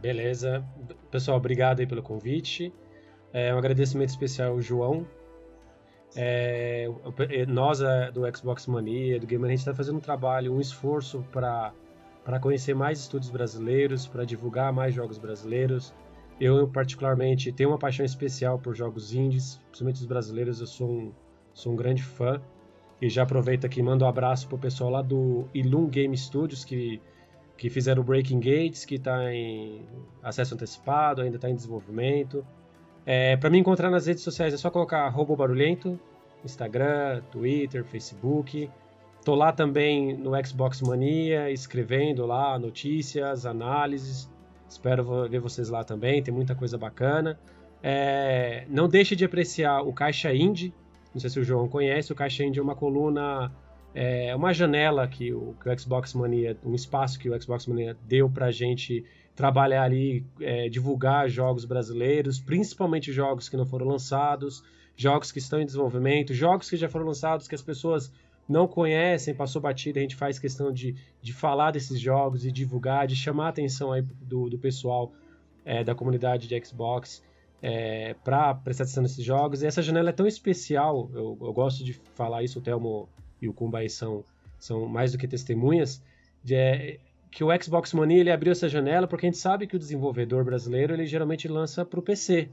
Beleza. Pessoal, obrigado aí pelo convite. É, um agradecimento especial ao João. É, nós é, do Xbox Mania, do Gamer, a gente está fazendo um trabalho, um esforço para para conhecer mais estúdios brasileiros, para divulgar mais jogos brasileiros. Eu, particularmente, tenho uma paixão especial por jogos indies, principalmente os brasileiros, eu sou um, sou um grande fã. E já aproveito aqui e mando um abraço pro pessoal lá do Ilum Game Studios, que, que fizeram o Breaking Gates, que está em acesso antecipado, ainda está em desenvolvimento. É, para me encontrar nas redes sociais é só colocar Barulhento, Instagram, Twitter, Facebook. Tô lá também no Xbox Mania, escrevendo lá notícias, análises. Espero ver vocês lá também, tem muita coisa bacana. É, não deixe de apreciar o Caixa Indie. Não sei se o João conhece, o Caixa Indie é uma coluna, é uma janela que o, que o Xbox Mania, um espaço que o Xbox Mania deu pra gente trabalhar ali, é, divulgar jogos brasileiros, principalmente jogos que não foram lançados, jogos que estão em desenvolvimento, jogos que já foram lançados que as pessoas não conhecem, passou batida, a gente faz questão de, de falar desses jogos e divulgar, de chamar a atenção aí do, do pessoal é, da comunidade de Xbox é, para prestar atenção nesses jogos. E essa janela é tão especial, eu, eu gosto de falar isso, o Telmo e o Kumbai são, são mais do que testemunhas, de, é, que o Xbox Mania ele abriu essa janela porque a gente sabe que o desenvolvedor brasileiro ele geralmente lança para o PC.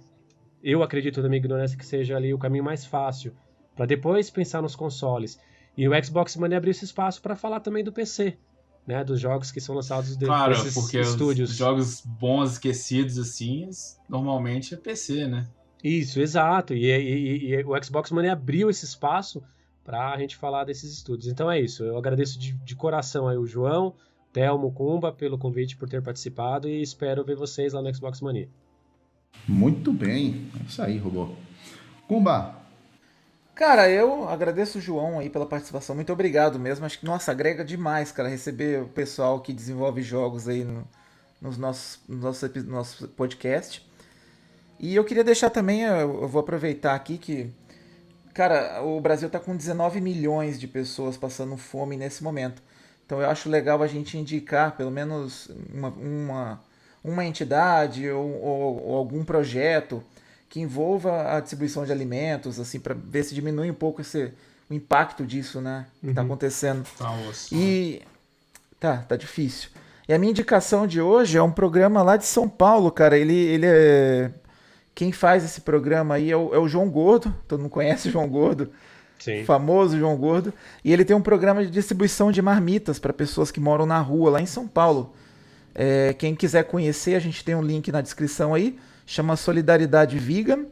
Eu acredito na minha ignorância que seja ali o caminho mais fácil, para depois pensar nos consoles. E o Xbox Mania abriu esse espaço para falar também do PC, né? Dos jogos que são lançados de, claro, desses porque estúdios. Os jogos bons, esquecidos, assim, normalmente é PC, né? Isso, exato. E, e, e o Xbox Mania abriu esse espaço para a gente falar desses estúdios. Então é isso. Eu agradeço de, de coração aí o João, Telmo, Kumba pelo convite por ter participado e espero ver vocês lá no Xbox Mania. Muito bem. É isso aí, robô. Kumba, Cara, eu agradeço o João aí pela participação. Muito obrigado mesmo. Acho que, nossa, agrega demais, cara, receber o pessoal que desenvolve jogos aí no, nos nossos, no nosso, no nosso podcast. E eu queria deixar também, eu vou aproveitar aqui que, cara, o Brasil tá com 19 milhões de pessoas passando fome nesse momento. Então eu acho legal a gente indicar pelo menos uma, uma, uma entidade ou, ou, ou algum projeto que envolva a distribuição de alimentos, assim, para ver se diminui um pouco esse, o impacto disso, né? Que está uhum. acontecendo. Tá osso. E. Tá, tá difícil. E a minha indicação de hoje é um programa lá de São Paulo, cara. Ele, ele é. Quem faz esse programa aí é o, é o João Gordo. Todo mundo conhece o João Gordo. Sim. Famoso João Gordo. E ele tem um programa de distribuição de marmitas para pessoas que moram na rua, lá em São Paulo. É, quem quiser conhecer, a gente tem um link na descrição aí chama Solidariedade Vegan.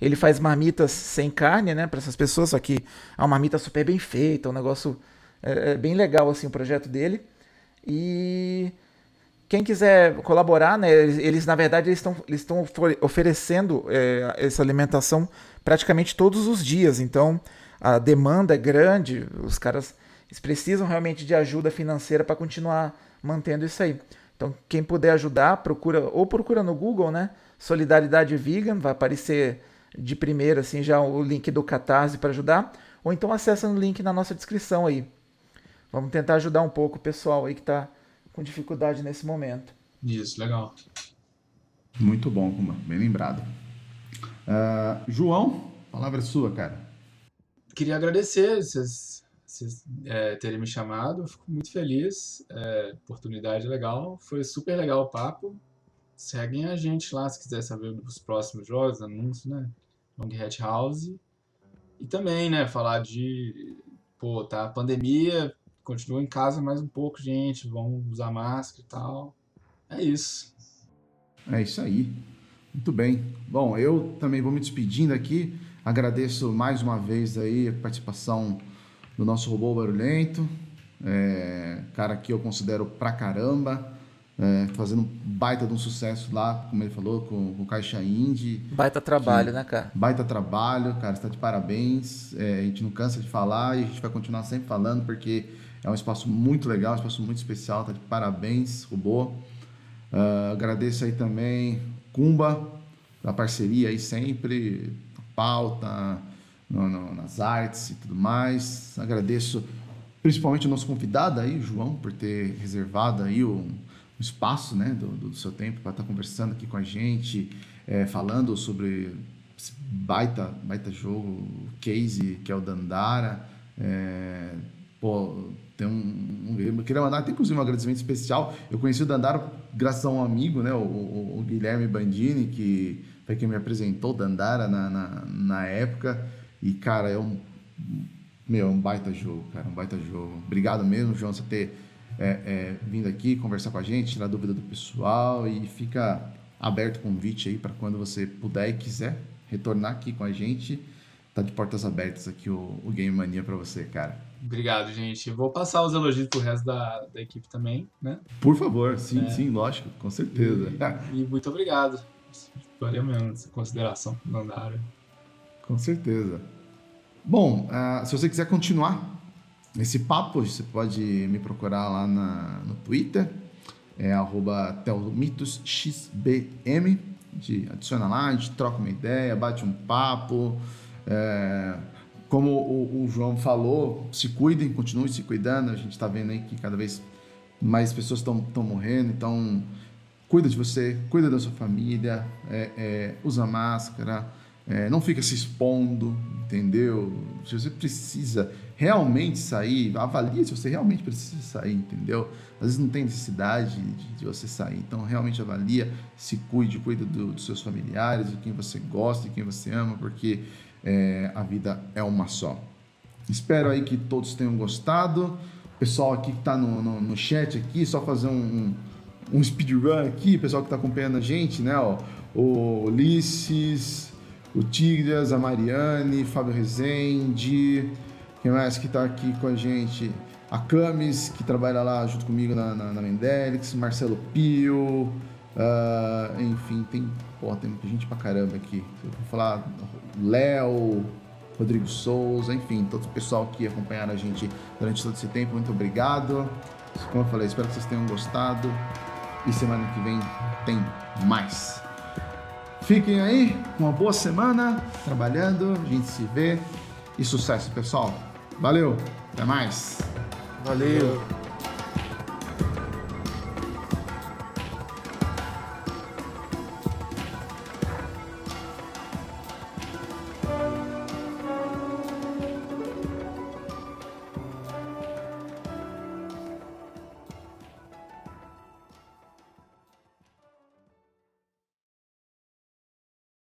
Ele faz marmitas sem carne, né, para essas pessoas, só que é uma marmita super bem feita, um negócio é, é bem legal assim o projeto dele. E quem quiser colaborar, né, eles, na verdade estão eles oferecendo é, essa alimentação praticamente todos os dias. Então a demanda é grande, os caras eles precisam realmente de ajuda financeira para continuar mantendo isso aí. Então quem puder ajudar, procura ou procura no Google, né? Solidariedade Vegan, vai aparecer de primeira assim já o link do Catarse para ajudar, ou então acessa no link na nossa descrição aí. Vamos tentar ajudar um pouco o pessoal aí que está com dificuldade nesse momento. Isso, legal. Muito bom, bem lembrado. Uh, João, palavra sua, cara. Queria agradecer vocês, vocês é, terem me chamado, fico muito feliz. É, oportunidade legal, foi super legal o papo seguem a gente lá se quiser saber dos próximos jogos, anúncios, né? Long Hat House. E também, né, falar de, pô, tá, pandemia, continua em casa mais um pouco, gente, vamos usar máscara e tal. É isso. É isso aí. Muito bem. Bom, eu também vou me despedindo aqui. Agradeço mais uma vez aí a participação do nosso robô barulhento. É, cara que eu considero pra caramba é, fazendo um baita de um sucesso lá, como ele falou, com, com o Caixa Indie. Baita trabalho, né, cara? Baita trabalho, cara, está de parabéns. É, a gente não cansa de falar e a gente vai continuar sempre falando, porque é um espaço muito legal, um espaço muito especial, tá de parabéns, Robô. Uh, agradeço aí também Kumba, da parceria aí sempre, pauta, no- no- nas artes e tudo mais. Agradeço principalmente o nosso convidado aí, João, por ter reservado aí o, um espaço né, do, do seu tempo para estar conversando aqui com a gente, é, falando sobre esse baita, baita jogo, case que é o Dandara. É, pô, tem um, um- Eu queria mandar até inclusive um agradecimento especial. Eu conheci o Dandara graças a um amigo, né, o, o- o Guilherme Bandini, que foi quem me apresentou Dandara na, na, na época. E, cara, é um. Meu, é um baita jogo, cara, um baita jogo. Obrigado mesmo, João, você ter é, é, vindo aqui conversar com a gente, tirar dúvida do pessoal e fica aberto o convite aí para quando você puder e quiser retornar aqui com a gente. Tá de portas abertas aqui o, o Game Mania para você, cara. Obrigado, gente. Vou passar os elogios pro resto da, da equipe também, né? Por favor, sim, É. sim, lógico, com certeza. E, e muito obrigado. Valeu mesmo essa consideração do Andara. Com certeza. Bom, ah, se você quiser continuar esse papo, você pode me procurar lá na, no Twitter, é telmitosxbm, de adiciona lá, a gente troca uma ideia, bate um papo. é, como o, o João falou, se cuidem, continuem se cuidando, a gente está vendo aí que cada vez mais pessoas estão morrendo, então cuida de você, cuida da sua família, é, é, usa máscara, é, não fica se expondo, entendeu? Se você precisa realmente sair, avalie se você realmente precisa sair, entendeu? Às vezes não tem necessidade de, de você sair, então realmente avalia, se cuide, cuida do- dos seus familiares, de quem você gosta, de quem você ama, porque é, a vida é uma só. Espero aí que todos tenham gostado. Pessoal aqui que está no, no, no chat aqui, só fazer um, um speedrun aqui, pessoal que está acompanhando a gente, né? Ó, o Ulisses, o Tigres, a Mariane, Fábio Rezende, quem mais que está aqui com a gente? A Camis, que trabalha lá junto comigo na, na, na Mendelix, Marcelo Pio, ah, enfim, tem, pô, tem muita gente pra caramba aqui. Vou falar Léo, Rodrigo Souza, enfim, todo o pessoal que acompanharam a gente durante todo esse tempo, muito obrigado. Como eu falei, espero que vocês tenham gostado. E semana que vem tem mais. Fiquem aí, uma boa semana trabalhando, a gente se vê e sucesso, pessoal. Valeu, até mais. Valeu.